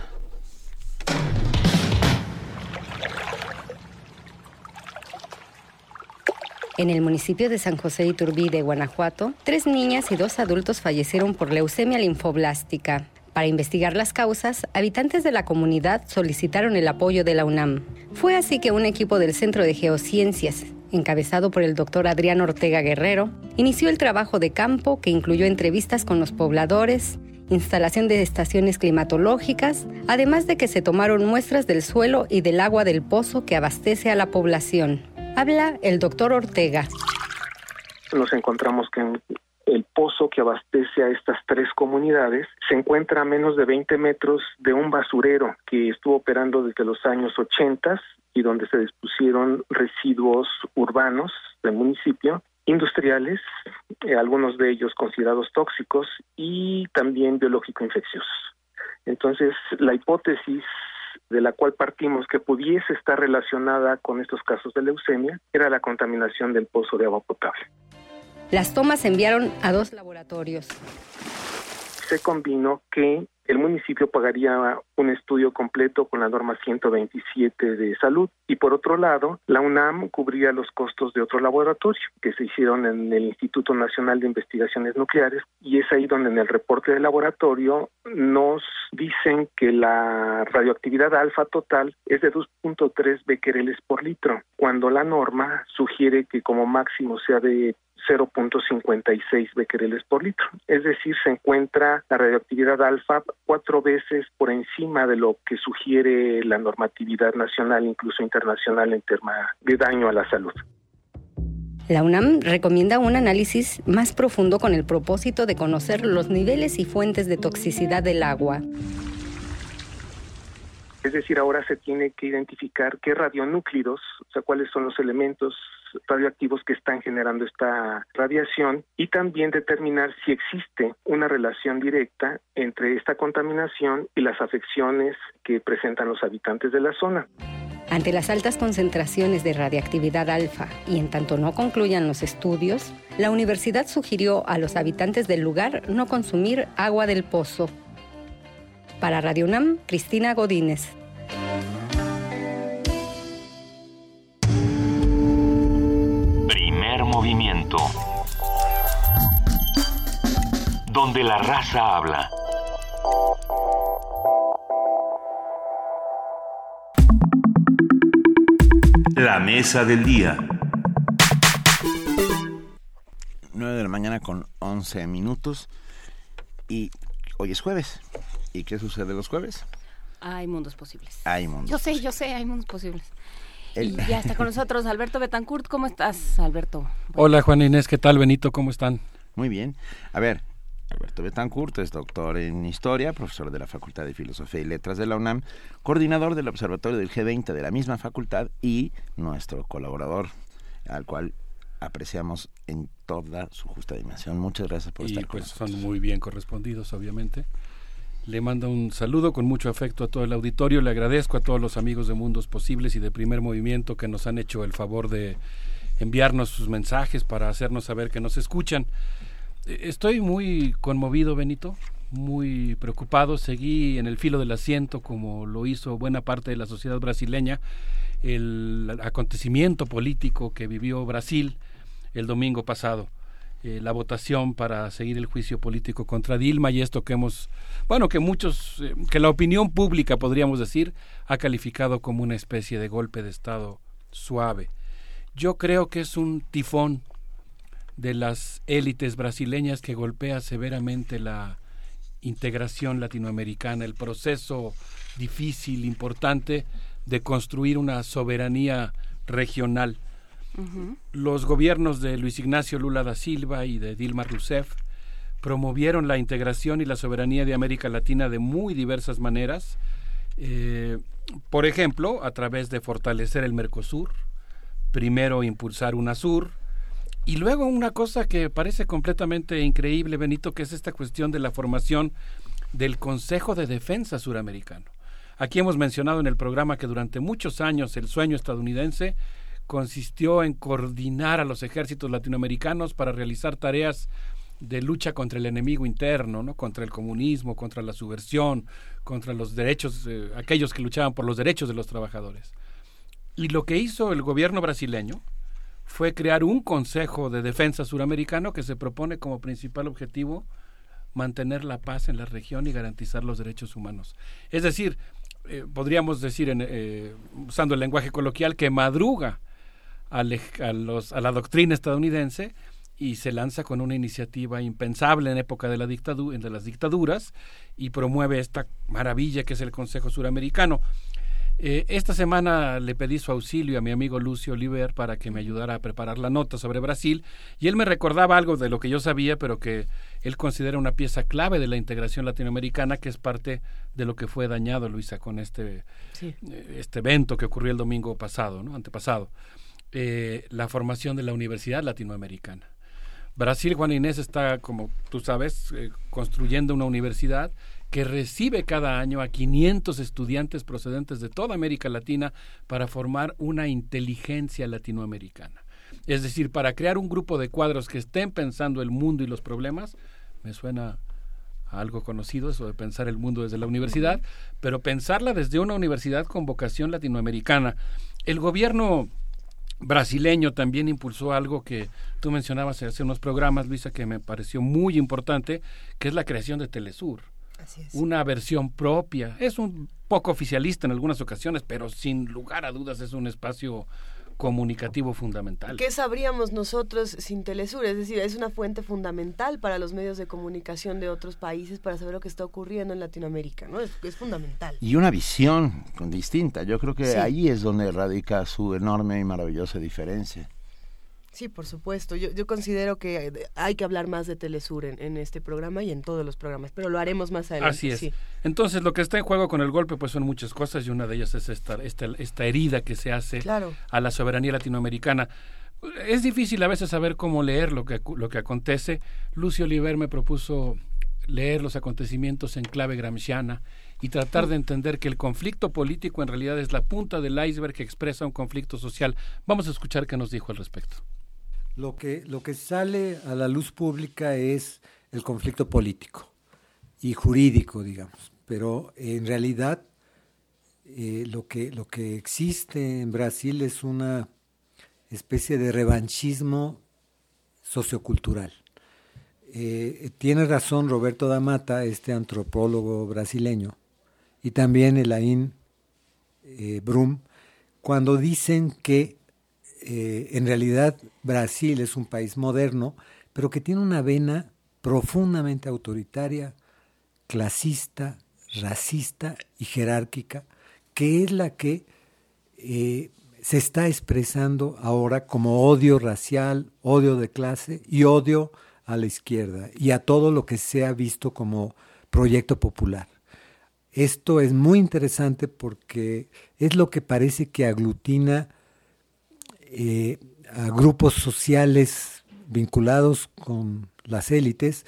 En el municipio de San José de Iturbide, Guanajuato, tres niñas y dos adultos fallecieron por leucemia linfoblástica. Para investigar las causas, habitantes de la comunidad solicitaron el apoyo de la UNAM. Fue así que un equipo del Centro de Geociencias, encabezado por el doctor Adrián Ortega Guerrero, inició el trabajo de campo que incluyó entrevistas con los pobladores, instalación de estaciones climatológicas, además de que se tomaron muestras del suelo y del agua del pozo que abastece a la población. Habla el doctor Ortega. Nos encontramos que el pozo que abastece a estas tres comunidades se encuentra a menos de 20 metros de un basurero que estuvo operando desde los años 80 y donde se dispusieron residuos urbanos del municipio industriales, eh, algunos de ellos considerados tóxicos y también biológico-infecciosos. Entonces, la hipótesis de la cual partimos que pudiese estar relacionada con estos casos de leucemia era la contaminación del pozo de agua potable. Las tomas se enviaron a dos laboratorios. Se combinó que el municipio pagaría un estudio completo con la norma 127 de salud. Y por otro lado la UNAM cubría los costos de otro laboratorio que se hicieron en el Instituto Nacional de Investigaciones Nucleares. Y es ahí donde en el reporte del laboratorio nos dicen que la radioactividad alfa total es de 2.3 becquereles por litro cuando la norma sugiere que como máximo sea de 0.56 becquereles por litro. Es decir, se encuentra la radioactividad alfa cuatro veces por encima de lo que sugiere la normatividad nacional, incluso internacional, en tema de daño a la salud. La UNAM recomienda un análisis más profundo con el propósito de conocer los niveles y fuentes de toxicidad del agua. Es decir, ahora se tiene que identificar qué radionúclidos, o sea, cuáles son los elementos radioactivos que están generando esta radiación y también determinar si existe una relación directa entre esta contaminación y las afecciones que presentan los habitantes de la zona. Ante las altas concentraciones de radiactividad alfa y en tanto no concluyan los estudios, la universidad sugirió a los habitantes del lugar no consumir agua del pozo. Para Radio UNAM, Cristina Godínez. movimiento. Donde la raza habla. La mesa del día. 9 de la mañana con 11 minutos. Y hoy es jueves. ¿Y qué sucede los jueves? Hay mundos posibles. Hay mundos. Yo sé, yo sé, hay mundos posibles. Y ya está con (laughs) nosotros Alberto Betancourt. ¿Cómo estás, Alberto? Hola, Juan Inés. ¿Qué tal, Benito? ¿Cómo están? Muy bien. A ver, Alberto Betancourt es doctor en Historia, profesor de la Facultad de Filosofía y Letras de la UNAM, coordinador del Observatorio del G20 de la misma facultad y nuestro colaborador, al cual apreciamos en toda su justa dimensión. Muchas gracias por estar con pues nosotros. son muy bien correspondidos, obviamente. Le mando un saludo con mucho afecto a todo el auditorio. Le agradezco a todos los amigos de Mundos Posibles y de Primer Movimiento que nos han hecho el favor de enviarnos sus mensajes para hacernos saber que nos escuchan. Eh, estoy muy conmovido, Benito, muy preocupado. Seguí en el filo del asiento, como lo hizo buena parte de la sociedad brasileña, el acontecimiento político que vivió Brasil el domingo pasado. Eh, la votación para seguir el juicio político contra Dilma y esto que hemos, bueno, que muchos, eh, que la opinión pública, podríamos decir, ha calificado como una especie de golpe de Estado suave. Yo creo que es un tifón de las élites brasileñas que golpea severamente la integración latinoamericana, el proceso difícil, importante de construir una soberanía regional los gobiernos de Luis Ignacio Lula da Silva y de Dilma Rousseff promovieron la integración y la soberanía de América Latina de muy diversas maneras. Eh, por ejemplo, a través de fortalecer el Mercosur, primero impulsar UNASUR, y luego una cosa que parece completamente increíble, Benito, que es esta cuestión de la formación del Consejo de Defensa Suramericano. Aquí hemos mencionado en el programa que durante muchos años el sueño estadounidense consistió en coordinar a los ejércitos latinoamericanos para realizar tareas de lucha contra el enemigo interno, ¿no? contra el comunismo, contra la subversión, contra los derechos, eh, aquellos que luchaban por los derechos de los trabajadores. Y lo que hizo el gobierno brasileño fue crear un Consejo de Defensa Suramericano que se propone como principal objetivo mantener la paz en la región y garantizar los derechos humanos. Es decir, eh, podríamos decir, en, eh, usando el lenguaje coloquial, que madruga a, los, a la doctrina estadounidense y se lanza con una iniciativa impensable en época de, la dictadura, de las dictaduras y promueve esta maravilla que es el Consejo Suramericano. Eh, esta semana le pedí su auxilio a mi amigo Lucio Oliver para que me ayudara a preparar la nota sobre Brasil y él me recordaba algo de lo que yo sabía, pero que él considera una pieza clave de la integración latinoamericana, que es parte de lo que fue dañado, Luisa, con este, eh, este evento que ocurrió el domingo pasado, ¿no? antepasado, eh, la formación de la Universidad Latinoamericana. Brasil, Juan Inés, está, como tú sabes, construyendo una universidad que recibe cada año a 500 estudiantes procedentes de toda América Latina para formar una inteligencia latinoamericana. Es decir, para crear un grupo de cuadros que estén pensando el mundo y los problemas, me suena a algo conocido eso de pensar el mundo desde la universidad, pero pensarla desde una universidad con vocación latinoamericana. El gobierno brasileño también impulsó algo que tú mencionabas hace unos programas, Luisa, que me pareció muy importante, que es la creación de Telesur una versión propia. Es un poco oficialista en algunas ocasiones, pero sin lugar a dudas es un espacio comunicativo fundamental. ¿Qué sabríamos nosotros sin Telesur? Es decir, es una fuente fundamental para los medios de comunicación de otros países para saber lo que está ocurriendo en Latinoamérica, ¿no? Es, fundamental. Y una visión distinta. Yo creo que ahí es donde radica su enorme y maravillosa diferencia. Sí, por supuesto. Yo, yo considero que hay que hablar más de Telesur en, este programa y en todos los programas, pero lo haremos más adelante. Así es. Entonces, lo que está en juego con el golpe, pues son muchas cosas y una de ellas es esta, esta, esta herida que se hace a la soberanía latinoamericana. Es difícil a veces saber cómo leer lo que, lo que acontece. Lucio Oliver me propuso leer los acontecimientos en clave gramsciana y tratar de entender que el conflicto político en realidad es la punta del iceberg que expresa un conflicto social. Vamos a escuchar qué nos dijo al respecto. Lo que, lo que sale a la luz pública es el conflicto político y jurídico, digamos, pero en realidad eh, lo, que, lo que existe en Brasil es una especie de revanchismo sociocultural. Eh, tiene razón Roberto Damata, este antropólogo brasileño, y también Elaine eh, Brum, cuando dicen que eh, en realidad Brasil es un país moderno, pero que tiene una vena profundamente autoritaria, clasista, racista y jerárquica, que es la que eh, se está expresando ahora como odio racial, odio de clase y odio a la izquierda y a todo lo que se ha visto como proyecto popular. Esto es muy interesante porque es lo que parece que aglutina eh, a grupos sociales vinculados con las élites,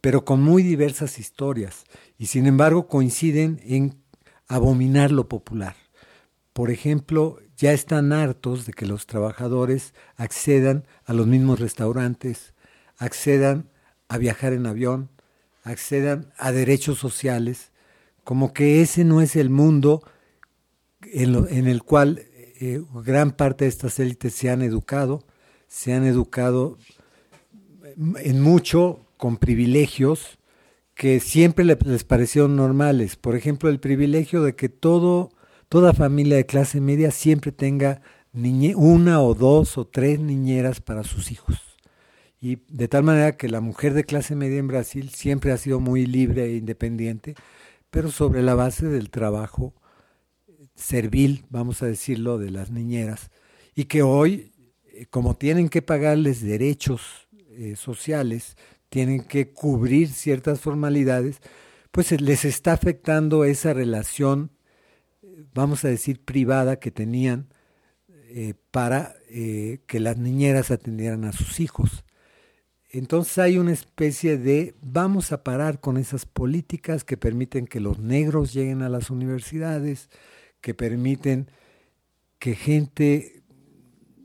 pero con muy diversas historias, y sin embargo coinciden en abominar lo popular. Por ejemplo, ya están hartos de que los trabajadores accedan a los mismos restaurantes, accedan a viajar en avión, accedan a derechos sociales, como que ese no es el mundo en, en el cual eh, gran parte de estas élites se han educado, se han educado en mucho con privilegios que siempre les parecieron normales. Por ejemplo, el privilegio de que todo, toda familia de clase media siempre tenga una o dos o tres niñeras para sus hijos. Y de tal manera que la mujer de clase media en Brasil siempre ha sido muy libre e independiente, pero sobre la base del trabajo servil, vamos a decirlo, de las niñeras, y que hoy, eh, como tienen que pagarles derechos eh, sociales, tienen que cubrir ciertas formalidades, pues les está afectando esa relación, vamos a decir, privada que tenían eh, para que las niñeras atendieran a sus hijos. Entonces hay una especie de vamos a parar con esas políticas que permiten que los negros lleguen a las universidades, que permiten que gente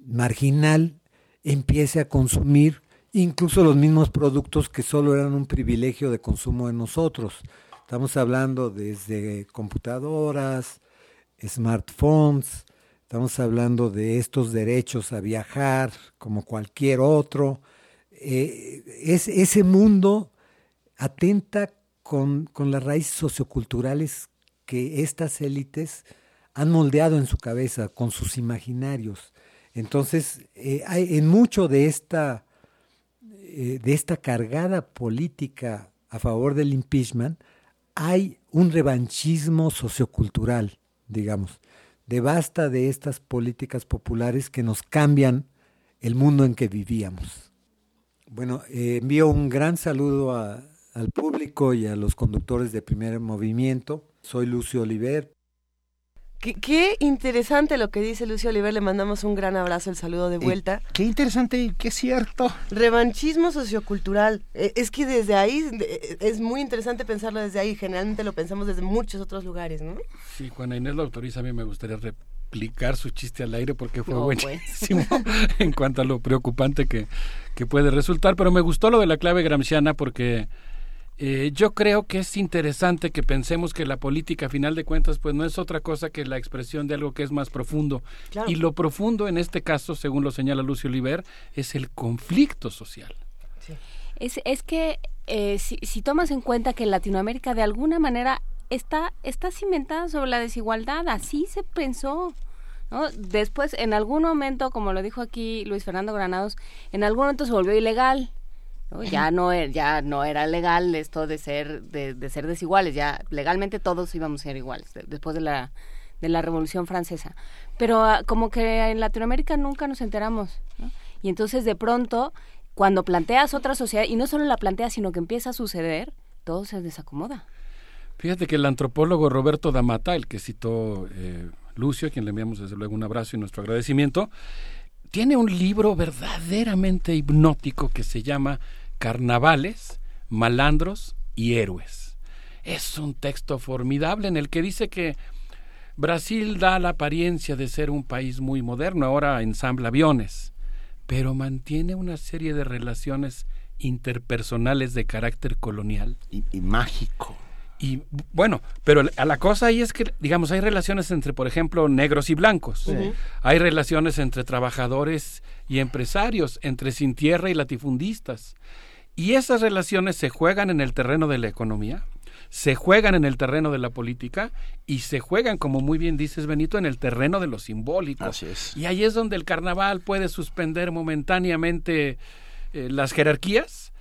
marginal empiece a consumir incluso los mismos productos que solo eran un privilegio de consumo de nosotros. Estamos hablando desde computadoras, smartphones, estamos hablando de estos derechos a viajar como cualquier otro. Eh, es, ese mundo atenta con, con las raíces socioculturales que estas élites han moldeado en su cabeza con sus imaginarios. Entonces, eh, en mucho de esta, eh, de esta cargada política a favor del impeachment, hay un revanchismo sociocultural, digamos, de basta de estas políticas populares que nos cambian el mundo en que vivíamos. Bueno, eh, envío un gran saludo al público y a los conductores de primer movimiento. Soy Lucio Oliver, Qué, interesante lo que dice Lucio Oliver, le mandamos un gran abrazo, el saludo de vuelta. qué interesante y qué cierto. Revanchismo sociocultural. Eh, es que desde ahí, es muy interesante pensarlo desde ahí, generalmente lo pensamos desde muchos otros lugares, ¿no? Sí, Juana Inés lo autoriza, a mí me gustaría replicar su chiste al aire porque fue pues. buenísimo (laughs) en cuanto a lo preocupante que, que puede resultar, pero me gustó lo de la clave gramsciana porque eh, yo creo que es interesante que pensemos que la política, a final de cuentas, pues no es otra cosa que la expresión de algo que es más profundo. Y lo profundo en este caso, según lo señala Lucio Oliver, es el conflicto social. Es, es que eh, si, si, tomas en cuenta que Latinoamérica de alguna manera está, está cimentada sobre la desigualdad, así se pensó. ¿no? Después, en algún momento, como lo dijo aquí Luis Fernando Granados, en algún momento se volvió ilegal ya no e, ya no era legal esto de ser de, ser desiguales, ya legalmente todos íbamos a ser iguales después de la de la Revolución Francesa. Pero ah, como que en Latinoamérica nunca nos enteramos, Y entonces de pronto cuando planteas otra sociedad y no solo la planteas, sino que empieza a suceder, todo se desacomoda. Fíjate que el antropólogo Roberto Damata, el que citó eh, Lucio, a quien le enviamos desde luego un abrazo y nuestro agradecimiento, tiene un libro verdaderamente hipnótico que se llama carnavales, malandros y héroes. Es un texto formidable en el que dice que Brasil da la apariencia de ser un país muy moderno, ahora ensambla aviones, pero mantiene una serie de relaciones interpersonales de carácter colonial. Y, mágico. Y bueno, pero a la cosa ahí es que, digamos, hay relaciones entre, por ejemplo, negros y blancos. Hay relaciones entre trabajadores y empresarios, entre sin tierra y latifundistas. Y esas relaciones se juegan en el terreno de la economía, se juegan en el terreno de la política y se juegan, como muy bien dices Benito, en el terreno de lo simbólico. Así es. Y ahí es donde el carnaval puede suspender momentáneamente eh, las jerarquías,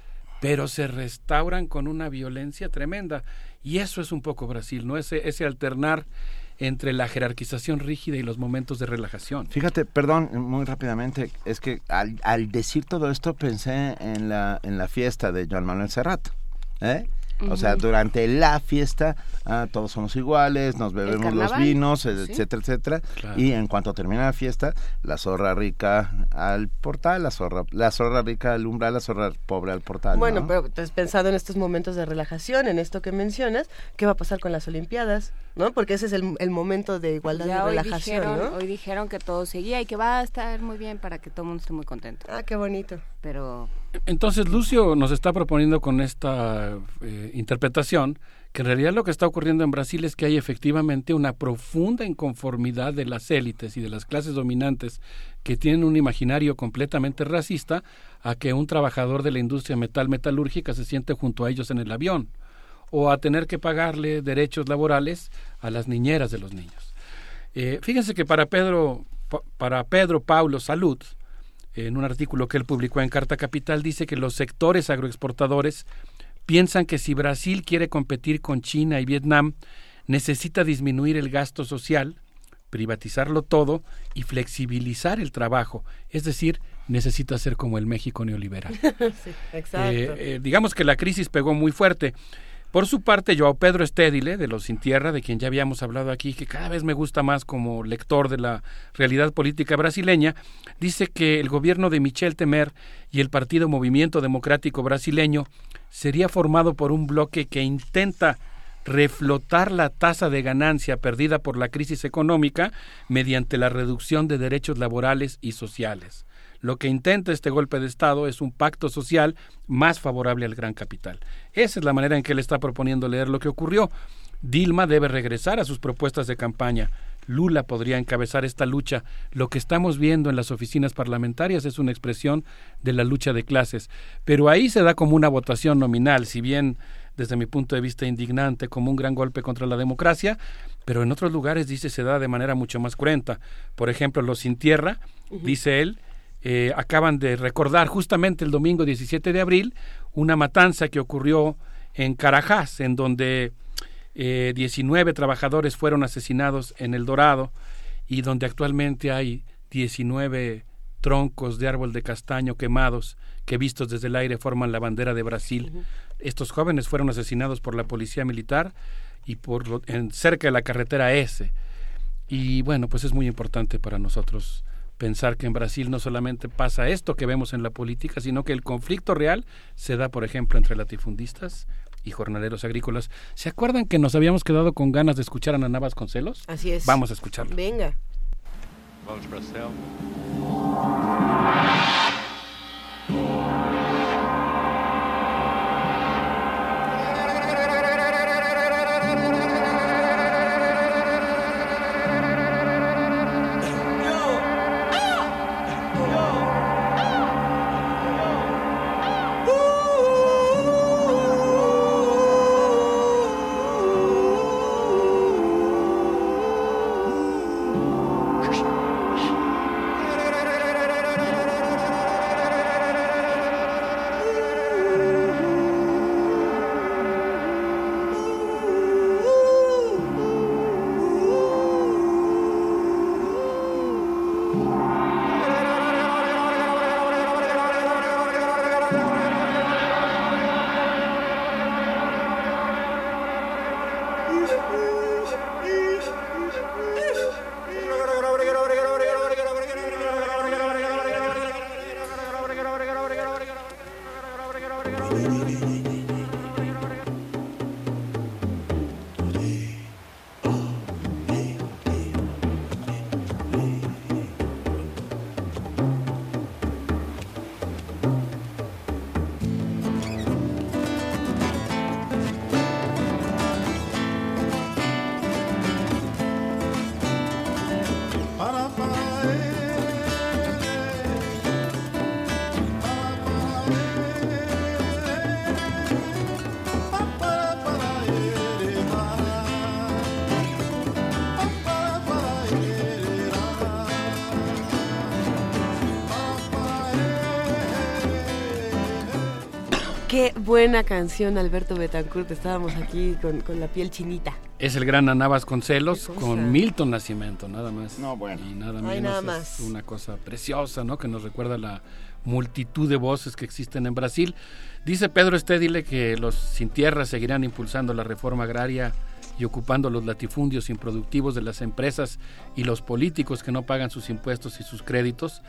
pero se restauran con una violencia tremenda. Y eso es un poco Brasil, ¿no? Ese, ese alternar entre la jerarquización rígida y los momentos de relajación. Fíjate, perdón, muy rápidamente, es que al, al decir todo esto pensé en la, en la fiesta de Joan Manuel Serrat. ¿eh? O sea, durante la fiesta ah, todos somos iguales, nos bebemos los vinos, etcétera, etcétera. Y en cuanto termina la fiesta, la zorra rica al portal, la zorra, la zorra rica al umbral, la zorra pobre al portal. Bueno, pero has pensado en estos momentos de relajación, en esto que mencionas, ¿qué va a pasar con las Olimpiadas? ¿No? Porque ese es el, momento de igualdad y relajación, dijeron, Hoy dijeron que todo seguía y que va a estar muy bien para que todo el mundo esté muy contento. Ah, qué bonito. Pero entonces Lucio nos está proponiendo con esta eh, interpretación que en realidad lo que está ocurriendo en Brasil es que hay efectivamente una profunda inconformidad de las élites y de las clases dominantes que tienen un imaginario completamente racista a que un trabajador de la industria metal metalúrgica se siente junto a ellos en el avión o a tener que pagarle derechos laborales a las niñeras de los niños. Eh, fíjense que para Pedro, para Pedro Paulo Salud, en un artículo que él publicó en Carta Capital, dice que los sectores agroexportadores piensan que si Brasil quiere competir con China y Vietnam, necesita disminuir el gasto social, privatizarlo todo y flexibilizar el trabajo, es decir, necesita ser como el México neoliberal. (laughs) exacto. Eh, eh, digamos que la crisis pegó muy fuerte. Por su parte, Joao Pedro Estédile, de Los Sin Tierra, de quien ya habíamos hablado aquí, que cada vez me gusta más como lector de la realidad política brasileña, dice que el gobierno de Michel Temer y el Partido Movimiento Democrático Brasileño sería formado por un bloque que intenta reflotar la tasa de ganancia perdida por la crisis económica mediante la reducción de derechos laborales y sociales. Lo que intenta este golpe de Estado es un pacto social más favorable al gran capital. Esa es la manera en que él está proponiendo leer lo que ocurrió. Dilma debe regresar a sus propuestas de campaña. Lula podría encabezar esta lucha. Lo que estamos viendo en las oficinas parlamentarias es una expresión de la lucha de clases. Pero ahí se da como una votación nominal, si bien desde mi punto de vista indignante, como un gran golpe contra la democracia, pero en otros lugares dice se da de manera mucho más cruenta. Por ejemplo, los sin tierra, dice él, eh, acaban de recordar justamente el domingo 17 de abril una matanza que ocurrió en Carajás, en donde eh, 19 trabajadores fueron asesinados en El Dorado y donde actualmente hay 19 troncos de árbol de castaño quemados que vistos desde el aire forman la bandera de Brasil. Estos jóvenes fueron asesinados por la policía militar y por en, cerca de la carretera S. Y bueno, pues es muy importante para nosotros pensar que en Brasil no solamente pasa esto que vemos en la política, sino que el conflicto real se da, por ejemplo, entre latifundistas y jornaleros agrícolas. ¿Se acuerdan que nos habíamos quedado con ganas de escuchar a Nanavas Concelos? Así es. Vamos a escucharlo. Venga. Vamos para buena canción, Alberto Betancourt. Estábamos aquí con, con la piel chinita. Es el gran Anabas Concelos con Milton Nacimiento, nada más. No, bueno. Y nada Ay, menos. es más. una cosa preciosa, ¿no? Que nos recuerda la multitud de voces que existen en Brasil. Dice Pedro Estédile que los sin tierra seguirán impulsando la reforma agraria y ocupando los latifundios improductivos de las empresas y los políticos que no pagan sus impuestos y sus créditos.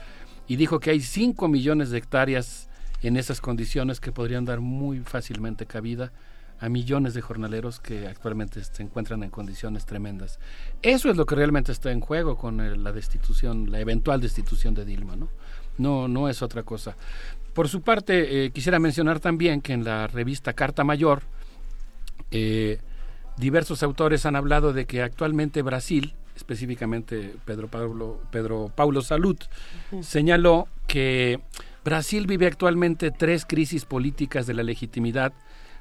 Y dijo que hay 5 millones de hectáreas en esas condiciones que podrían dar muy fácilmente cabida a millones de jornaleros que actualmente se encuentran en condiciones tremendas. Eso es lo que realmente está en juego con la destitución, la eventual destitución de Dilma, ¿no? No, no es otra cosa. Por su parte, eh, quisiera mencionar también que en la revista Carta Mayor, eh, diversos autores han hablado de que actualmente Brasil, específicamente Pedro Paulo, Pedro Paulo Salud, señaló que Brasil vive actualmente tres crisis políticas de la legitimidad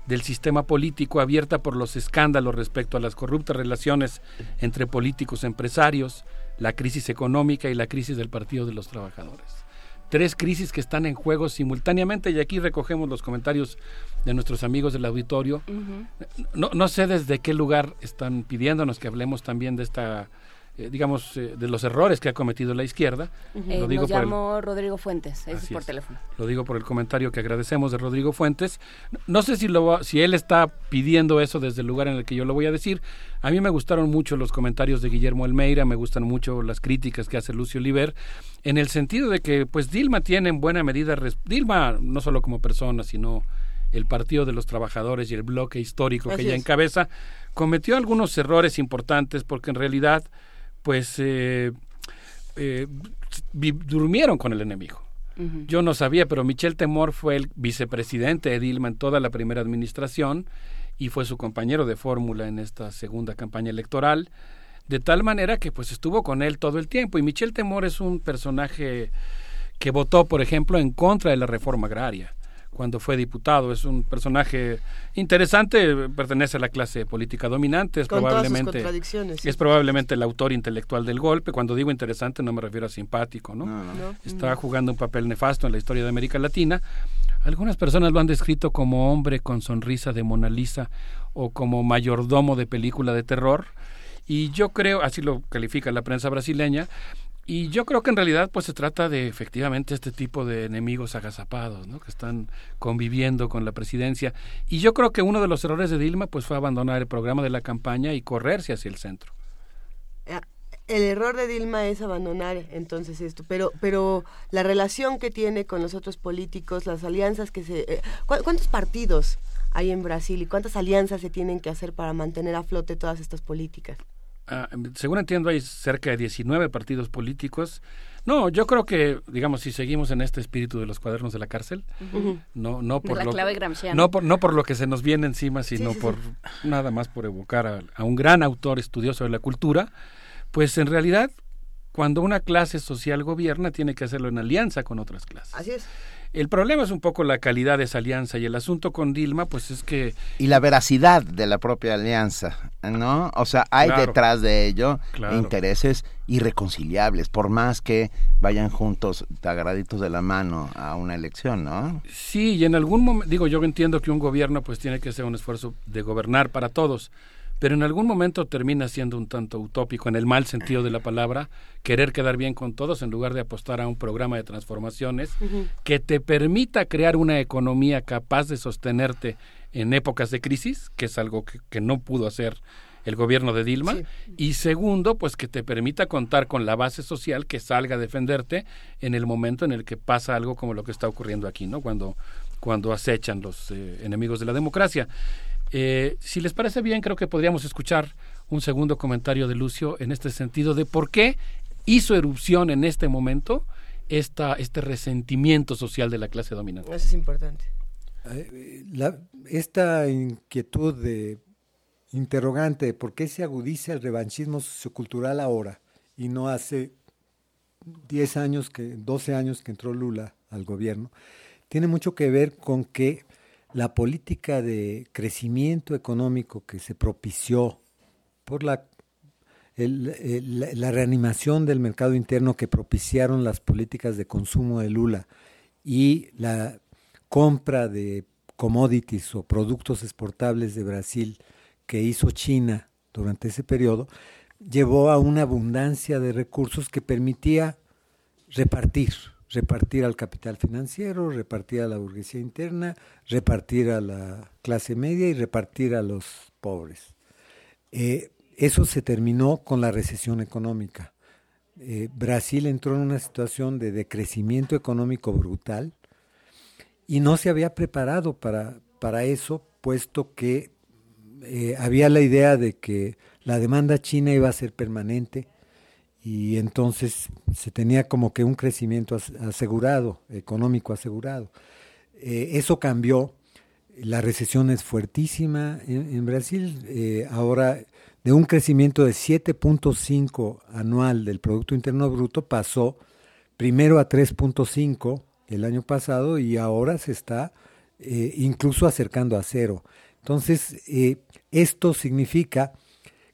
del sistema político abierta por los escándalos respecto a las corruptas relaciones entre políticos empresarios, la crisis económica y la crisis del Partido de los Trabajadores. Tres crisis que están en juego simultáneamente y aquí recogemos los comentarios de nuestros amigos del auditorio. No, no sé desde qué lugar están pidiéndonos que hablemos también de esta, eh, digamos, eh, de los errores que ha cometido la izquierda. Eh, Lo digo nos por el- Rodrigo Fuentes, es por es. teléfono. lo digo por el comentario que agradecemos de Rodrigo Fuentes. No sé si, lo, si él está pidiendo eso desde el lugar en el que yo lo voy a decir. A mí me gustaron mucho los comentarios de Guillermo Elmeira, me gustan mucho las críticas que hace Lucio Oliver, en el sentido de que pues Dilma tiene en buena medida, Dilma no solo como persona, sino el Partido de los Trabajadores y el bloque histórico Así que ella es. encabeza, cometió algunos errores importantes porque en realidad pues eh, eh, durmieron con el enemigo. Yo no sabía, pero Michel Temor fue el vicepresidente de Dilma en toda la primera administración y fue su compañero de fórmula en esta segunda campaña electoral, de tal manera que pues estuvo con él todo el tiempo. Y Michel Temor es un personaje que votó, por ejemplo, en contra de la reforma agraria, cuando fue diputado. Es un personaje interesante, pertenece a la clase política dominante, es probablemente es probablemente el autor intelectual del golpe. Cuando digo interesante no me refiero a simpático, ¿no? Está jugando un papel nefasto en la historia de América Latina. Algunas personas lo han descrito como hombre con sonrisa de Mona Lisa o como mayordomo de película de terror. Y yo creo, así lo califica la prensa brasileña, y yo creo que en realidad pues se trata de efectivamente este tipo de enemigos agazapados, ¿no? que están conviviendo con la presidencia. Y yo creo que uno de los errores de Dilma pues fue abandonar el programa de la campaña y correrse hacia el centro. Eh, el error de Dilma es abandonar entonces esto, pero pero la relación que tiene con los otros políticos, las alianzas que se eh, ¿cuántos partidos hay en Brasil y cuántas alianzas se tienen que hacer para mantener a flote todas estas políticas? Ah, según entiendo, hay cerca de 19 partidos políticos. No, yo creo que, digamos, si seguimos en este espíritu de los cuadernos de la cárcel, no, no por lo no por, no por lo que se nos viene encima, sino por nada más por evocar a, a, un gran autor estudioso de la cultura, pues en realidad, cuando una clase social gobierna, tiene que hacerlo en alianza con otras clases. Así es. El problema es un poco la calidad de esa alianza y el asunto con Dilma, pues es que... Y la veracidad de la propia alianza, ¿no? O sea, hay detrás de ello intereses irreconciliables, por más que vayan juntos, agarraditos de la mano a una elección, ¿no? Sí, y en algún momento, digo, yo entiendo que un gobierno pues tiene que hacer un esfuerzo de gobernar para todos, pero en algún momento termina siendo un tanto utópico, en el mal sentido de la palabra, querer quedar bien con todos en lugar de apostar a un programa de transformaciones que te permita crear una economía capaz de sostenerte en épocas de crisis, que es algo que, no pudo hacer el gobierno de Dilma, y segundo, pues que te permita contar con la base social que salga a defenderte en el momento en el que pasa algo como lo que está ocurriendo aquí, ¿no? Cuando, cuando acechan los eh, enemigos de la democracia. Eh, si les parece bien, creo que podríamos escuchar un segundo comentario de Lucio en este sentido de por qué hizo erupción en este momento esta, este resentimiento social de la clase dominante. Eso es importante. Esta inquietud de interrogante de por qué se agudiza el revanchismo sociocultural ahora y no hace 10 años, que 12 años que entró Lula al gobierno, tiene mucho que ver con que la política de crecimiento económico que se propició por la, la reanimación del mercado interno que propiciaron las políticas de consumo de Lula y la compra de commodities o productos exportables de Brasil que hizo China durante ese periodo, llevó a una abundancia de recursos que permitía repartir repartir al capital financiero, repartir a la burguesía interna, repartir a la clase media y repartir a los pobres. Eh, eso se terminó con la recesión económica. Eh, Brasil entró en una situación de decrecimiento económico brutal y no se había preparado para, para eso, puesto que eh, había la idea de que la demanda china iba a ser permanente y entonces se tenía como que un crecimiento asegurado, económico asegurado. Eh, eso cambió, la recesión es fuertísima en, Brasil, eh, ahora de un crecimiento de 7.5 anual del Producto Interno Bruto pasó primero a 3.5 el año pasado y ahora se está eh, incluso acercando a cero. Entonces, esto significa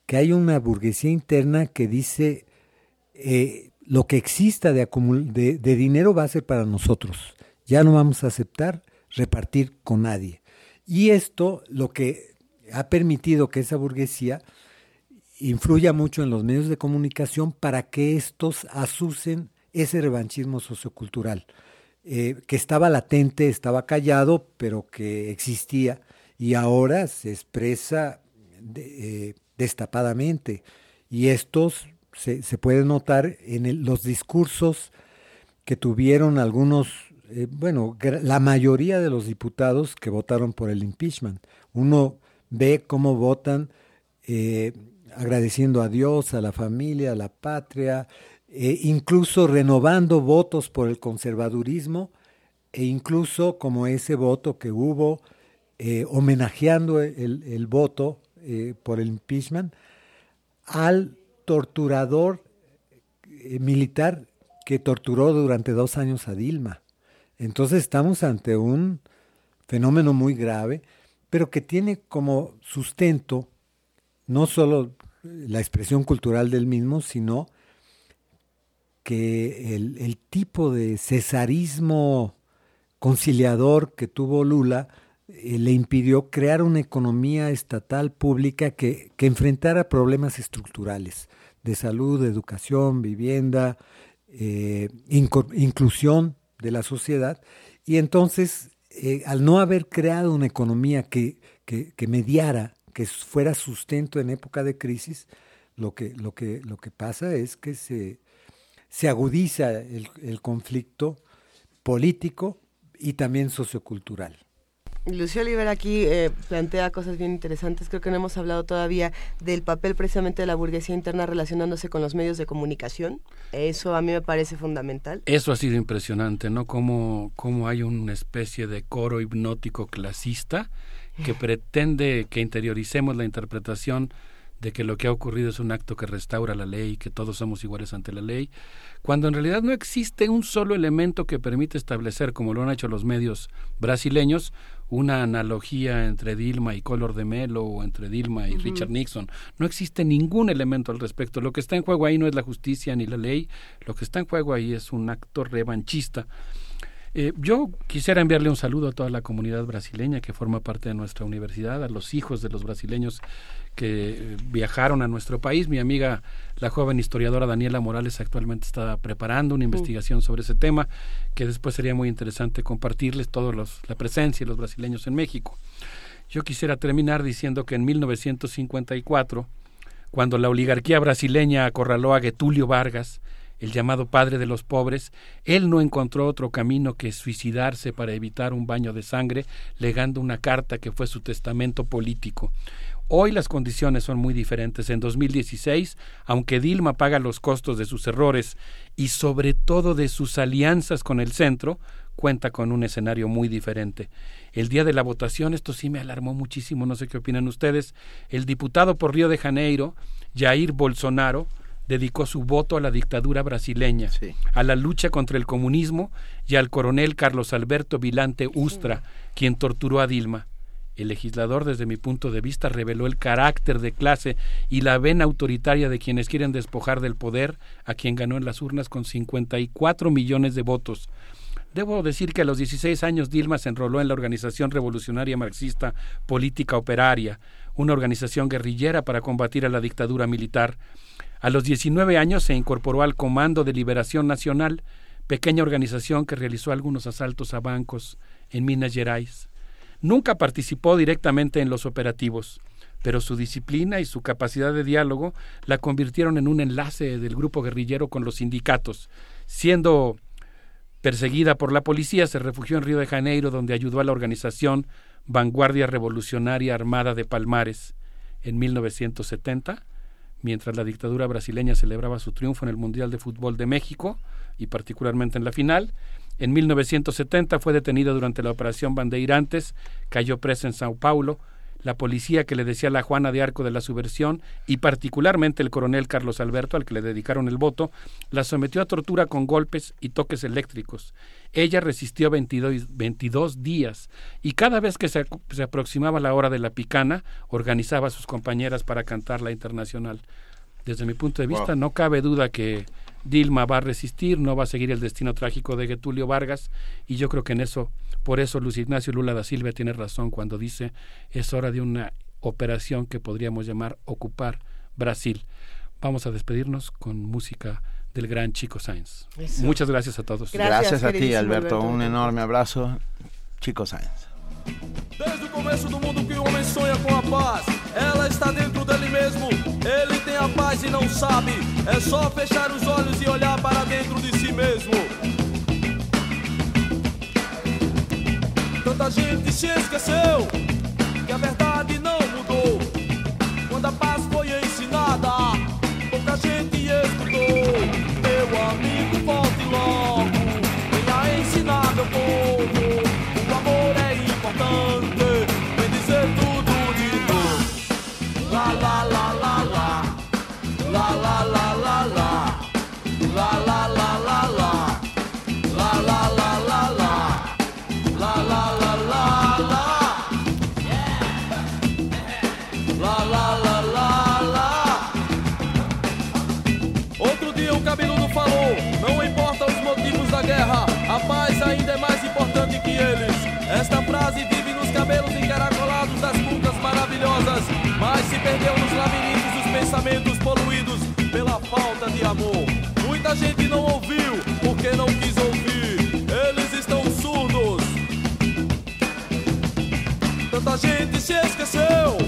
que hay una burguesía interna que dice eh, lo que exista de, dinero va a ser para nosotros. Ya no vamos a aceptar repartir con nadie. Y esto lo que ha permitido que esa burguesía influya mucho en los medios de comunicación para que estos asusen ese revanchismo sociocultural, eh, que estaba latente, estaba callado, pero que existía y ahora se expresa eh, destapadamente. Y estos se, puede notar en los discursos que tuvieron algunos, eh, bueno, la mayoría de los diputados que votaron por el impeachment. Uno ve cómo votan eh, agradeciendo a Dios, a la familia, a la patria, eh, incluso renovando votos por el conservadurismo e incluso como ese voto que hubo homenajeando el, el voto por el impeachment al torturador eh, militar que torturó durante dos años a Dilma. Entonces estamos ante un fenómeno muy grave, pero que tiene como sustento no solo la expresión cultural del mismo, sino que el, tipo de cesarismo conciliador que tuvo Lula eh, le impidió crear una economía estatal pública que, que, enfrentara problemas estructurales de salud, educación, vivienda, eh, inclusión de la sociedad. Y entonces, eh, al no haber creado una economía que, que, mediara, que fuera sustento en época de crisis, lo que, lo que, lo que pasa es que se, se agudiza el, el conflicto político y también sociocultural. Lucio Oliver aquí eh, plantea cosas bien interesantes. Creo que no hemos hablado todavía del papel precisamente de la burguesía interna relacionándose con los medios de comunicación. Eso a mí me parece fundamental. Eso ha sido impresionante, ¿no? Como, como hay una especie de coro hipnótico clasista que pretende que interioricemos la interpretación de que lo que ha ocurrido es un acto que restaura la ley, que todos somos iguales ante la ley, cuando en realidad no existe un solo elemento que permite establecer, como lo han hecho los medios brasileños, una analogía entre Dilma y Color de Melo o entre Dilma y Richard Nixon. No existe ningún elemento al respecto. Lo que está en juego ahí no es la justicia ni la ley, lo que está en juego ahí es un acto revanchista. Eh, yo quisiera enviarle un saludo a toda la comunidad brasileña que forma parte de nuestra universidad, a los hijos de los brasileños que eh, viajaron a nuestro país. Mi amiga, la joven historiadora Daniela Morales, actualmente está preparando una investigación sobre ese tema, que después sería muy interesante compartirles toda la presencia de los brasileños en México. Yo quisiera terminar diciendo que en 1954, cuando la oligarquía brasileña acorraló a Getulio Vargas, el llamado padre de los pobres, él no encontró otro camino que suicidarse para evitar un baño de sangre, legando una carta que fue su testamento político. Hoy las condiciones son muy diferentes. En 2016, aunque Dilma paga los costos de sus errores y sobre todo de sus alianzas con el centro, cuenta con un escenario muy diferente. El día de la votación, esto sí me alarmó muchísimo, no sé qué opinan ustedes, el diputado por Río de Janeiro, Jair Bolsonaro, dedicó su voto a la dictadura brasileña, a la lucha contra el comunismo y al coronel Carlos Alberto Vilante Ustra, quien torturó a Dilma. El legislador, desde mi punto de vista, reveló el carácter de clase y la vena autoritaria de quienes quieren despojar del poder a quien ganó en las urnas con 54 millones de votos. Debo decir que a los 16 años Dilma se enroló en la Organización Revolucionaria Marxista Política Operaria, una organización guerrillera para combatir a la dictadura militar. A los 19 años se incorporó al Comando de Liberación Nacional, pequeña organización que realizó algunos asaltos a bancos en Minas Gerais. Nunca participó directamente en los operativos, pero su disciplina y su capacidad de diálogo la convirtieron en un enlace del grupo guerrillero con los sindicatos. Siendo perseguida por la policía, se refugió en Río de Janeiro, donde ayudó a la organización Vanguardia Revolucionaria Armada de Palmares. En 1970, mientras la dictadura brasileña celebraba su triunfo en el Mundial de Fútbol de México, y particularmente en la final, en 1970 fue detenida durante la operación Bandeirantes, cayó presa en Sao Paulo. La policía que le decía la Juana de Arco de la subversión y particularmente el coronel Carlos Alberto, al que le dedicaron el voto, la sometió a tortura con golpes y toques eléctricos. Ella resistió 22, días y cada vez que se, se aproximaba la hora de la picana, organizaba a sus compañeras para cantar la internacional. Desde mi punto de vista, no cabe duda que Dilma va a resistir, no va a seguir el destino trágico de Getulio Vargas y yo creo que en eso, por eso Luis Ignacio Lula da Silva tiene razón cuando dice es hora de una operación que podríamos llamar ocupar Brasil. Vamos a despedirnos con música del gran Chico Sainz. Muchas gracias a todos. Gracias, a ti, Alberto. Un enorme abrazo. Chico Sainz. Desde o começo do mundo que o homem sonha com a paz, ela está dentro dele mesmo. Ele tem a paz e não sabe. É só fechar os olhos e olhar para dentro de si mesmo. Tanta gente se esqueceu que a verdade eles. Esta frase vive nos cabelos encaracolados das putas maravilhosas, mas se perdeu nos labirintos dos pensamentos poluídos pela falta de amor. Muita gente não ouviu porque não quis ouvir. Eles estão surdos. Tanta gente se esqueceu.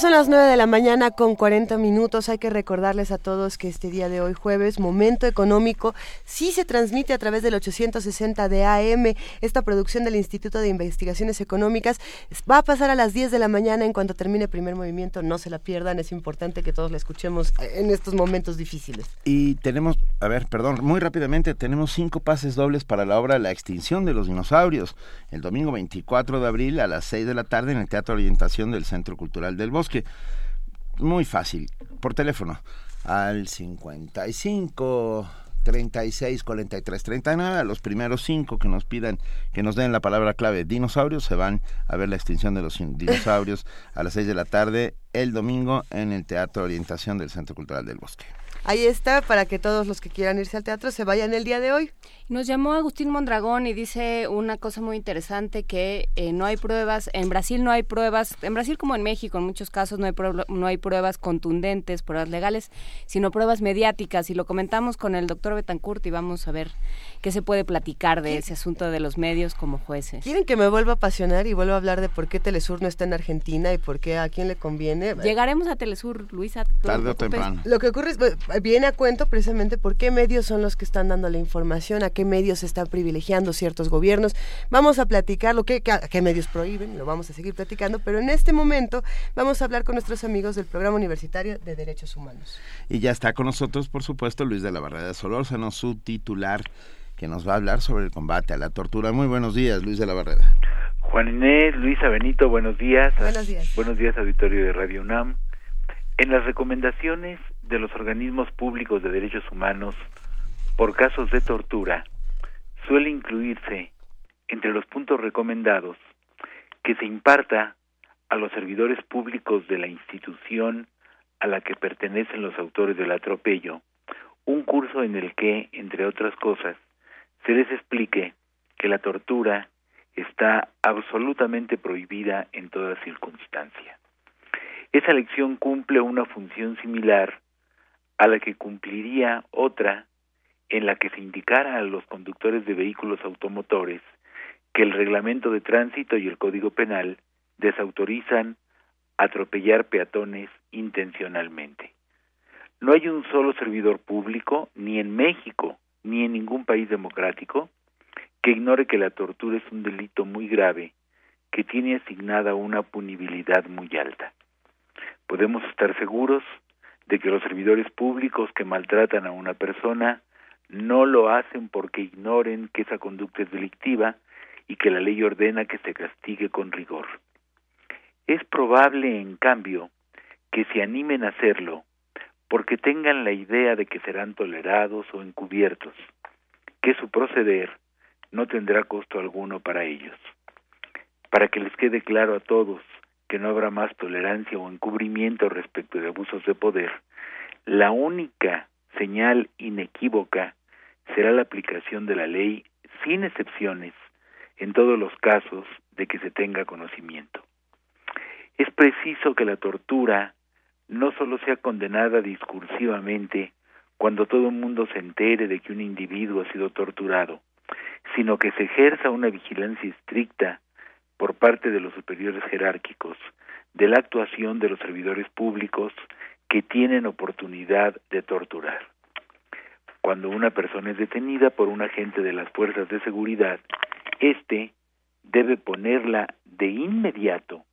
Son las 9 de la mañana con 40 minutos. Hay que recordarles a todos que este día de hoy, jueves, Momento Económico, sí se transmite a través del 860 de AM. Esta producción del Instituto de Investigaciones Económicas va a pasar a las 10 de la mañana en cuanto termine el primer movimiento. No se la pierdan, es importante que todos la escuchemos en estos momentos difíciles. Y tenemos, a ver, perdón, muy rápidamente, tenemos cinco pases dobles para la obra La extinción de los dinosaurios, el domingo 24 de abril a las 6 de la tarde en el Teatro Orientación del Centro Cultural del Bosque. Muy fácil, por teléfono, al 55 36 43 39. A los primeros cinco que nos pidan que nos den la palabra clave dinosaurios se van a ver la extinción de los dinosaurios a las 6 de la tarde el domingo en el Teatro Orientación del Centro Cultural del Bosque. Ahí está, para que todos los que quieran irse al teatro se vayan el día de hoy. Nos llamó Agustín Mondragón y dice una cosa muy interesante que eh, no hay pruebas, en Brasil no hay pruebas, en Brasil como en México en muchos casos no hay, no hay pruebas contundentes, pruebas legales, sino pruebas mediáticas y lo comentamos con el doctor Betancourt y vamos a ver qué se puede platicar de ese asunto de los medios como jueces. ¿Quieren que me vuelva a apasionar y vuelva a hablar de por qué Telesur no está en Argentina y por qué a quién le conviene? Llegaremos a Telesur, Luisa. Tarde o temprano. Lo que ocurre es, viene a cuento precisamente por qué medios son los que están dando la información, a qué medios están privilegiando ciertos gobiernos. Vamos a platicar lo que, a qué medios prohíben, lo vamos a seguir platicando, pero en este momento vamos a hablar con nuestros amigos del Programa Universitario de Derechos Humanos. Y ya está con nosotros, por supuesto, Luis de la Barrera Solórzano, su titular, que nos va a hablar sobre el combate a la tortura. Muy buenos días, Luis de la Barrera. Juan Inés, Luisa Benito, buenos días. Buenos días. Buenos días, auditorio de Radio UNAM. En las recomendaciones de los organismos públicos de derechos humanos por casos de tortura, suele incluirse entre los puntos recomendados que se imparta a los servidores públicos de la institución a la que pertenecen los autores del atropello un curso en el que, entre otras cosas, se les explique que la tortura está absolutamente prohibida en toda circunstancia. Esa lección cumple una función similar a la que cumpliría otra en la que se indicara a los conductores de vehículos automotores que el reglamento de tránsito y el Código Penal desautorizan atropellar peatones intencionalmente. No hay un solo servidor público, ni en México, ni en ningún país democrático, que ignore que la tortura es un delito muy grave que tiene asignada una punibilidad muy alta. Podemos estar seguros de que los servidores públicos que maltratan a una persona no lo hacen porque ignoren que esa conducta es delictiva y que la ley ordena que se castigue con rigor. Es probable, en cambio, que se animen a hacerlo porque tengan la idea de que serán tolerados o encubiertos, que su proceder no tendrá costo alguno para ellos. Para que les quede claro a todos que no habrá más tolerancia o encubrimiento respecto de abusos de poder, la única señal inequívoca será la aplicación de la ley sin excepciones en todos los casos de que se tenga conocimiento. Es preciso que la tortura no solo sea condenada discursivamente cuando todo el mundo se entere de que un individuo ha sido torturado, sino que se ejerza una vigilancia estricta por parte de los superiores jerárquicos de la actuación de los servidores públicos que tienen oportunidad de torturar. Cuando una persona es detenida por un agente de las fuerzas de seguridad, éste debe ponerla de inmediato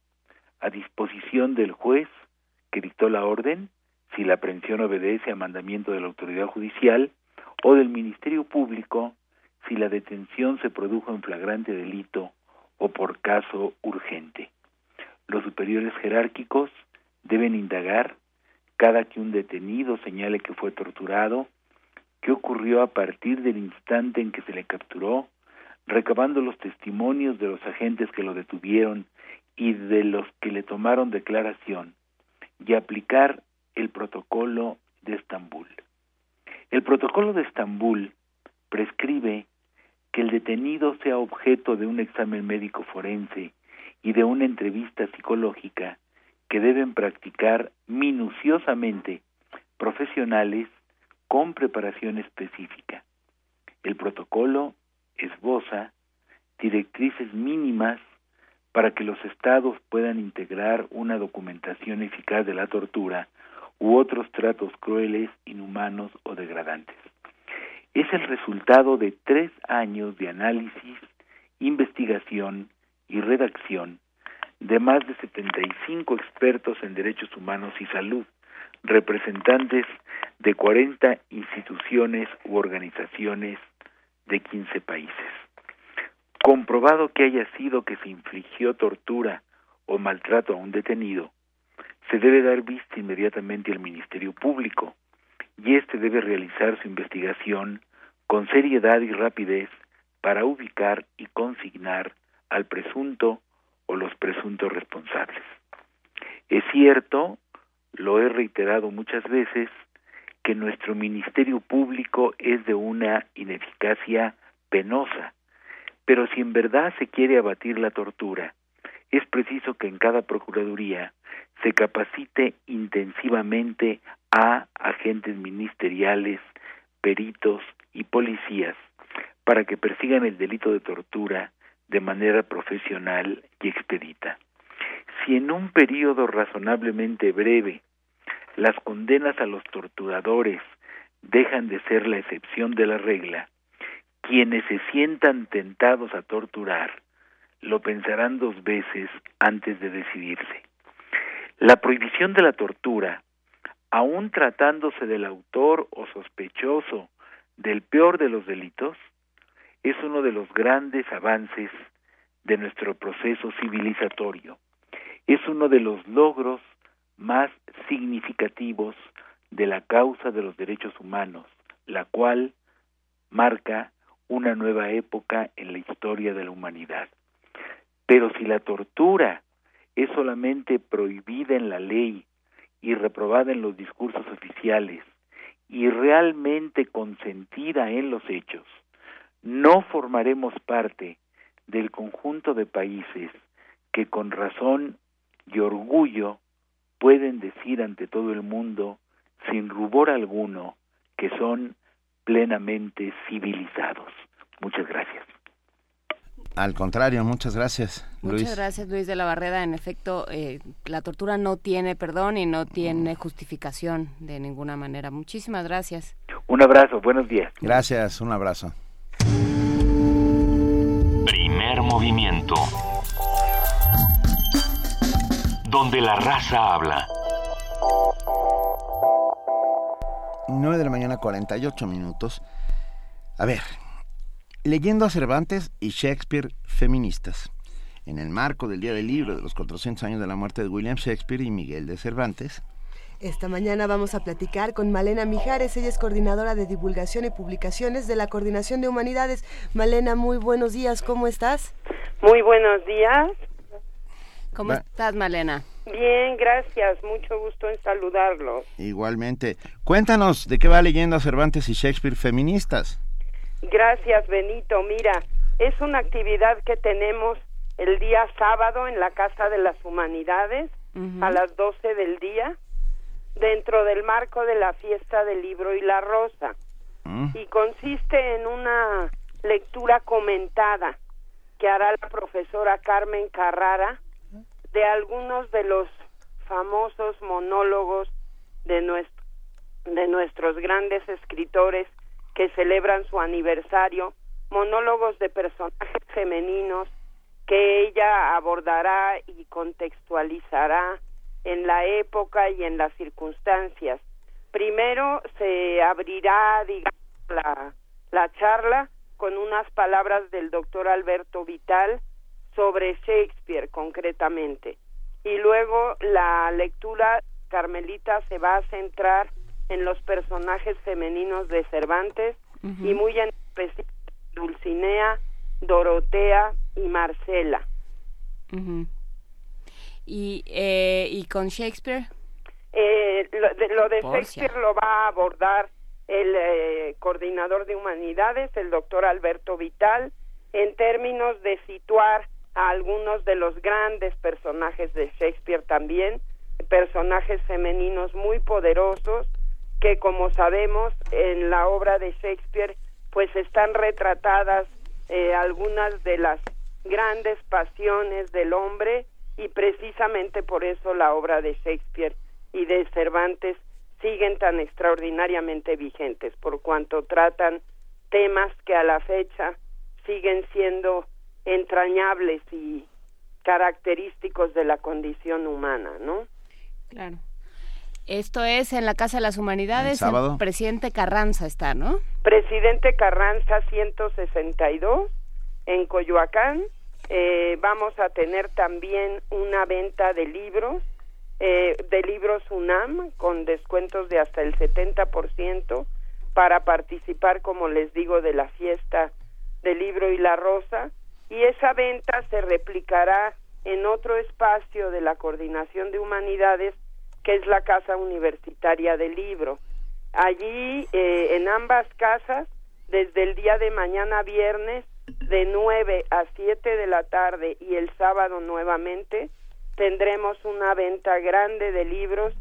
a disposición del juez que dictó la orden, si la aprehensión obedece a mandamiento de la autoridad judicial, o del Ministerio Público, si la detención se produjo en flagrante delito o por caso urgente. Los superiores jerárquicos deben indagar cada que un detenido señale que fue torturado, qué ocurrió a partir del instante en que se le capturó, recabando los testimonios de los agentes que lo detuvieron y de los que le tomaron declaración, y aplicar el protocolo de Estambul. El protocolo de Estambul prescribe que el detenido sea objeto de un examen médico forense y de una entrevista psicológica que deben practicar minuciosamente profesionales con preparación específica. El protocolo esboza directrices mínimas para que los estados puedan integrar una documentación eficaz de la tortura u otros tratos crueles, inhumanos o degradantes. Es el resultado de tres años de análisis, investigación y redacción de más de 75 expertos en derechos humanos y salud, representantes de 40 instituciones u organizaciones de 15 países. Comprobado que haya sido que se infligió tortura o maltrato a un detenido, se debe dar vista inmediatamente al Ministerio Público y éste debe realizar su investigación con seriedad y rapidez para ubicar y consignar al presunto o los presuntos responsables. Es cierto, lo he reiterado muchas veces, que nuestro Ministerio Público es de una ineficacia penosa, pero si en verdad se quiere abatir la tortura, es preciso que en cada Procuraduría se capacite intensivamente a agentes ministeriales, peritos y policías para que persigan el delito de tortura de manera profesional y expedita. Si en un periodo razonablemente breve las condenas a los torturadores dejan de ser la excepción de la regla, quienes se sientan tentados a torturar lo pensarán dos veces antes de decidirse. La prohibición de la tortura, aun tratándose del autor o sospechoso del peor de los delitos, es uno de los grandes avances de nuestro proceso civilizatorio. Es uno de los logros más significativos de la causa de los derechos humanos, la cual marca una nueva época en la historia de la humanidad. Pero si la tortura es solamente prohibida en la ley y reprobada en los discursos oficiales y realmente consentida en los hechos, no formaremos parte del conjunto de países que con razón y orgullo pueden decir ante todo el mundo, sin rubor alguno, que son plenamente civilizados. Muchas gracias. Al contrario, muchas gracias, Luis. Muchas gracias, Luis de la Barreda. En efecto, eh, la tortura no tiene perdón y no tiene justificación de ninguna manera. Muchísimas gracias. Un abrazo, buenos días. Gracias, un abrazo. Primer movimiento. Donde la raza habla. 9 de la mañana, 48 minutos. A ver, leyendo a Cervantes y Shakespeare feministas. En el marco del Día del Libro de los 400 años de la muerte de William Shakespeare y Miguel de Cervantes, esta mañana vamos a platicar con Malena Mijares, ella es coordinadora de divulgación y publicaciones de la Coordinación de Humanidades. Malena, muy buenos días, ¿cómo estás? Muy buenos días. ¿Cómo estás, Malena? Bien, gracias, mucho gusto en saludarlos. Igualmente. Cuéntanos de qué va leyendo a Cervantes y Shakespeare feministas. Gracias, Benito. Mira, es una actividad que tenemos el día sábado en la Casa de las Humanidades a las 12 del día dentro del marco de la fiesta del libro y la rosa. Y consiste en una lectura comentada que hará la profesora Carmen Carrara de algunos de los famosos monólogos de, nuestro, de nuestros grandes escritores que celebran su aniversario, monólogos de personajes (laughs) femeninos que ella abordará y contextualizará en la época y en las circunstancias. Primero se abrirá, digamos, la, la charla con unas palabras del doctor Alberto Vital sobre Shakespeare concretamente. Y luego la lectura Carmelita se va a centrar en los personajes femeninos de Cervantes y muy en especial Dulcinea, Dorotea y Marcela. ¿Y, eh, ¿Y con Shakespeare? Eh, lo, de, lo de Shakespeare lo va a abordar el eh, coordinador de humanidades, el doctor Alberto Vital, en términos de situar a algunos de los grandes personajes de Shakespeare también, personajes femeninos muy poderosos que como sabemos en la obra de Shakespeare pues están retratadas eh, algunas de las grandes pasiones del hombre y precisamente por eso la obra de Shakespeare y de Cervantes siguen tan extraordinariamente vigentes por cuanto tratan temas que a la fecha siguen siendo entrañables y característicos de la condición humana, ¿no? Claro. Esto es en la Casa de las Humanidades. El sábado. presidente Carranza está, ¿no? Presidente Carranza 162 en Coyoacán. Eh, vamos a tener también una venta de libros, eh, de libros UNAM con descuentos de hasta el 70% para participar, como les digo, de la fiesta del libro y la rosa. Y esa venta se replicará en otro espacio de la Coordinación de Humanidades que es la Casa Universitaria del Libro. Allí, eh, en ambas casas, desde el día de mañana viernes, de 9 a 7 de la tarde y el sábado nuevamente, tendremos una venta grande de libros,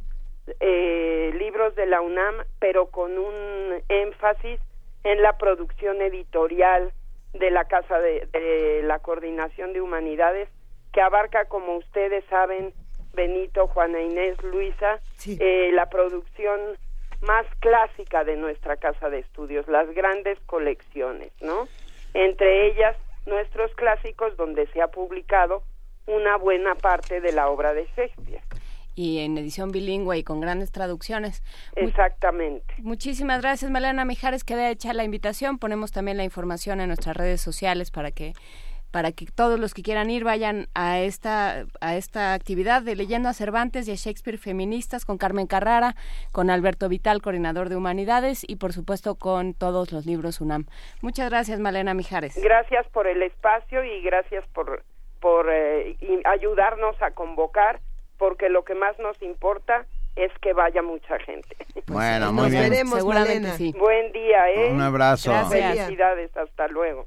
eh, libros de la UNAM, pero con un énfasis en la producción editorial de la Casa de, de la Coordinación de Humanidades, que abarca, como ustedes saben, Benito, Juana Inés, Luisa, eh, la producción más clásica de nuestra casa de estudios, las grandes colecciones, ¿no? Entre ellas nuestros clásicos donde se ha publicado una buena parte de la obra de Shakespeare. Y en edición bilingüe y con grandes traducciones. Exactamente. Muchísimas gracias, Malena Mijares. Queda hecha la invitación. Ponemos también la información en nuestras redes sociales para que para que todos los que quieran ir vayan a esta, a esta actividad de Leyendo a Cervantes y a Shakespeare Feministas con Carmen Carrara, con Alberto Vital, coordinador de Humanidades, y por supuesto con todos los libros UNAM. Muchas gracias, Malena Mijares. Gracias por el espacio y gracias por, por eh, ayudarnos a convocar, porque lo que más nos importa es que vaya mucha gente. Bueno, muy bien. Seguramente sí. Buen día, ¿eh? Un abrazo. Gracias. Felicidades, hasta luego.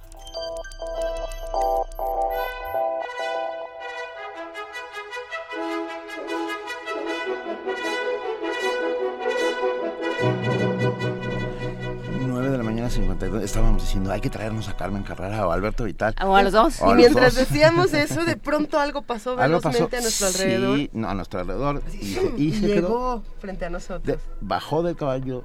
Mañana 52. Estábamos diciendo, hay que traernos a Carmen Carrera o a Alberto Vital. O a los dos. Y los mientras dos. decíamos eso, de pronto algo pasó (laughs) Algo pasó. velozmente a nuestro alrededor. Sí, no, a nuestro alrededor. Y, (laughs) se- y Y se llegó quedó. frente a nosotros. de- bajó del caballo,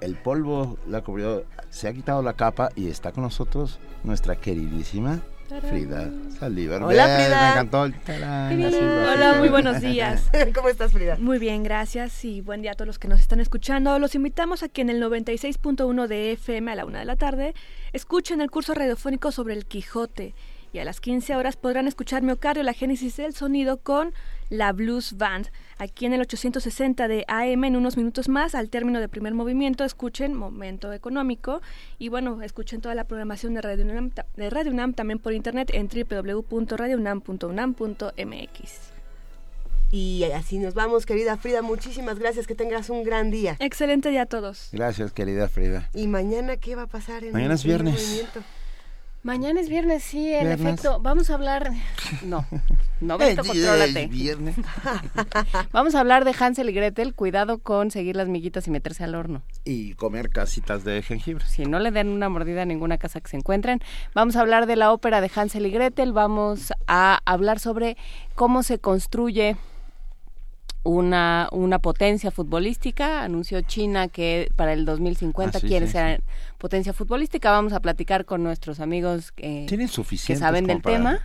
el polvo la cubrió, se ha quitado la capa y está con nosotros nuestra queridísima Frida Saldívar. Hola, Bien, Frida. Me encantó el tarán, así, Hola, muy buenos días. (laughs) ¿Cómo estás, Frida? Muy bien, gracias y buen día a todos los que nos están escuchando. Los invitamos a que en el 96.1 de FM a la una de la tarde escuchen el curso radiofónico sobre el Quijote y a las 15 horas podrán escuchar Miocardio, la génesis del sonido con la Blues Band. Aquí en el 860 de AM en unos minutos más, al término del primer movimiento, escuchen Momento Económico y bueno, escuchen toda la programación de Radio UNAM, de Radio UNAM también por internet en www.radiounam.unam.mx. Y así nos vamos, querida Frida. Muchísimas gracias. Que tengas un gran día. Excelente día a todos. Gracias, querida Frida. ¿Y mañana qué va a pasar en Mañana el es viernes. movimiento? Mañana es viernes, sí, en Viernes. efecto. Vamos a hablar. (laughs) No, no, Beto, (laughs) contrólate. viernes. (laughs) Vamos a hablar de Hansel y Gretel. Cuidado con seguir las miguitas y meterse al horno. Y comer casitas de jengibre. Si no le den una mordida a ninguna casa que se encuentren. Vamos a hablar de la ópera de Hansel y Gretel. Vamos a hablar sobre cómo se construye una, una potencia futbolística. Anunció China que para el 2050 Ah, sí, quiere sí, ser potencia futbolística. Vamos a platicar con nuestros amigos eh, Tienen que saben del para- tema.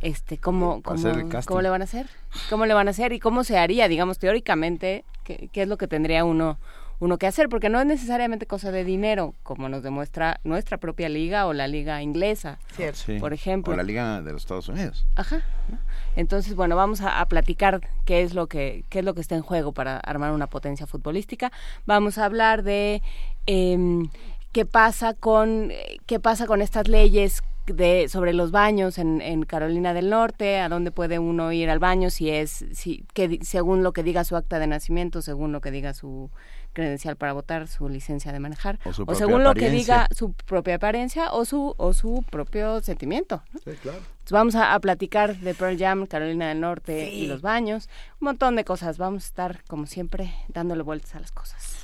Este, cómo, cómo, cómo le van a hacer, cómo le van a hacer y cómo se haría, digamos, teóricamente, qué, qué es lo que tendría uno uno que hacer, porque no es necesariamente cosa de dinero, como nos demuestra nuestra propia liga o la liga inglesa, Sí. por ejemplo. O la Liga de los Estados Unidos. Ajá. Entonces, bueno, vamos a, a platicar qué es lo que qué es lo que está en juego para armar una potencia futbolística. Vamos a hablar de em, qué pasa con qué pasa con estas leyes de sobre los baños en, en Carolina del Norte, a dónde puede uno ir al baño si es si que según lo que diga su acta de nacimiento, según lo que diga su credencial para votar, su licencia de manejar, O su o propia según lo que diga su propia apariencia o su o su propio sentimiento. ¿no? Sí, claro. Entonces vamos a, a platicar de Pearl Jam, Carolina del Norte y los baños, un montón de cosas. Vamos a estar, como siempre, dándole vueltas a las cosas.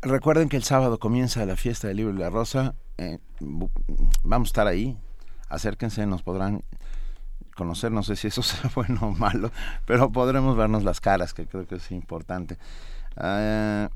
Recuerden que el sábado comienza la fiesta del libro y la rosa. eh, vamos a estar ahí. Acérquense, nos podrán conocer. No sé si eso (laughs) sea bueno o malo, pero podremos vernos las caras, que creo que es importante. Ah,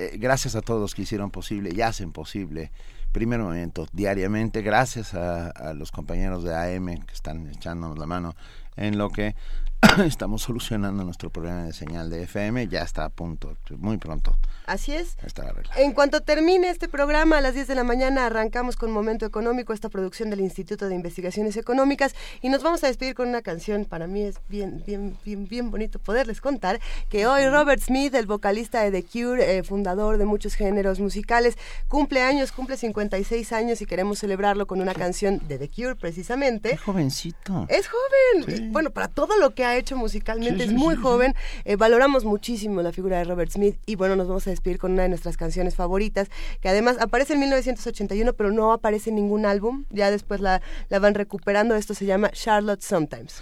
eh, gracias a todos los que hicieron posible y hacen posible Primer Movimiento diariamente. Gracias a los compañeros de AM que están echándonos la mano en lo que (coughs) estamos solucionando nuestro problema de señal de FM. Ya está a punto, muy pronto. Así es. Estará arreglado. En cuanto termine este programa, a las 10 de la mañana arrancamos con Momento Económico, esta producción del Instituto de Investigaciones Económicas, y nos vamos a despedir con una canción. Para mí es bien, bien, bien, bien bonito poderles contar que hoy Robert Smith, el vocalista de The Cure, eh, fundador de muchos géneros musicales, cumple años, cumple 56 años y queremos celebrarlo con una canción de The Cure, precisamente. Jovencito. Es joven. Bueno, para todo lo que ha hecho musicalmente Sí, es sí, muy sí, joven. Eh, valoramos muchísimo la figura de Robert Smith y bueno, nos vamos a despedir con una de nuestras canciones favoritas, que además aparece en 1981, pero no aparece en ningún álbum. Ya después la, la van recuperando. Esto se llama Charlotte Sometimes.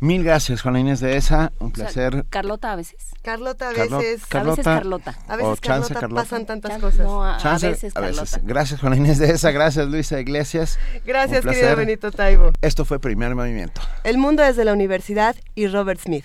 Mil gracias, Juana Inés de esa. Un O sea, placer. Carlota a veces. Carlota a Carlo- veces, Carlota, a veces Carlota. a veces o Carlota, Carlota. pasan tantas Chan- cosas. no, a, veces a veces. Carlota. Gracias, Juana Inés de esa. Gracias, Luisa Iglesias. Gracias, querido. Benito Taibo. Esto fue Primer Movimiento. El mundo desde la universidad y Robert Smith.